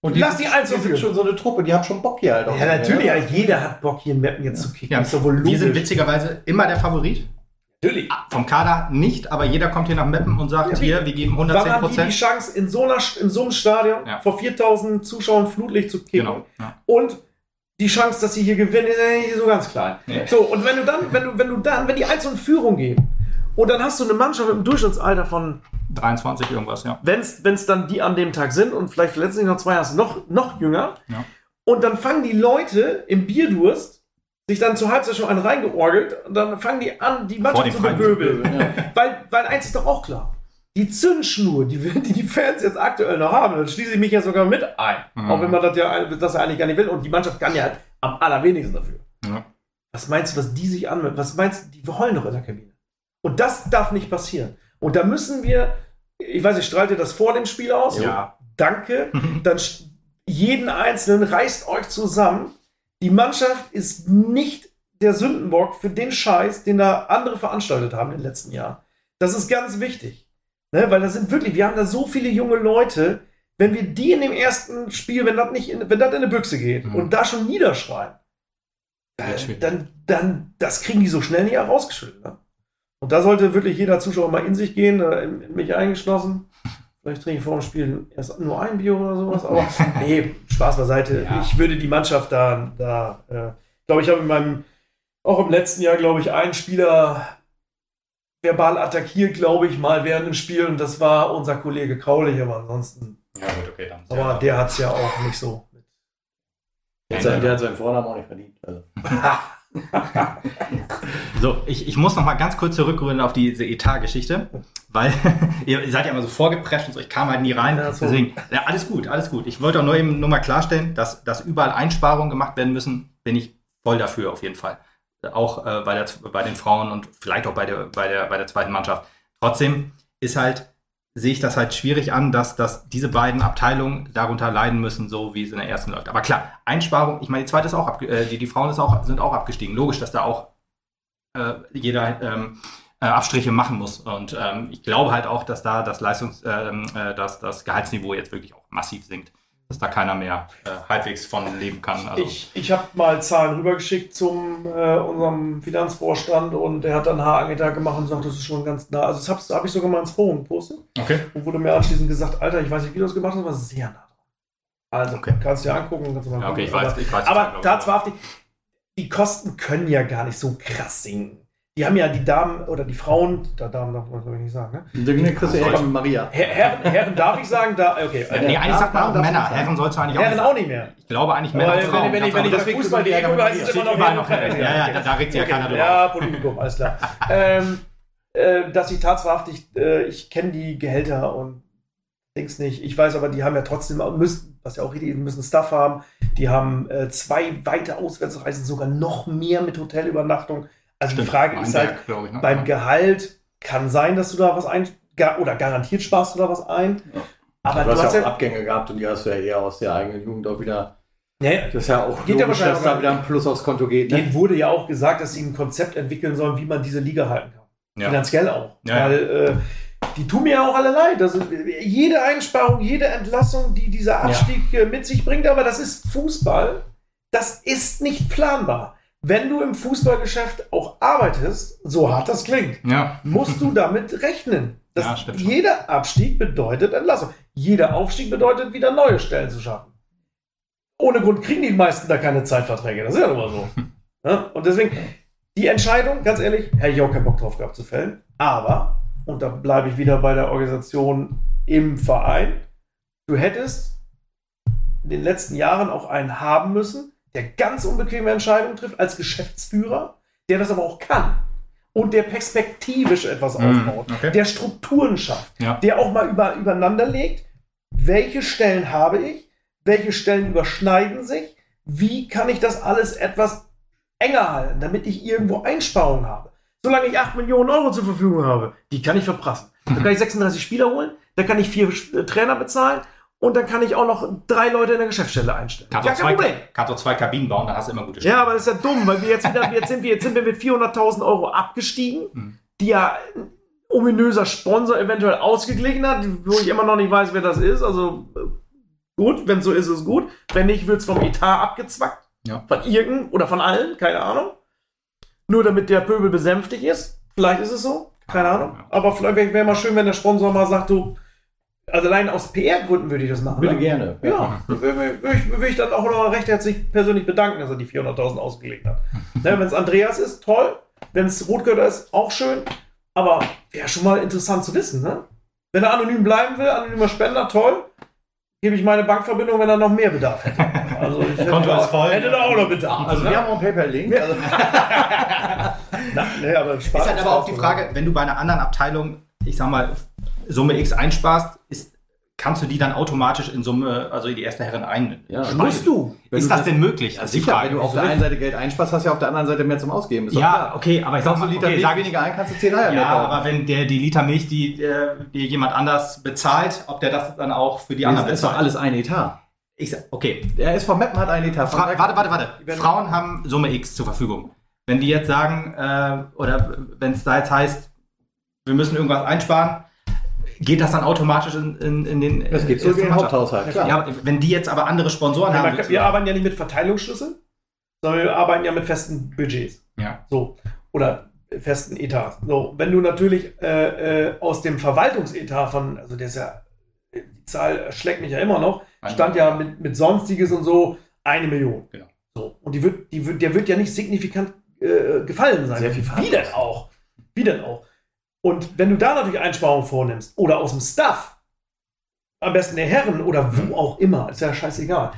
und die, Lass die eins sind schon so eine Truppe, die haben schon Bock hier halt auch. Ja, natürlich, ja. jeder hat Bock hier in Mappen jetzt zu kicken. Ja, ist doch wohl Wir sind witzigerweise immer der Favorit. Natürlich. Ah, vom Kader nicht, aber jeder kommt hier nach Meppen und sagt, ja, hier, wir geben 110 Prozent. die Chance, in so, einer, in so einem Stadion ja. vor 4000 Zuschauern Flutlicht zu kicken. Genau. Ja. Und die Chance, dass sie hier gewinnen, ist ja nicht so ganz klein. Nee. So, und wenn du dann, wenn du, wenn du dann, wenn die 1 in Führung gehen, und dann hast du eine Mannschaft mit einem Durchschnittsalter von 23 irgendwas, ja. Wenn es dann die an dem Tag sind und vielleicht verletzen sich noch zwei, hast du noch, noch jünger. Ja. Und dann fangen die Leute im Bierdurst sich dann zur Halbzeit schon einen reingeorgelt und dann fangen die an, die Mannschaft zu beböbeln. Ja. [LAUGHS] weil, weil eins ist doch auch klar. Die Zündschnur, die, [LAUGHS] die die Fans jetzt aktuell noch haben, dann schließe ich mich ja sogar mit ein. Mhm. Auch wenn man das ja das eigentlich gar nicht will. Und die Mannschaft kann ja halt am allerwenigsten dafür. Ja. Was meinst du, was die sich anmelden? Was meinst du, die heulen doch in der Kabine. Und das darf nicht passieren. Und da müssen wir, ich weiß nicht, strahlt ihr das vor dem Spiel aus? Ja. Danke. [LAUGHS] Dann jeden Einzelnen reißt euch zusammen die Mannschaft ist nicht der Sündenbock für den Scheiß, den da andere veranstaltet haben in den letzten Jahren. Das ist ganz wichtig. Ne? Weil das sind wirklich, wir haben da so viele junge Leute, wenn wir die in dem ersten Spiel, wenn das nicht in, wenn das in eine Büchse geht mhm. und da schon niederschreien, dann, dann, dann, das kriegen die so schnell nicht herausgeschüttelt. Ne? Und da sollte wirklich jeder Zuschauer mal in sich gehen, äh, in, in mich eingeschlossen. Vielleicht trinke ich vor dem Spiel erst nur ein Bier oder sowas, aber [LAUGHS] nee, Spaß beiseite. Ja. Ich würde die Mannschaft da, da äh, glaube ich, habe in meinem, auch im letzten Jahr, glaube ich, einen Spieler verbal attackiert, glaube ich, mal während dem Spiel und das war unser Kollege Kraulich, aber ansonsten. Ja, gut, okay, dann. Aber ja. der hat es ja auch nicht so. Der, der hat seinen Vornamen auch nicht verdient. Also. [LAUGHS] [LAUGHS] so, ich, ich muss noch mal ganz kurz zurückrühren auf diese Etat-Geschichte, weil [LAUGHS] ihr seid ja immer so vorgeprescht und so, ich kam halt nie rein. Deswegen, ja, alles gut, alles gut. Ich wollte auch nur eben nur mal klarstellen, dass, dass überall Einsparungen gemacht werden müssen, bin ich voll dafür auf jeden Fall. Auch äh, bei, der, bei den Frauen und vielleicht auch bei der, bei, der, bei der zweiten Mannschaft. Trotzdem ist halt sehe ich das halt schwierig an, dass, dass diese beiden Abteilungen darunter leiden müssen, so wie es in der ersten läuft. Aber klar, Einsparung, ich meine, die zweite ist auch, äh, die, die Frauen ist auch, sind auch abgestiegen. Logisch, dass da auch äh, jeder ähm, äh, Abstriche machen muss. Und ähm, ich glaube halt auch, dass da das Leistungs-, ähm, äh, dass das Gehaltsniveau jetzt wirklich auch massiv sinkt dass da keiner mehr äh, halbwegs von leben kann. Also ich ich habe mal Zahlen rübergeschickt zum äh, unserem Finanzvorstand und der hat dann Haarangeter gemacht und sagt, das ist schon ganz nah. Also das habe hab ich sogar mal ins Forum gepostet. Okay. Und wurde mir anschließend gesagt, Alter, ich weiß nicht, wie du das gemacht hast, aber sehr nah dran. Also okay. kannst du dir angucken. Kannst du mal ja, okay, ich weiß, aber, ich weiß. Aber tatsächlich, die Kosten können ja gar nicht so krass sinken die haben ja die Damen oder die Frauen, da Damen darf man nicht sagen, ne? Die, Christi Herren, Maria. Her Herren, Herren darf ich sagen, da, okay. Ja, nee, eigentlich sagt man auch Männer. Herren sollst du eigentlich auch Herren auch nicht mehr. Ich glaube eigentlich Männer und Frauen. Wenn, wenn, wenn ich das Fußball die Ego heißt es immer noch Herren. Ja, ja, da, regt sich ja keiner drüber. Ja, [LAUGHS] Politikum, alles klar. ähm, äh, dass ich tatsächlich, äh, ich kenne die Gehälter und Dings nicht. Ich weiß aber, die haben ja trotzdem, müssen, was ja auch richtig ist, müssen Stuff haben. Die haben äh, zwei weite Auswärtsreisen, sogar noch mehr mit Hotelübernachtung. Also Stimmt, die Frage ist halt, Berg, ich, ne? beim Gehalt kann sein, dass du da was ein, oder garantiert sparst du da was ein. Ja. Aber du, du hast ja auch Abgänge gehabt und die hast du ja eher aus der eigenen Jugend auch wieder. Nee, das ist ja auch geht logisch, ja dass da wieder ein Plus aufs Konto geht. Ne? Denen wurde ja auch gesagt, dass sie ein Konzept entwickeln sollen, wie man diese Liga halten kann. Ja. Finanziell auch. Ja. Weil äh, die tun mir ja auch alle leid. Also, jede Einsparung, jede Entlassung, die dieser Abstieg ja. Mit sich bringt, aber das ist Fußball. Das ist nicht planbar wenn du im Fußballgeschäft auch arbeitest, so hart das klingt, ja. musst du damit rechnen. Dass ja, jeder Abstieg bedeutet Entlassung. Jeder Aufstieg bedeutet wieder neue Stellen zu schaffen. Ohne Grund kriegen die meisten da keine Zeitverträge. Das ist ja immer so. Ja? [LAUGHS] Und deswegen, die Entscheidung, ganz ehrlich, hätte ich auch keinen Bock drauf gehabt zu fällen. Aber, und da bleibe ich wieder bei der Organisation im Verein, du hättest in den letzten Jahren auch einen haben müssen, der ganz unbequeme Entscheidungen trifft als Geschäftsführer, der das aber auch kann und der perspektivisch etwas mm, aufbaut, okay. der Strukturen schafft, ja. der auch mal über, übereinander legt, welche Stellen habe ich, welche Stellen überschneiden sich, wie kann ich das alles etwas enger halten, damit ich irgendwo Einsparungen habe. Solange ich 8 Millionen Euro zur Verfügung habe, die kann ich verprassen. Da kann ich [LAUGHS] 36 Spieler holen, da kann ich vier Trainer bezahlen und dann kann ich auch noch drei Leute in der Geschäftsstelle einstellen. Kannst ja, kein zwei, Problem. Kannst du zwei Kabinen bauen, dann hast du immer gute Stellen. Ja, aber das ist ja dumm, weil wir jetzt wieder, jetzt sind wir, jetzt sind wir mit 400.000 Euro abgestiegen, mhm. die ja ein ominöser Sponsor eventuell ausgeglichen hat, wo ich immer noch nicht weiß, wer das ist. Also gut, wenn so ist, ist es gut. Wenn nicht, wird es vom Etat abgezwackt. Ja. Von irgendeinem oder von allen, keine Ahnung. Nur damit der Pöbel besänftigt ist. Vielleicht ist es so, keine Ahnung. Aber vielleicht wäre mal schön, wenn der Sponsor mal sagt, du, also allein aus PR-Gründen würde ich das machen. Würde ne? gerne. Ja, würde, würde, ich, würde ich dann auch noch recht herzlich persönlich bedanken, dass er die 400.000 ausgelegt hat. [LAUGHS] ne, Wenn es Andreas ist, toll. Wenn es Rotgötter ist, auch schön. Aber wäre schon mal interessant zu wissen. Ne? Wenn er anonym bleiben will, anonymer Spender, toll. Gebe ich meine Bankverbindung, wenn er noch mehr Bedarf hätte. Also ich hätte, ist voll. hätte da auch noch Bedarf. Also wir haben auch einen PayPal-Link. Also [LAUGHS] Na, nee, aber Spaß ist halt aber auch die Frage, wenn du bei einer anderen Abteilung, ich sag mal, Summe X einsparst, ist kannst du die dann automatisch in Summe, also in die erste Herren ein. Ja, musst du. Wenn ist du das, denn möglich? Also sicher, wenn du auf der einen Seite Geld einsparst, hast du ja auf der anderen Seite mehr zum Ausgeben. ja, okay, aber ich sag mal, Liter okay, Milch weniger ein, kannst du 10 Eier ja, mehr kaufen. aber wenn der die Liter Milch, die dir jemand anders bezahlt, ob der das dann auch für die anderen bezahlt. Das ist doch alles ein Etat. Ich sag, okay. Der ist vom Meppen hat ein Etat. Fra warte, warte, warte. Frauen haben Summe X zur Verfügung. Wenn die jetzt sagen, äh, oder wenn es da jetzt heißt, wir müssen irgendwas einsparen, geht das dann automatisch in, in, in den. Das geht so wie im Haupthaushalt, klar. Ja, wenn die jetzt aber andere Sponsoren ja, haben. Kann, wir arbeiten ja nicht mit Verteilungsschlüsseln, sondern wir arbeiten ja mit festen Budgets. Ja. So. Oder festen Etats. So, wenn du natürlich äh, äh, aus dem Verwaltungsetat von, also der ist ja, die Zahl schlägt mich ja immer noch, stand ja mit, mit Sonstiges und so eine Million. Genau. So. Und die wird, die wird, der wird ja nicht signifikant äh, gefallen sein. Sehr viel Wie denn auch? Wie denn auch? Und wenn du da natürlich Einsparungen vornimmst oder aus dem Stuff, am besten der Herren oder wo auch immer, ist ja scheißegal.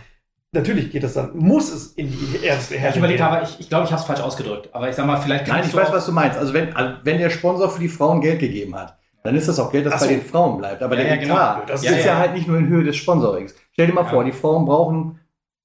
Natürlich geht das dann, muss es in die erste Herren. Ich überlege aber, ich, ich glaube, ich habe es falsch ausgedrückt. Aber ich sag mal, vielleicht Nein, ich weiß, was du meinst. Also wenn, also wenn der Sponsor für die Frauen Geld gegeben hat, dann ist das auch Geld, das so. bei den Frauen bleibt. Aber ja, der ja, Etat, genau. das ist ja, ja, halt nicht nur in Höhe des Sponsorings. Stell dir mal vor, die Frauen brauchen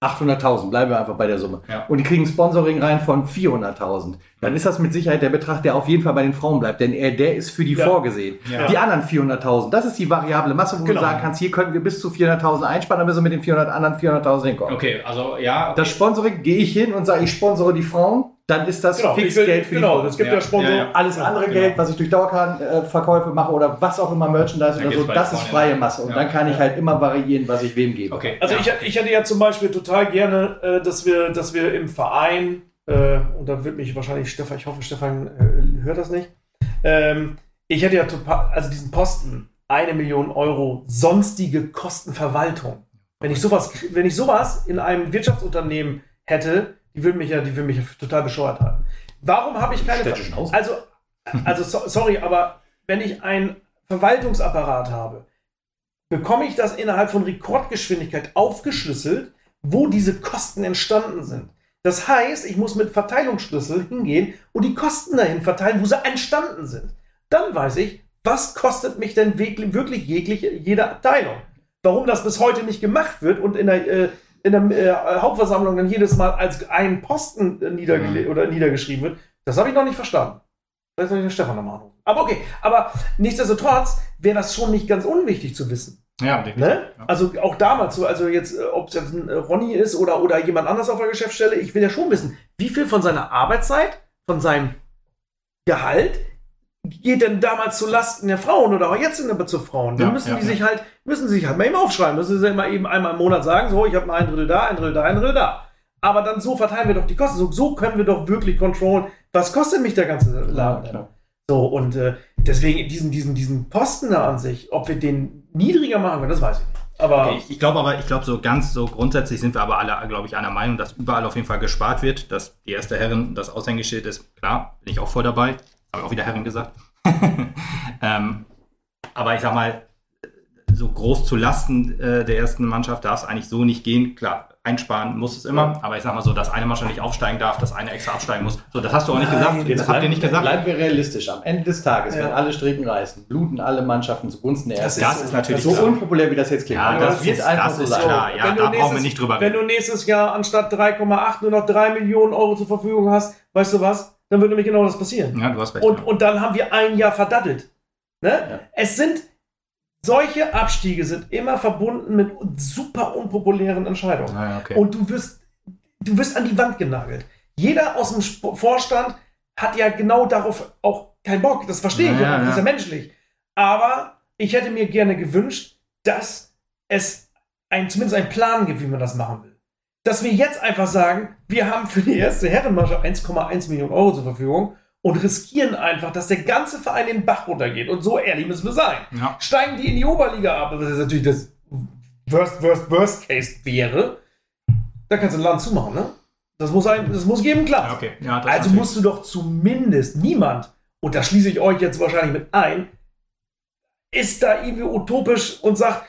800.000, bleiben wir einfach bei der Summe. Ja. Und die kriegen Sponsoring rein von 400.000. Dann ist das mit Sicherheit der Betrag, der auf jeden Fall bei den Frauen bleibt, denn er, der ist für die ja. vorgesehen. Ja. Die anderen 400.000, das ist die variable Masse, wo genau. du sagen kannst, hier könnten wir bis zu 400.000 einsparen, dann müssen wir mit den 400 anderen 400.000 hinkommen. Okay, also ja. Okay. Das Sponsoring gehe ich hin und sage, ich sponsore die Frauen dann ist das genau, Fixgeld für genau, die es gibt ja, ja Sponsor. Ja, ja. Alles andere genau. Geld, was ich durch Dauerkartenverkäufe mache oder was auch immer Merchandise oder so, das ist freie Masse. Und dann kann ich halt immer variieren, was ich wem gebe. Okay. Also ich, ich hätte ja zum Beispiel total gerne, äh, dass wir, dass wir im Verein, äh, und da wird mich wahrscheinlich Stefan, ich hoffe, Stefan äh, hört das nicht. Ähm, ich hätte ja total, also diesen Posten, eine Million Euro sonstige Kostenverwaltung. Wenn ich sowas, wenn ich sowas in einem Wirtschaftsunternehmen hätte, die würden mich ja, die würden mich ja total bescheuert halten. Warum habe ich keine. Ver also, also so, sorry, aber wenn ich einen Verwaltungsapparat habe, bekomme ich das innerhalb von Rekordgeschwindigkeit aufgeschlüsselt, wo diese Kosten entstanden sind. Das heißt, ich muss mit Verteilungsschlüssel hingehen und die Kosten dahin verteilen, wo sie entstanden sind. Dann weiß ich, was kostet mich denn wirklich, wirklich jegliche, jede Abteilung. Warum das bis heute nicht gemacht wird und in der äh, in der äh, Hauptversammlung dann jedes Mal als ein Posten niedergele mhm. oder niedergeschrieben wird, das habe ich noch nicht verstanden. Vielleicht soll ich den Stefan nochmal anrufen. Aber okay, aber nichtsdestotrotz wäre das schon nicht ganz unwichtig zu wissen. Ja, ne? ja. Also auch damals, also jetzt, äh, ob es jetzt ein äh, Ronny ist oder, oder jemand anders auf der Geschäftsstelle, ich will ja schon wissen, wie viel von seiner Arbeitszeit, von seinem Gehalt geht denn damals zu Lasten der Frauen oder auch jetzt aber zu Frauen? Dann ja, müssen ja, die sich halt, müssen sie sich halt mal eben aufschreiben. Müssen sie immer eben einmal im Monat sagen, so, ich habe ein Drittel da, ein Drittel da, ein Drittel da. Aber dann so verteilen wir doch die Kosten. So, so können wir doch wirklich kontrollieren, was kostet mich der ganze Laden. Ja, so, und äh, deswegen diesen, diesen, diesen Posten da an sich, ob wir den niedriger machen können, das weiß ich nicht. Aber okay, ich, ich glaube aber, ich glaube so ganz so grundsätzlich sind wir aber alle, glaube ich, einer Meinung, dass überall auf jeden Fall gespart wird, dass die erste Herrin das Aushängeschild ist. Klar, bin ich auch voll dabei. Habe ich auch wieder Herren gesagt. [LAUGHS] ähm, aber ich sag mal, so groß zu Lasten äh, der ersten Mannschaft darf es eigentlich so nicht gehen. Klar, einsparen muss es immer, aber ich sag mal so, dass eine Mannschaft nicht aufsteigen darf, dass eine extra absteigen muss. So, das hast du auch nicht Nein, gesagt. Das habt ihr nicht gesagt. Bleiben wir realistisch. Am Ende des Tages, ja. wenn alle Stricken reißen, bluten alle Mannschaften zugunsten der ersten. Das, ist natürlich so klar. unpopulär, wie das jetzt klingt. Ja, das, das wird einfach das so sein. Klar. Ja, da brauchen wir nicht drüber reden. Wenn du nächstes Jahr anstatt 3,8 nur noch 3 Millionen Euro zur Verfügung hast, weißt du was? Dann wird nämlich genau das passieren. Ja, du hast recht. Und, ja. und dann haben wir ein Jahr verdattelt. Ne? Ja. Es sind solche Abstiege sind immer verbunden mit super unpopulären Entscheidungen. Ah, okay. Und du wirst, du wirst an die Wand genagelt. Jeder aus dem Vorstand hat ja genau darauf auch keinen Bock. Das verstehe ich ja, das ist ja menschlich. Aber ich hätte mir gerne gewünscht, dass es ein, zumindest einen Plan gibt, wie man das machen will dass wir jetzt einfach sagen, wir haben für die erste Herrenmasche 1,1 Millionen Euro zur Verfügung und riskieren einfach, dass der ganze Verein in den Bach runtergeht. Und so ehrlich müssen wir sein. Ja. Steigen die in die Oberliga ab, was natürlich das Worst, Worst, Worst Case wäre, dann kannst du ein Land zumachen, ne? Das muss, ein, das muss geben, klar. Ja, okay. ja, also musst du doch zumindest niemand, und da schließe ich euch jetzt wahrscheinlich mit ein, ist da irgendwie utopisch und sagt,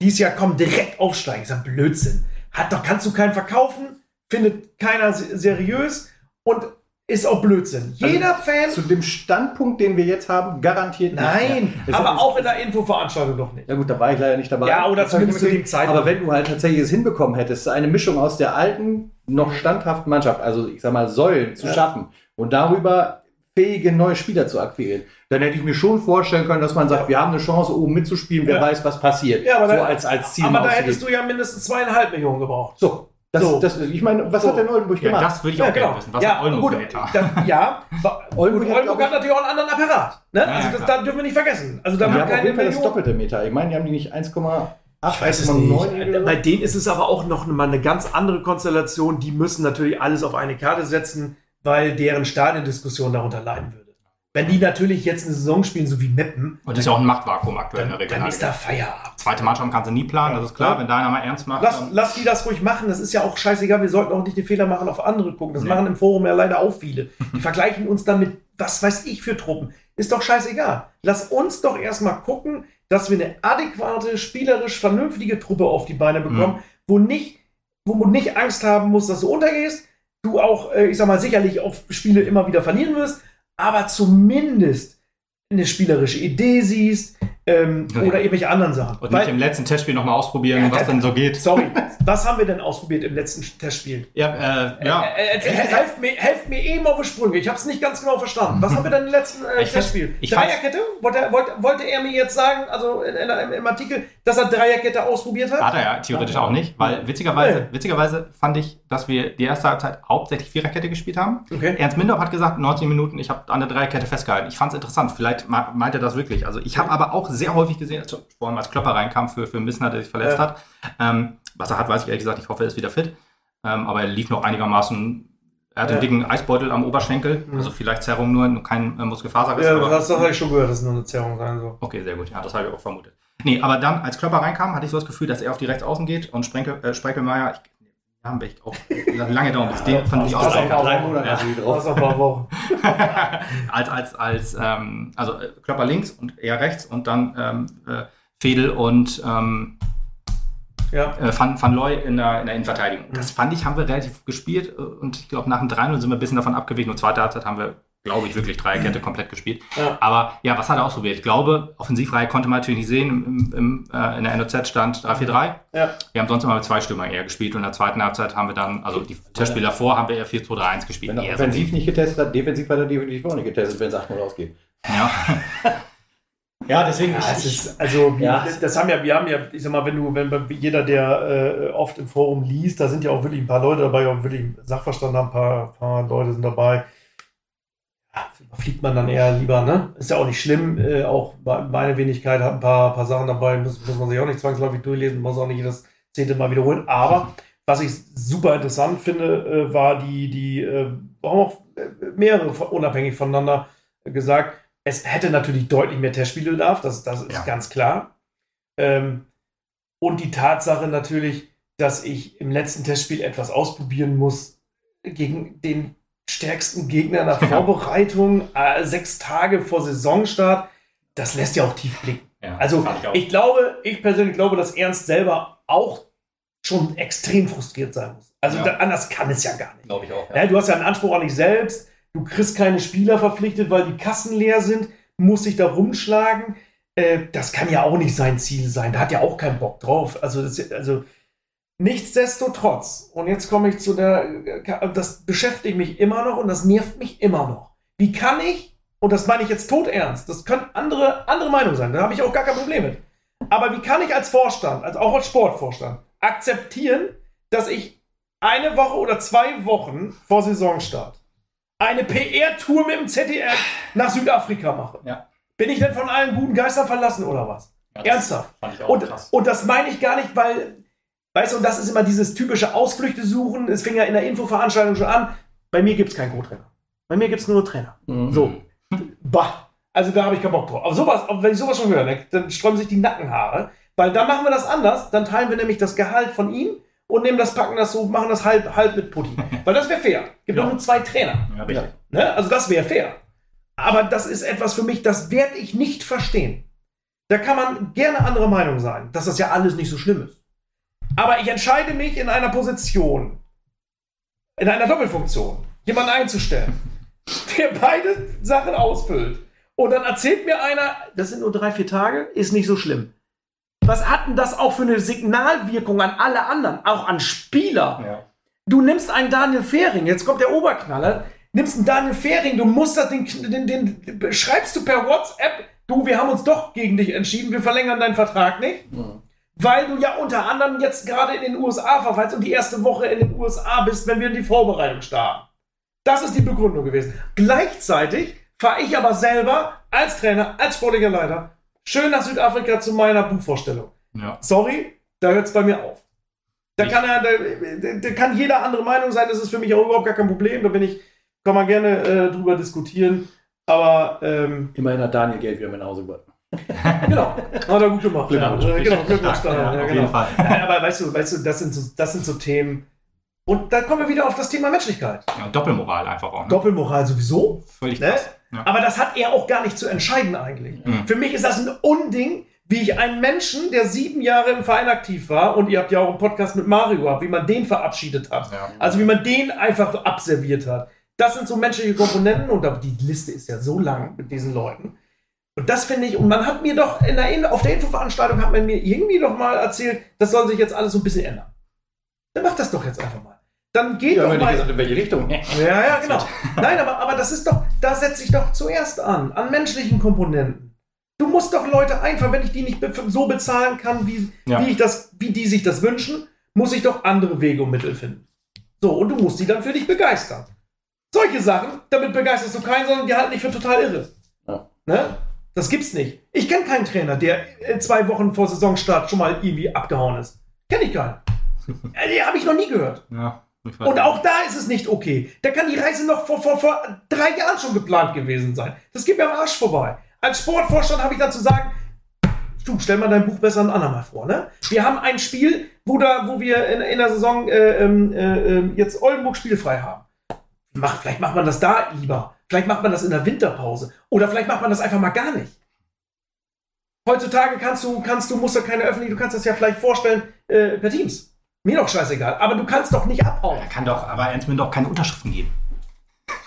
dieses Jahr kommen direkt aufsteigen. Das ist ja Blödsinn. Hat doch, kannst du keinen verkaufen, findet keiner seriös und ist auch Blödsinn. Also Jeder also, Fan. Zu dem Standpunkt, den wir jetzt haben, garantiert nicht. Nein, aber auch in der Infoveranstaltung doch nicht. Ja gut, da war ich leider nicht dabei. Ja, oder zumindest zu dem Zeitpunkt. Aber wenn du halt tatsächlich es hinbekommen hättest, eine Mischung aus der alten, noch standhaften Mannschaft, also ich sag mal Säulen zu ja. schaffen und darüber fähige neue Spieler zu akquirieren, dann hätte ich mir schon vorstellen können, dass man sagt, ja. wir haben eine Chance, oben mitzuspielen, wer ja. weiß, was passiert. Ja, aber so da, als, als Ziel. Aber da hättest du ja mindestens zweieinhalb Millionen gebraucht. So. Das, so. das, ich meine, was so. hat denn Oldenburg gemacht? Ja, das würde ich auch ja, genau. wissen. Was ja, hat Oldenburg gut, dann, Ja, [LAUGHS] Oldenburg, hat, Oldenburg hat, natürlich auch einen anderen Apparat. Ne? also das, da dürfen wir nicht vergessen. Also da ja, haben auf jeden Fall das doppelte Meter. Ich meine, die haben die nicht 1,8 ich weiß es nicht. Bei denen ist es aber auch noch mal eine ganz andere Konstellation. Die müssen natürlich alles auf eine Karte setzen, weil deren Stadiendiskussion darunter leiden würde. Wenn die natürlich jetzt eine Saison spielen, so wie Meppen. Und das ist ja auch ein Machtvakuum aktuell dann, in der Regel. Dann ist da Feierabend. Zweite Mannschaft kannst du nie planen, das ist klar, ja. wenn da einer mal ernst macht. Lass, lass, die das ruhig machen, das ist ja auch scheißegal. Wir sollten auch nicht den Fehler machen, auf andere gucken. Das nee. machen im Forum ja leider auch viele. [LAUGHS] Die vergleichen uns dann mit, was weiß ich für Truppen. Ist doch scheißegal. Lass uns doch erstmal gucken, dass wir eine adäquate, spielerisch vernünftige Truppe auf die Beine bekommen, mhm. wo nicht, wo man nicht Angst haben muss, dass du untergehst. Du auch, äh, ich sag mal, sicherlich auch Spiele immer wieder verlieren wirst aber zumindest eine spielerische Idee siehst, ähm, ja. oder irgendwelche anderen Sachen. Und Weil, nicht im letzten Testspiel nochmal ausprobieren, ja, was denn so geht. Sorry, was haben wir denn ausprobiert im letzten Testspiel? Ja, äh, ja. Äh, äh, helft, mir, helft mir eben auf die Sprünge, ich habe es nicht ganz genau verstanden. Was haben wir denn im letzten äh, ich Testspiel? Ich Dreierkette? Wollte, wollte, wollte er mir jetzt sagen, also in, in, im Artikel, dass er Dreierkette ausprobiert hat? Hat er ja theoretisch auch nicht, weil witzigerweise, witzigerweise fand ich, dass wir die erste Halbzeit hauptsächlich Viererkette gespielt haben. Okay. Ernst Mindorf hat gesagt, 90 Minuten, ich habe an der Dreierkette festgehalten. Ich fand es interessant, vielleicht meint er das wirklich. Also ich habe aber auch sehr häufig gesehen, vor allem als Klopper reinkam für, für Missner, der sich verletzt ja. hat. Ähm, was er hat, weiß ich ehrlich gesagt. Ich hoffe, er ist wieder fit. Ähm, aber er lief noch einigermaßen. Er hat ja. einen dicken Eisbeutel am Oberschenkel, mhm. also vielleicht Zerrung nur, nur kein äh, Muskelfaserriss. Ja, das, das habe ich schon gehört, dass es nur eine Zerrung sein soll. Okay, sehr gut. Ja, das habe ich auch vermutet. Nee, aber dann, als Klopper reinkam, hatte ich so das Gefühl, dass er auf die Rechtsaußen geht und Sprenkel, äh, Sprenkelmeier, ich, haben wir echt auch lange dauern, bis den fand ich auch drei Monate ja. drauf. ein paar Wochen. [LAUGHS] als, als, als, ähm, also äh, Klopper links und er rechts und dann ähm, äh, Fedel und ähm, ja. äh, Van, Van Looy in der, in der Innenverteidigung. Mhm. Das fand ich, haben wir relativ gespielt äh, und ich glaube, nach dem 3-0 sind wir ein bisschen davon abgewichen und zweite Halbzeit haben wir, glaube ich, wirklich Dreierkette komplett gespielt. Ja. Aber ja, was hat er ausprobiert? Ich glaube, Offensivreihe konnte man natürlich nicht sehen. Im, im, äh, in der NOZ stand 3-4-3. Ja. Wir haben sonst immer mit zwei Stürmer eher gespielt und in der zweiten Halbzeit haben wir dann, also die Testspiele davor haben wir eher 4-2-3-1 gespielt. Wenn er offensiv nicht getestet hat, defensiv hat er definitiv auch nicht getestet, wenn es 8-0 ausgeht. Ja. [LAUGHS] Ja, deswegen ja, ist es, also ja. das haben ja, wir haben ja, ich sag mal, wenn du, wenn jeder, der äh, oft im Forum liest, da sind ja auch wirklich ein paar Leute dabei, auch wirklich Sachverstand haben, ein paar, paar Leute sind dabei. Fliegt man dann eher lieber, ne? Ist ja auch nicht schlimm. Äh, auch meine Wenigkeit hat ein paar, paar Sachen dabei, muss, muss man sich auch nicht zwangsläufig durchlesen, muss auch nicht jedes zehnte Mal wiederholen. Aber was ich super interessant finde, äh, war die, die, äh, auch äh, mehrere unabhängig voneinander gesagt, es hätte natürlich deutlich mehr Testspielbedarf, das, das ist ja. ganz klar. Ähm, und die Tatsache natürlich, dass ich im letzten Testspiel etwas ausprobieren muss gegen den stärksten Gegner der Vorbereitung, äh, sechs Tage vor Saisonstart, das lässt ja auch tief blicken. Ja, also ich, ich, glaube, ich persönlich glaube, dass Ernst selber auch schon extrem frustriert sein muss. Also ja. anders kann es ja gar nicht. Glaube ich auch. Ja. du hast ja einen Anspruch an dich selbst du kriegst keine Spieler verpflichtet, weil die Kassen leer sind, muss sich da rumschlagen. Äh, das kann ja auch nicht sein Ziel sein. Da hat ja auch keinen Bock drauf. Also, das, also nichtsdestotrotz, und jetzt komme ich zu der, das beschäftigt mich immer noch und das nervt mich immer noch. Wie kann ich, und das meine ich jetzt todernst, das können andere, andere Meinung sein, da habe ich auch gar kein Problem mit. Aber wie kann ich als Vorstand, als auch als Sportvorstand, akzeptieren, dass ich eine Woche oder zwei Wochen vor Saisonstart eine PR-Tour mit dem ZDF nach Südafrika mache. Ja. Bin ich denn von allen guten Geistern verlassen oder was? Ja, Ernsthaft. Und, und das meine ich gar nicht, weil, weißt du, und das ist immer dieses typische Ausflüchte suchen. Es fing ja in der Infoveranstaltung schon an. Bei mir gibt es keinen Co-Trainer. Bei mir gibt es nur Trainer. Mhm. So. Bah. Also da habe ich keinen Bock drauf. Aber sowas, wenn ich sowas schon höre, ne, dann sträuben sich die Nackenhaare. Weil dann machen wir das anders. Dann teilen wir nämlich das Gehalt von ihm und nehmen das, packen das so, machen das halb, halb mit Putti. [LAUGHS] Weil das wäre fair. Gibt ja. nur zwei Trainer. Ja, richtig. Ne? Also das wäre fair. Aber das ist etwas für mich, das werde ich nicht verstehen. Da kann man gerne andere Meinung sein, dass das ja alles nicht so schlimm ist. Aber ich entscheide mich in einer Position, in einer Doppelfunktion, jemanden einzustellen, [LAUGHS] der beide Sachen ausfüllt. Und dann erzählt mir einer, das sind nur drei, vier Tage, ist nicht so schlimm. Was hat denn das auch für eine Signalwirkung an alle anderen, auch an Spieler? Ja. Du nimmst einen Daniel Fehring, jetzt kommt der Oberknaller, nimmst einen Daniel Fehring, du musst das, den, den, den, schreibst du per WhatsApp, du, wir haben uns doch gegen dich entschieden, wir verlängern deinen Vertrag nicht. Mhm. Weil du ja unter anderem jetzt gerade in den USA verfallst und die erste Woche in den USA bist, wenn wir in die Vorbereitung starten. Das ist die Begründung gewesen. Gleichzeitig fahre ich aber selber als Trainer, als sportlicher Leiter schön nach Südafrika zu meiner Buchvorstellung. Ja. Sorry, da hört es bei mir auf. Da kann, er, da, da, kann jeder andere Meinung sein, das ist für mich auch überhaupt gar kein Problem. Da bin ich, kann man gerne äh, drüber diskutieren. Aber ähm, immerhin hat Daniel Geld wieder mit nach Hause gebracht. [LAUGHS] genau, hat er gut gemacht. Glückwunsch. Ja, genau, Glückwunsch ja, ja, genau. [LAUGHS] aber weißt du, weißt du, das sind so, das sind so Themen. Und da kommen wir wieder auf das Thema Menschlichkeit. Ja, Doppelmoral einfach auch. Ne? Doppelmoral sowieso. Völlig ne? Ja. Aber das hat er auch gar nicht zu entscheiden eigentlich. Mhm. Für mich ist das ein Unding, wie ich einen Menschen, der sieben Jahre im Verein aktiv war, und ihr habt ja auch einen Podcast mit Mario gehabt, wie man den verabschiedet hat. Ja. Also wie man den einfach abserviert hat. Das sind so menschliche Komponenten und die Liste ist ja so lang mit diesen Leuten. Und das finde ich, und man hat mir doch in der, auf der Infoveranstaltung hat man mir irgendwie doch mal erzählt, das soll sich jetzt alles so ein bisschen ändern. Dann macht das doch jetzt einfach mal. Dann geht ja, doch mal. Gesagt, in welche Richtung? [LAUGHS] Ja, ja, genau. [LAUGHS] Nein, aber, aber das ist doch, da setze ich doch zuerst an, an menschlichen Komponenten. Du musst doch Leute einfach, wenn ich die nicht so bezahlen kann, wie, ja. wie, ich das, wie die sich das wünschen, muss ich doch andere Wege und Mittel finden. So, und du musst die dann für dich begeistern. Solche Sachen, damit begeisterst du keinen, sondern die halten dich für total irre. Ja. Ne? Das gibt's nicht. Ich kenne keinen Trainer, der zwei Wochen vor Saisonstart schon mal irgendwie abgehauen ist. Kenne ich keinen. Die habe ich noch nie gehört. Ja, und auch da ist es nicht okay. Da kann die Reise noch vor, vor, vor drei Jahren schon geplant gewesen sein. Das geht mir am Arsch vorbei. Als Sportvorstand habe ich dann zu sagen, du, stell mal dein Buch besser ein andermal vor. Ne? Wir haben ein Spiel, wo, da, wo wir in, in der Saison äh, ähm, äh, äh, jetzt Oldenburg spielfrei haben. Mach, vielleicht macht man das da lieber. Vielleicht macht man das in der Winterpause. Oder vielleicht macht man das einfach mal gar nicht. Heutzutage kannst du, kannst du, musst du keine öffentliche, du kannst das ja vielleicht vorstellen äh, per Teams. Mir doch scheißegal. Aber du kannst doch nicht abhauen. Er kann doch, aber Ernst mir doch keine Unterschriften geben.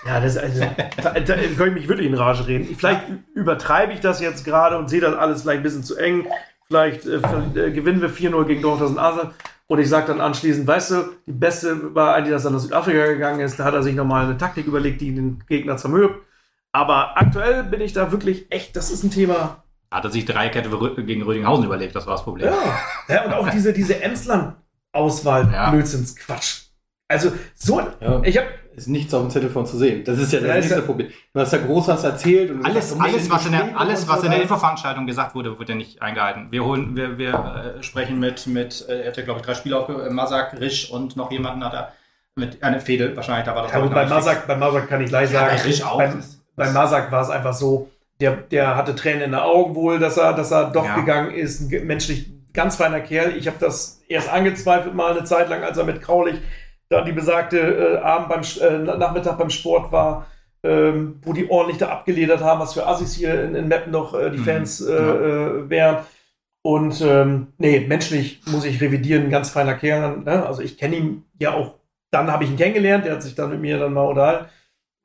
Ja, das also, da, da kann ich mich wirklich in Rage reden. Vielleicht übertreibe ich das jetzt gerade und sehe das alles vielleicht ein bisschen zu eng. Vielleicht äh, äh, gewinnen wir 4-0 gegen Dortmund Asel. Und ich sage dann anschließend, weißt du, die beste war eigentlich, dass er nach Südafrika gegangen ist. Da hat er sich nochmal eine Taktik überlegt, die den Gegner zermürbt. Aber aktuell bin ich da wirklich echt, das ist ein Thema. Hat er sich Dreierkette gegen Rödinghausen überlegt, das war das Problem. Ja, ja und auch diese, diese Emsland-Auswahl, ja. Blödsinnsquatsch. Also so, ja. ich habe ist nichts auf dem Zettel von zu sehen. Das ist ja das ja, nächste ja, Problem. Du hast ja groß was erzählt und alles, sagst, alles, was in der, alles, was in der Infoveranstaltung gesagt wurde, wird ja nicht eingehalten. Wir holen, wir, wir äh, sprechen mit, mit, äh, er hatte glaube ich drei Spieler, äh, Masak, Risch und noch jemanden hat er mit einer Fedel wahrscheinlich. Da war das ja, bei Masak, bei Masak kann ich gleich sagen. Bei Risch auch. Bei, bei Masak war es einfach so, der, der hatte Tränen in den Augen wohl, dass er, dass er doch gegangen ist. Ein menschlich ganz feiner Kerl. Ich habe das erst angezweifelt mal eine Zeit lang, als er mit Kraulich da die besagte äh, Abend beim äh, Nachmittag beim Sport war, ähm, wo die ordentlich da abgeledert haben, was für Assis hier in, in Meppen noch äh, die mhm. Fans äh, ja. Äh, wären. Und ähm, nee, menschlich muss ich revidieren, ein ganz feiner Kerl. Ne? Also ich kenne ihn ja auch, dann habe ich ihn kennengelernt, der hat sich dann mit mir dann mal unterhalten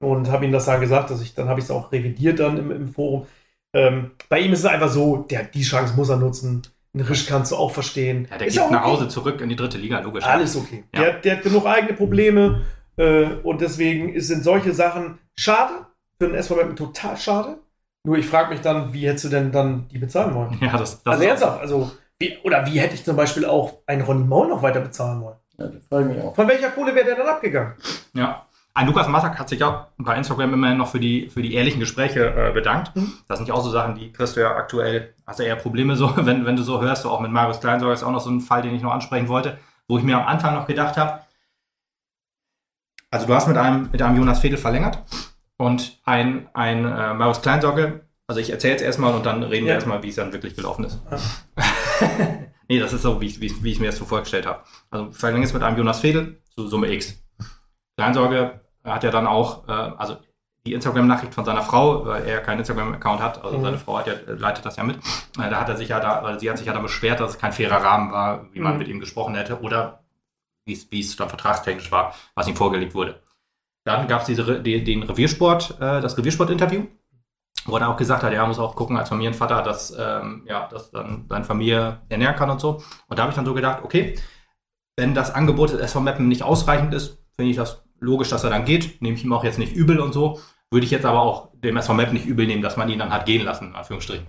und habe ihm das dann gesagt, dass ich, dann habe ich es auch revidiert dann im, im Forum. Ähm, bei ihm ist es einfach so, der, die Chance muss er nutzen. Ein Risch kannst du auch verstehen. Ja, der ist geht okay. nach Hause zurück in die dritte Liga, logisch. Alles okay. Ja. Der, der, hat genug eigene Probleme äh, und deswegen sind solche Sachen schade. Für den SV Meppen total schade. Nur ich frage mich dann, wie hättest du denn dann die bezahlen wollen? Ja, das, das Also ernsthaft, also, wie, oder wie hätte ich zum Beispiel auch einen Ronny Maul noch weiter bezahlen wollen? Ja, das frage ich mich auch. Von welcher Kohle wäre der dann abgegangen? Ja. Ein Lukas Massak hat sich auch bei Instagram immerhin noch für die, für die ehrlichen Gespräche äh, bedankt. Mhm. Das sind ja auch so Sachen, die kriegst du ja aktuell, hast du ja eher Probleme so, [LAUGHS] wenn, wenn du so hörst, so auch mit Marius Kleinsorger ist auch noch so ein Fall, den ich noch ansprechen wollte, wo ich mir am Anfang noch gedacht habe, also du hast mit einem, mit einem Jonas Fedel verlängert und ein, ein äh, Marius Kleinsorge, also ich erzähle jetzt erstmal und dann reden ja. wir erstmal, wie es dann wirklich gelaufen ist. Ja. [LAUGHS] nee, das ist so, wie, wie, wie ich mir das so vorgestellt habe. Also verlängerst mit einem Jonas Fedel zu Summe X. Kleinsorge hat ja dann auch, äh, also die Instagram-Nachricht von seiner Frau, weil er keinen Instagram-Account hat, also mhm. seine Frau hat ja, leitet das ja mit. Äh, da hat er sich ja da, also sie hat sich ja dann beschwert, dass es kein fairer Rahmen war, wie man mhm. mit ihm gesprochen hätte oder wie es dann vertragstechnisch war, was ihm vorgelegt wurde. Dann gab es diese, die, den Reviersport, äh, das Reviersport-Interview, wo er auch gesagt hat, er muss auch gucken als Familienvater, dass, ähm, ja, dass dann seine Familie ernähren kann und so. Und da habe ich dann so gedacht, okay, wenn das Angebot des SV Meppen nicht ausreichend ist, finde ich das logisch, dass er dann geht. Nehme ich ihm auch jetzt nicht übel und so. Würde ich jetzt aber auch dem SV Map nicht übel nehmen, dass man ihn dann hat gehen lassen, in Anführungsstrichen.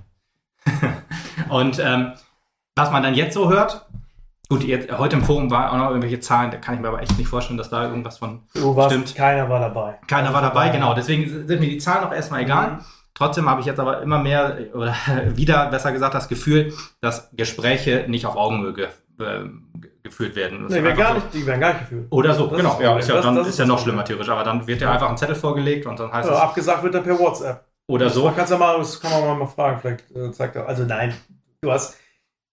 [LAUGHS] und ähm, was man dann jetzt so hört, gut, jetzt, heute im Forum war auch noch irgendwelche Zahlen, da kann ich mir aber echt nicht vorstellen, dass da irgendwas von du warst, stimmt. Keiner war dabei. Keiner war dabei, genau. Deswegen sind mir die Zahlen auch erstmal egal. Mhm. Trotzdem habe ich jetzt aber immer mehr oder [LAUGHS] wieder besser gesagt das Gefühl, dass Gespräche nicht auf Augenhöhe geführt werden. Nee, werden gar nicht, die werden gar nicht geführt. Oder so, das genau. Ist ja, ist ja, das, dann das ist, ist ja noch schlimmer theoretisch. Aber dann wird ja einfach ein Zettel vorgelegt und dann heißt ja, es. Abgesagt wird dann per WhatsApp. Oder so. Kannst ja mal, das kann man mal fragen, vielleicht äh, zeigt er. Also nein, du hast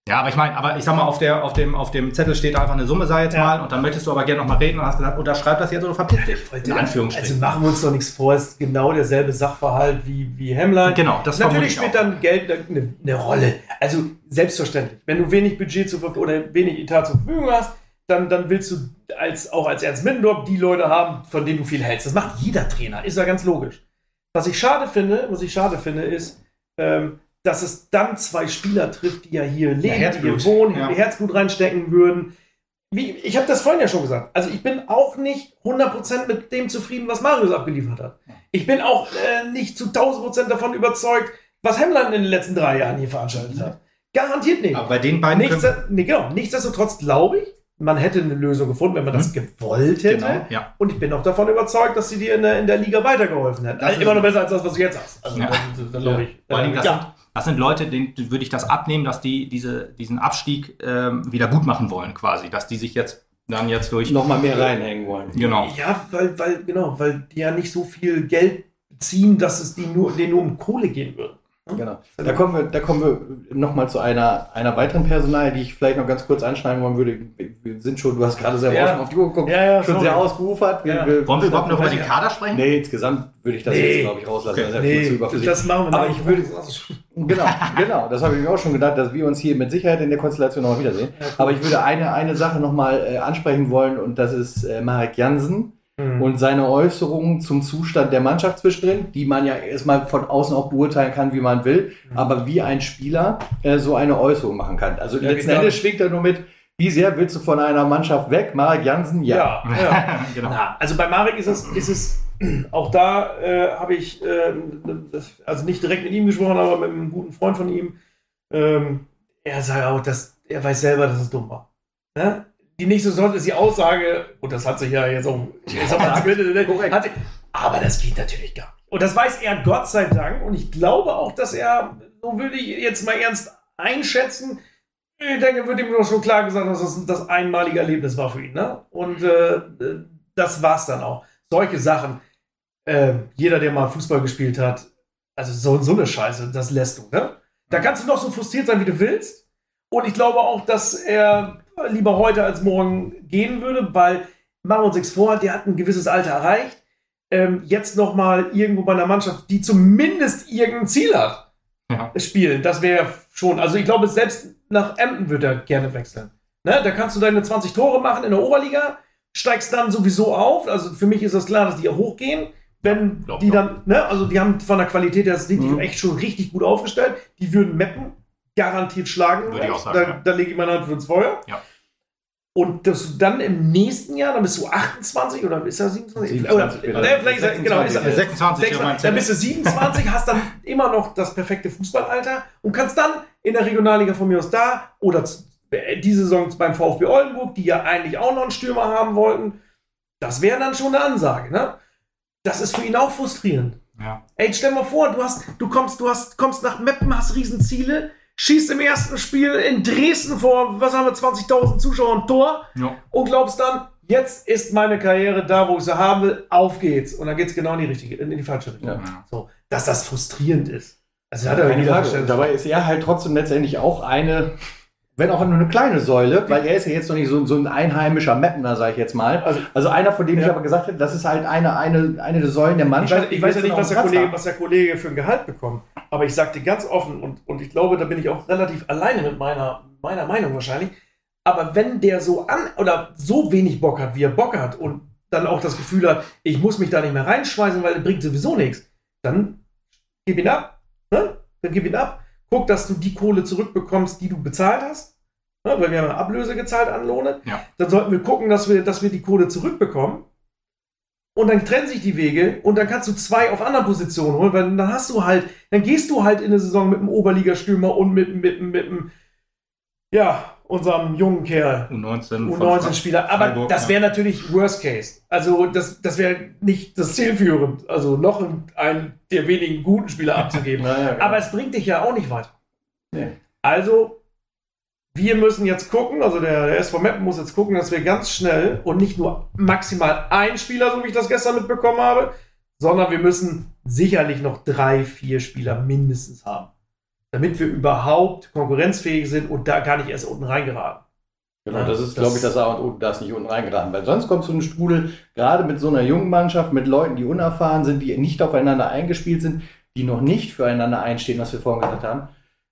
ja, aber ich meine, aber ich sag mal, auf, der, auf, dem, auf dem Zettel steht da einfach eine Summe, sei jetzt ja. mal, und dann möchtest du aber gerne nochmal reden und hast gesagt, unterschreib das jetzt oder verpiss dich. In Anführungsstrichen. Also machen wir uns doch nichts vor, es ist genau derselbe Sachverhalt wie, wie Hemmlein. Genau, das Natürlich spielt dann Geld eine, eine, Rolle. Also selbstverständlich. Wenn du wenig Budget zur Verfügung oder wenig Etat zur Verfügung hast, dann, dann willst du als, auch als Ernst Middendorf die Leute haben, von denen du viel hältst. Das macht jeder Trainer, ist ja ganz logisch. Was ich schade finde, was ich schade finde, ist, ähm, dass es dann zwei Spieler trifft, die ja hier leben, ja, die hier wohnen, ja. Herzblut reinstecken würden. Wie, ich habe das vorhin ja schon gesagt. Also ich bin auch nicht 100% mit dem zufrieden, was Marius abgeliefert hat. Ich bin auch äh, nicht zu 1000% davon überzeugt, was Hemmland in den letzten drei Jahren hier veranstaltet hat. Garantiert nicht. Aber bei den beiden. Nichts, nee, genau. Nichtsdestotrotz glaube ich, man hätte eine Lösung gefunden, wenn man das mhm. gewollt hätte. Genau, ja. Und ich bin auch davon überzeugt, dass sie dir in der, in der Liga weitergeholfen hätten. Also immer noch besser als das, was du jetzt hast. Also, ja. das, das glaube ich. Vor allem, das, ja. Das sind Leute, denen würde ich das abnehmen, dass die diese, diesen Abstieg ähm, wieder gut machen wollen, quasi. Dass die sich jetzt dann jetzt durch. Nochmal mehr reinhängen wollen. Genau. Ja, weil, weil, genau, weil die ja nicht so viel Geld ziehen, dass es die nur, denen nur um Kohle gehen würde. Genau. Da kommen wir, da kommen wir nochmal zu einer, einer weiteren Personal, die ich vielleicht noch ganz kurz anschneiden wollen würde. Wir sind schon, du hast gerade selber ja. schon auf die Uhr geguckt, ja, ja, schon sehr ausgeufert. Wir, wir, wollen wir überhaupt noch über den Kader sprechen? Nee, insgesamt würde ich das nee. jetzt, glaube ich, rauslassen. Okay. Das, nee, das machen wir Aber ich würde, [LAUGHS] genau, genau, das habe ich mir auch schon gedacht, dass wir uns hier mit Sicherheit in der Konstellation nochmal wiedersehen. Aber ich würde eine, eine Sache nochmal äh, ansprechen wollen und das ist äh, Marek Jansen Mhm. Und seine Äußerungen zum Zustand der Mannschaft zwischendrin, die man ja erstmal von außen auch beurteilen kann, wie man will, mhm. aber wie ein Spieler äh, so eine Äußerung machen kann. Also ja, letzten genau. Endes schwingt er nur mit, wie sehr willst du von einer Mannschaft weg? Marek Jansen, ja. Ja, [LAUGHS] ja. [LAUGHS] genau. Na, also bei Marek ist es, ist es [CLEARS THROAT] auch da äh, habe ich, äh, das, also nicht direkt mit ihm gesprochen, aber mit einem guten Freund von ihm. Ähm, er sagt auch, dass er weiß selber, dass es dumm war. Ne? Die nächste Saison ist die Aussage, und das hat sich ja jetzt auch, wir hat, aber das geht natürlich gar nicht. Und das weiß er Gott sei Dank. Und ich glaube auch, dass er, so würde ich jetzt mal ernst einschätzen, ich denke, wird ihm doch schon klar gesagt, dass das das einmalige Erlebnis war für ihn. Ne? Und äh, das war's dann auch. Solche Sachen, äh, jeder, der mal Fußball gespielt hat, also so, so eine Scheiße, das lässt du. Ne? Da kannst du noch so frustriert sein, wie du willst. Und ich glaube auch, dass er lieber heute als morgen gehen würde, weil machen wir uns nichts vor, der hat ein gewisses Alter erreicht. Ähm, jetzt nochmal irgendwo bei einer Mannschaft, die zumindest irgendein Ziel hat, ja. spielen. Das wäre schon, also ich glaube, selbst nach Emden würde er gerne wechseln. Ne? Da kannst du deine 20 Tore machen in der Oberliga, steigst dann sowieso auf. Also für mich ist das klar, dass die ja hochgehen. Wenn glaub, die dann, ne, also die haben von der Qualität her sind die mhm. echt schon richtig gut aufgestellt. Die würden mappen garantiert schlagen. Würde ich auch sagen, da, ja. da lege ich meine Hand ins Feuer. Ja. Und dass du dann im nächsten Jahr, dann bist du 28 oder ist er 27? 27 oder, oder vielleicht 26, genau, ist er, 26, 26 dann bist du 27, hast dann immer noch das perfekte Fußballalter und kannst dann in der Regionalliga von mir aus da oder diese Saison beim VfB Oldenburg, die ja eigentlich auch noch einen Stürmer haben wollten, das wäre dann schon eine Ansage, ne? Das ist für ihn auch frustrierend. Ja. Ey, stell mal vor, du hast, du kommst, du hast, kommst nach Meppen, hast Riesenziele, schießt im ersten Spiel in Dresden vor, was haben wir, 20.000 Zuschauer ein Tor ja. und glaubst dann, jetzt ist meine Karriere da, wo ich sie haben will, auf geht's. Und dann geht's genau in die richtige, in die falsche Richtung. Ja. So, dass das frustrierend ist. Also hat er keine Frage. Dabei ist er halt trotzdem letztendlich auch eine wenn auch nur eine kleine Säule, weil er ist ja jetzt noch nicht so, so ein einheimischer Mapner, sage ich jetzt mal. Also, also einer, von dem ja. ich aber gesagt habe, das ist halt eine, eine, eine der Säulen der Mannschaft. Ich weiß, ich weiß ja nicht, was der, Kollege, was der Kollege für ein Gehalt bekommt, aber ich dir ganz offen und, und ich glaube, da bin ich auch relativ alleine mit meiner, meiner Meinung wahrscheinlich. Aber wenn der so an oder so wenig Bock hat, wie er Bock hat und dann auch das Gefühl hat, ich muss mich da nicht mehr reinschmeißen, weil das bringt sowieso nichts, dann gib ihn ab. Ne? Dann gib ihn ab guck, dass du die Kohle zurückbekommst, die du bezahlt hast. Ne, weil wir haben eine Ablöse gezahlt an Lohne. Ja. Dann sollten wir gucken, dass wir, dass wir die Kohle zurückbekommen. Und dann trennen sich die Wege und dann kannst du zwei auf anderen Positionen holen, weil dann hast du halt, dann gehst du halt in eine Saison mit einem Oberligastürmer und mit, mit, mit, mit einem, ja, unserem jungen Kerl. U19. U19-Spieler. Aber Freiburg, das wäre ja. natürlich Worst Case. Also das, das wäre nicht das zielführend. Also noch einen der wenigen guten Spieler [LAUGHS] abzugeben. ja, ja, genau. Aber es bringt dich ja auch nicht weiter. Nee. Also wir müssen jetzt gucken, also der, der SV Meppen muss jetzt gucken, dass wir ganz schnell und nicht nur maximal ein Spieler, so wie ich das gestern mitbekommen habe, sondern wir müssen sicherlich noch drei, vier Spieler mindestens haben damit wir überhaupt konkurrenzfähig sind und da gar nicht erst unten reingeraten. Genau, das ist, glaube ich, das A und O, das nicht unten reingeraten. Weil sonst kommst du in einen Strudel, gerade mit so einer jungen Mannschaft, mit Leuten, die unerfahren sind, die nicht aufeinander eingespielt sind, die noch nicht füreinander einstehen, was wir vorhin gesagt haben,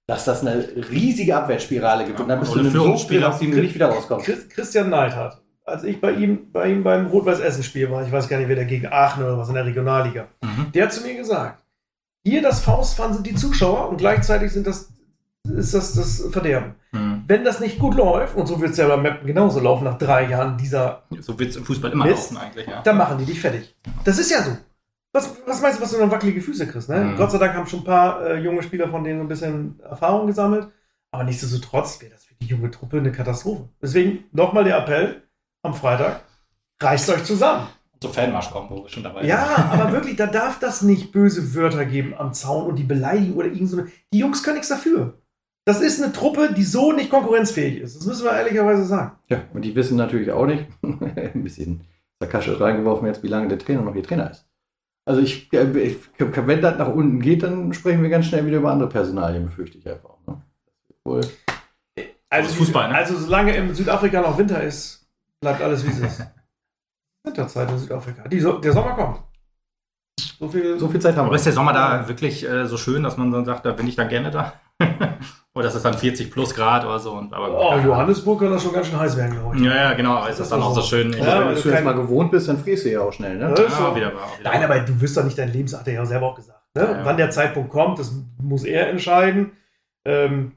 dass das eine riesige Abwärtsspirale gibt. Ja, und dann bist du ein Führungsspieler, aus dem du nicht wieder rauskommst. Christian Neidhardt, als ich bei ihm, bei ihm beim Rot-Weiß-Essen-Spiel war, ich weiß gar nicht, wer der gegen Aachen oder was in der Regionalliga, mhm. der hat zu mir gesagt, hier das Faustpfand sind die Zuschauer und gleichzeitig sind das, ist das das Verderben. Mhm. Wenn das nicht gut läuft, und so wird es ja beim Mappen genauso laufen nach drei Jahren dieser. So wird es im Fußball immer Mist, laufen eigentlich, ja. Dann machen die dich fertig. Das ist ja so. Was, was meinst du, was du dann wackelige Füße kriegst? Ne? Mhm. Gott sei Dank haben schon ein paar äh, junge Spieler von denen so ein bisschen Erfahrung gesammelt. Aber nichtsdestotrotz wäre das für die junge Truppe eine Katastrophe. Deswegen nochmal der Appell am Freitag: reißt euch zusammen so Fanmarsch kommen, wo wir schon dabei sind. Ja, aber [LAUGHS] wirklich, da darf das nicht böse Wörter geben am Zaun und die beleidigen oder irgend so. Die Jungs können nichts dafür. Das ist eine Truppe, die so nicht konkurrenzfähig ist. Das müssen wir ehrlicherweise sagen. Ja, und die wissen natürlich auch nicht, [LAUGHS] ein bisschen sarkastisch reingeworfen jetzt, wie lange der Trainer noch ihr Trainer ist. Also ich, ich, wenn das nach unten geht, dann sprechen wir ganz schnell wieder über andere Personalien, befürchte ich einfach. Ne? Wohl. Also, Fußball, ne? also solange in Südafrika noch Winter ist, bleibt alles wie es ist. Winterzeit in Südafrika. Die, der Sommer kommt. So viel, so viel Zeit haben wir. Aber ist der Sommer da wirklich äh, so schön, dass man dann sagt, da bin ich dann gerne da? [LAUGHS] oder ist es dann 40 plus Grad oder so? Und, aber, oh, Johannesburg kann das schon ganz schön heiß werden, glaube ich. Ja, ja, genau. Aber ist das, das dann auch so schön? Ja, ja, wenn du es mal gewohnt bist, dann frierst du ja auch schnell, ne? Ja, so. wieder, wieder Nein, aber du wirst doch nicht dein Leben, hat er ja selber auch gesagt. Ne? Ja, Wann der Zeitpunkt kommt, das muss er entscheiden. Ähm,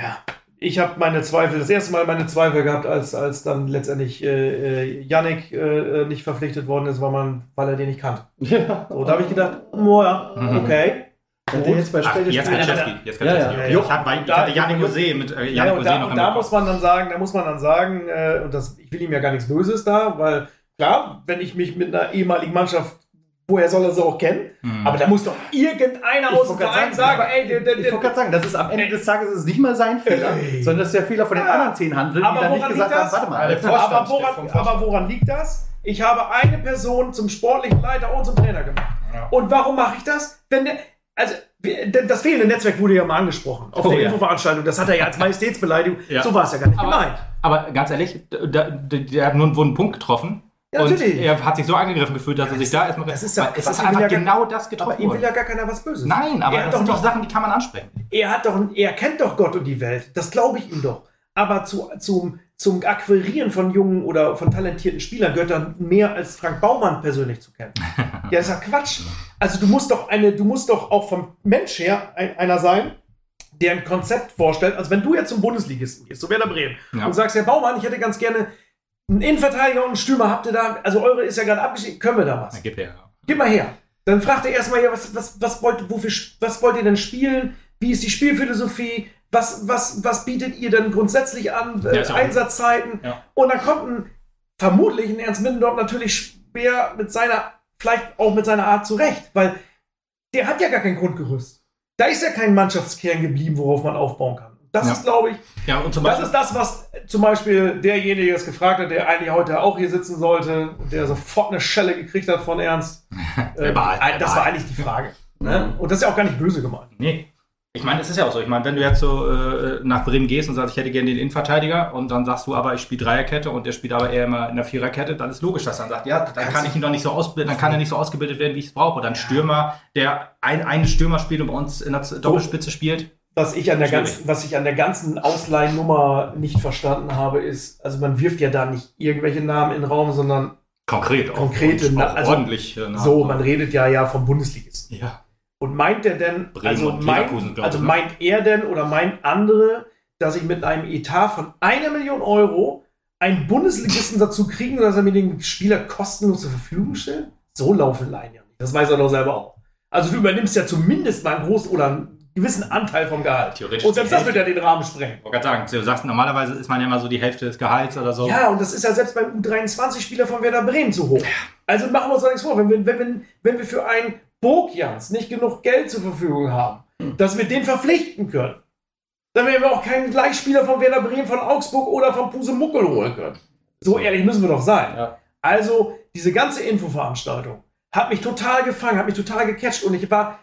ja, ich habe meine Zweifel, das erste Mal meine Zweifel gehabt, als, als dann letztendlich äh, äh Yannick äh, äh, nicht verpflichtet worden ist, weil, man, weil er den nicht kannte. [LAUGHS] Ja. So, da habe ich gedacht, oh, ja, mhm. okay. Und jetzt bei Ach, jetzt Kaczewski. Jetzt ja, ja, ja. Ich, hatte, ich hatte Janik Jose mit äh, Janik ja, da, noch da muss man dann sagen, da muss man dann sagen, äh, und das, ich will ihm ja gar nichts Böses da, weil klar, wenn ich mich mit einer ehemaligen Mannschaft woher soll er sie auch kennen? Hm. Aber da muss doch irgendeiner aus dem Verein sagen, sagen, ey, der, der, ich wollte gerade sagen, das ist am Ende des Tages ist nicht mal sein Fehler, ey. sondern das ist der Fehler von den ja. anderen zehn Handeln, die dann nicht gesagt haben, warte mal. Aber woran, aber woran, liegt das? Ich habe eine Person zum sportlichen Leiter und zum Trainer gemacht. Ja. Und warum mache ich das? Wenn der, also das fehlende Netzwerk wurde ja mal angesprochen auf oh, der ja. Infoveranstaltung. Das hat er ja als Majestätsbeleidigung. Ja. So war es ja gar nicht aber, gemeint. Aber ganz ehrlich, der, der hat nur einen Punkt getroffen. Ja, und er hat sich so angegriffen gefühlt, dass er sich da erstmal. Das ist ja, es ist einfach ja genau das getroffen. Aber ihm will ja gar keiner was Böses. Nein, aber er das sind doch Sachen, die kann man ansprechen. Er hat doch, er kennt doch Gott und die Welt. Das glaube ich ihm doch. Aber zu, zum, zum Akquirieren von jungen oder von talentierten Spielern gehört dann mehr als Frank Baumann persönlich zu kennen. [LAUGHS] ja, ist ja Quatsch. Also du musst doch eine, du musst doch auch vom Mensch her ein, einer sein, der ein Konzept vorstellt. Also wenn du jetzt zum Bundesligisten gehst, so Werder Bremen, ja. und sagst, Herr Baumann, ich hätte ganz gerne ein Innenverteidiger und ein Stürmer habt ihr da, also eure ist ja gerade abgeschickt, können wir da was? Na, gib her. Gib mal her. Dann fragt er erstmal, ja, was, was, was, wollt, wofür, was wollt ihr denn spielen? Wie ist die Spielphilosophie? Was, was, was bietet ihr denn grundsätzlich an? Äh, ja, Einsatzzeiten? Ja. Und dann kommt ein, vermutlich ein Ernst Middendorf natürlich schwer mit seiner, vielleicht auch mit seiner Art zurecht, weil der hat ja gar kein Grundgerüst. Da ist ja kein Mannschaftskern geblieben, worauf man aufbauen kann. Das ja. ist, glaube ich, ja, und zum das ist das, was zum Beispiel derjenige das gefragt hat, der eigentlich heute auch hier sitzen sollte, der sofort eine Schelle gekriegt hat von Ernst. [LAUGHS] äh, das war eigentlich die Frage. Ne? Und das ist ja auch gar nicht böse gemeint. Nee. Ich meine, es ist ja auch so. Ich meine, wenn du jetzt so äh, nach Bremen gehst und sagst, ich hätte gerne den Innenverteidiger und dann sagst du aber, ich spiele Dreierkette und der spielt aber eher immer in der Viererkette, dann ist logisch, dass er dann sagt, ja, dann kann ich ihn doch nicht so ausbilden, dann kann er nicht so ausgebildet werden, wie ich es brauche. Oder ein Stürmer, der ein, einen Stürmer spielt und bei uns in der Doppelspitze spielt. Was ich an der ganzen, was ich an der ganzen Ausleihennummer nicht verstanden habe, ist, also man wirft ja da nicht irgendwelche Namen in den Raum, sondern konkret, konkrete, auch, auch also, ordentlich. Namen. So, man redet ja ja vom Bundesligisten. Ja. Und meint er denn, Bremen also, meint, also meint er denn oder meint andere, dass ich mit einem Etat von einer Million Euro einen Bundesligisten dazu kriegen, dass er mir den Spieler kostenlos zur Verfügung stellt? So laufen Laien ja nicht. Das weiß er doch selber auch. Also du übernimmst ja zumindest mal einen großen oder einen gewissen Anteil vom Gehalt. Theoretisch Und selbst das wird ja den Rahmen sprengen. Ich wollte gerade sagen, du sagst, normalerweise ist man ja immer so die Hälfte des Gehalts oder so. Ja, und das ist ja selbst beim U23-Spieler von Werder Bremen zu hoch. Also machen wir uns doch nichts vor. Wenn wir, wenn, wenn, wenn wir für einen Burgjans nicht genug Geld zur Verfügung haben, dass wir den verpflichten können, dann werden wir auch keinen Gleichspieler von Werder Bremen, von Augsburg oder von Pusemuckel holen können. So ehrlich müssen wir doch sein. Ja. Also, diese ganze Infoveranstaltung hat mich total gefangen, hat mich total gecatcht und ich war,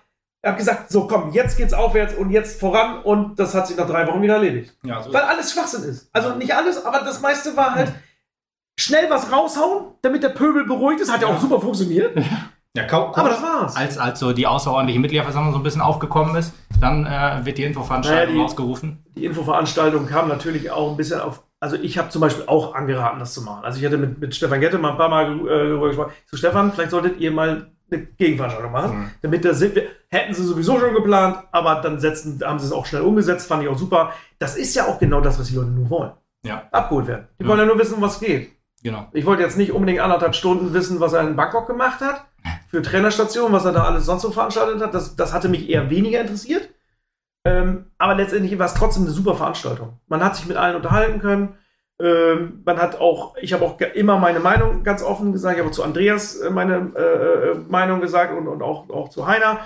habe gesagt, so komm, jetzt geht's aufwärts und jetzt voran und das hat sich nach drei Wochen wieder erledigt. Ja, so Weil alles Schwachsinn ist. Also nicht alles, aber das meiste war halt schnell was raushauen, damit der Pöbel beruhigt ist. Hat ja auch super funktioniert. ja, kaum, Aber das war's. als, als so die außerordentliche Mitgliederversammlung so ein bisschen aufgekommen ist, dann äh, wird die Infoveranstaltung Naja, die- ausgerufen. Die Infoveranstaltung kam natürlich auch ein bisschen auf. Also ich habe zum Beispiel auch angeraten, das zu machen. Also ich hatte mit, mit Stefan Gette mal ein paar Mal äh, darüber gesprochen. So Stefan, vielleicht solltet ihr mal eine Gegenveranstaltung machen. Mhm. Damit da sind wir, hätten sie sowieso schon geplant, aber dann setzen, haben sie es auch schnell umgesetzt, fand ich auch super. Das ist ja auch genau das, was die Leute nur wollen. Ja, Abgeholt werden. Die Ja. wollen ja nur wissen, was geht. genau. Ich wollte jetzt nicht unbedingt anderthalb Stunden wissen, was er in Bangkok gemacht hat. Für Trainerstation, was er da alles sonst so veranstaltet hat. Das, das hatte mich eher weniger interessiert. Ähm, aber letztendlich war es trotzdem eine super Veranstaltung. Man hat sich mit allen unterhalten können. Ähm, man hat auch, ich habe auch immer meine Meinung ganz offen gesagt. Ich habe zu Andreas äh, meine äh, äh, Meinung gesagt und, und auch, auch zu Heiner.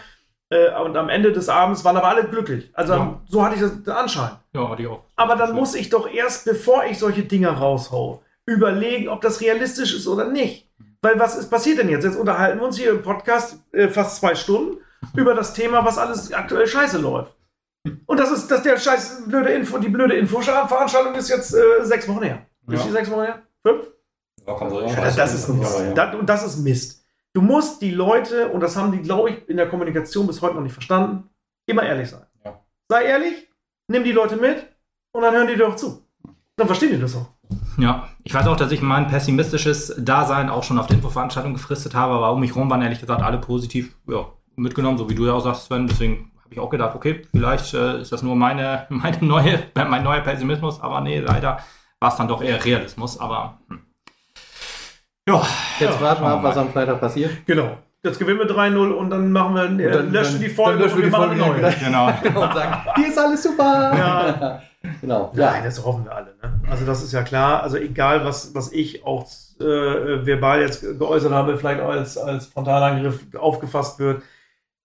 Äh, und am Ende des Abends waren aber alle glücklich. Also Ja. so hatte ich das Anschein. Ja, hatte ich auch. Aber dann muss ich doch erst, bevor ich solche Dinge raushau, überlegen, ob das realistisch ist oder nicht. Weil was ist passiert denn jetzt? Jetzt unterhalten wir uns hier im Podcast äh, fast zwei Stunden über das Thema, was alles aktuell scheiße läuft. Und das ist, dass der scheiß blöde Info, die blöde Infoveranstaltung ist jetzt äh, sechs Wochen her. Ist Ja. die sechs Wochen her? Fünf? Ja, so, Das, ist Mist. ja. Das, und das ist Mist. Du musst die Leute, und das haben die, glaube ich, in der Kommunikation bis heute noch nicht verstanden, immer ehrlich sein. Ja. Sei ehrlich, nimm die Leute mit und dann hören die dir auch zu. Dann verstehen die das auch. Ja, ich weiß auch, dass ich mein pessimistisches Dasein auch schon auf der Infoveranstaltung gefristet habe, aber um mich rum waren ehrlich gesagt alle positiv ja, mitgenommen, so wie du ja auch sagst, Sven. Deswegen ich auch gedacht, okay, vielleicht äh, ist das nur meine, [LAUGHS] meine neue, mein neuer Pessimismus, aber nee, leider war es dann doch eher Realismus, aber hm. ja, Jetzt warten wir ab, was am Freitag passiert. Genau. Jetzt gewinnen wir 3-0 und dann machen wir, äh, dann- löschen dann- die Folge löschen wir und die machen Folge eine nicht neue. [LAUGHS] genau. Und sagen, hier ist alles super. Ja. [LAUGHS] Genau. Ja, Ja. das hoffen wir alle. Ne? Also das ist ja klar. Also egal, was, was ich auch äh, verbal jetzt geäußert habe, vielleicht auch als, als Frontalangriff aufgefasst wird.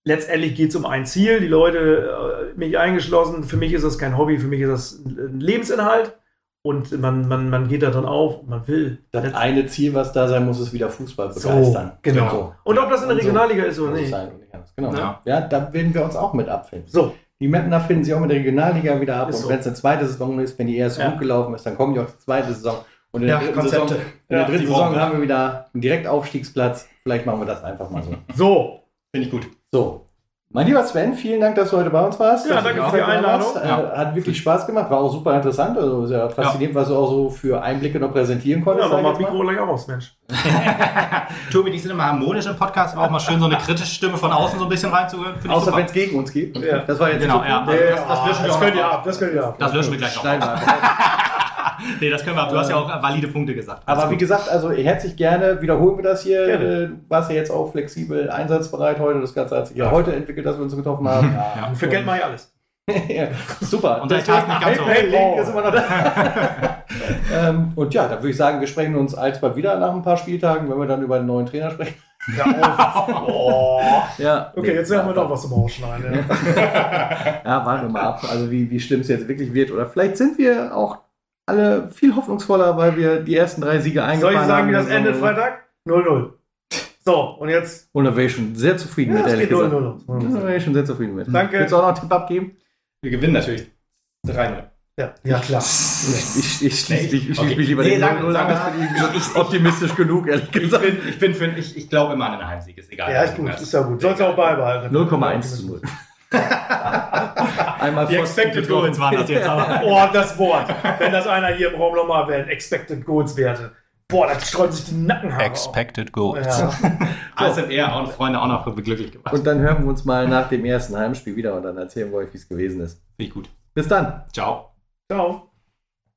Letztendlich geht es um ein Ziel. Die Leute, äh, mich eingeschlossen, für mich ist das kein Hobby, für mich ist das ein Lebensinhalt. Und man, man, man geht da dran auf und man will. Das eine Ziel, was da sein muss, ist wieder Fußball So, begeistern. genau. So. Und ob das in der Und so Regionalliga ist oder nicht. sein und nicht anders. Genau. Ja. Ja. da werden wir uns auch mit abfinden. So, Die Mapner finden sich auch mit der Regionalliga wieder ab. Ist und so. wenn es eine zweite Saison ist, wenn die erste Ja. gut gelaufen ist, dann kommen die auch zur zweiten Saison. Und in Ja, der dritten Konzepte. Saison, in der Ja, dritten Saison haben wir wieder einen Direktaufstiegsplatz. Vielleicht machen wir das einfach mal so. so. Finde ich gut. So. Mein lieber Sven, vielen Dank, dass du heute bei uns warst. Ja, danke für die Einladung. Ja. Hat wirklich Spaß gemacht, war auch super interessant. Also sehr faszinierend, was du auch so für Einblicke noch präsentieren Ja, konntest. mach sag mal Mikro gleich aus, Mensch. [LAUGHS] Tobi, die sind immer harmonisch im Podcast, aber auch mal schön so eine kritische Stimme von außen so ein bisschen reinzuhören. Außer wenn es gegen uns geht. Ja. Das war jetzt Genau, ja. das, das löschen wir auch könnt ab, das könnt ihr ab. Das löschen wir gleich noch. [LAUGHS] Nee, das können wir ab. Du hast ja auch valide Punkte gesagt. Alles Aber wie gesagt, also herzlich gerne wiederholen wir das hier. Gerne. Äh, Du warst ja jetzt auch flexibel einsatzbereit heute. Das Ganze hat sich ja, heute entwickelt, dass wir uns getroffen haben. Ja. Für Geld mache ich alles. [LAUGHS] ja, super. Unser Etat ist nicht ganz so. Link ist immer noch da. [LAUGHS] ähm, und ja, dann würde ich sagen, wir sprechen uns alsbald wieder nach ein paar Spieltagen, wenn wir dann über einen neuen Trainer sprechen. Ja, auf. oh. Ja. Okay, jetzt haben wir doch was zum Ausschneiden. Ja. Ja, warten wir mal ab, also wie, wie schlimm es jetzt wirklich wird. Oder vielleicht sind wir auch alle viel hoffnungsvoller, weil wir die ersten drei Siege Soll eingefahren ich haben. sagen, wie das endet. Freitag? 0-0. So, und jetzt. Und da wäre ich schon sehr zufrieden Ja, mit, ehrlich geht gesagt. 0-0. Da wäre ich schon sehr zufrieden mit. Danke. Willst du auch noch einen Tipp abgeben? Wir gewinnen natürlich 3-0. Ja, ja klar. Ich, ich, ich schließe mich, ich okay. schließ mich lieber Nee, den sagen- 0 an. Das sagen bin wir- ich ich- ich- optimistisch genug, ehrlich Ich gesagt. bin, ich bin für, ich, ich glaube immer an einen Heimsieg, ist egal. Ja, ist gut, ist ja gut. Sollst du auch beibehalten. 0,1 zu 0. [LAUGHS] Einmal Die Expected. Goals waren das jetzt aber. [LAUGHS] Oh, das Wort. Wenn das einer hier im Raum nochmal erwähnt, Expected Goals Werte. Boah, da streuen sich die Nackenhaare Expected Goals. auf. Ja. Alles sind eher und Freunde auch noch glücklich gemacht. Und dann hören wir uns mal nach dem ersten Heimspiel wieder und dann erzählen wir euch, wie es gewesen ist. Finde ich gut. Bis dann. Ciao. Ciao.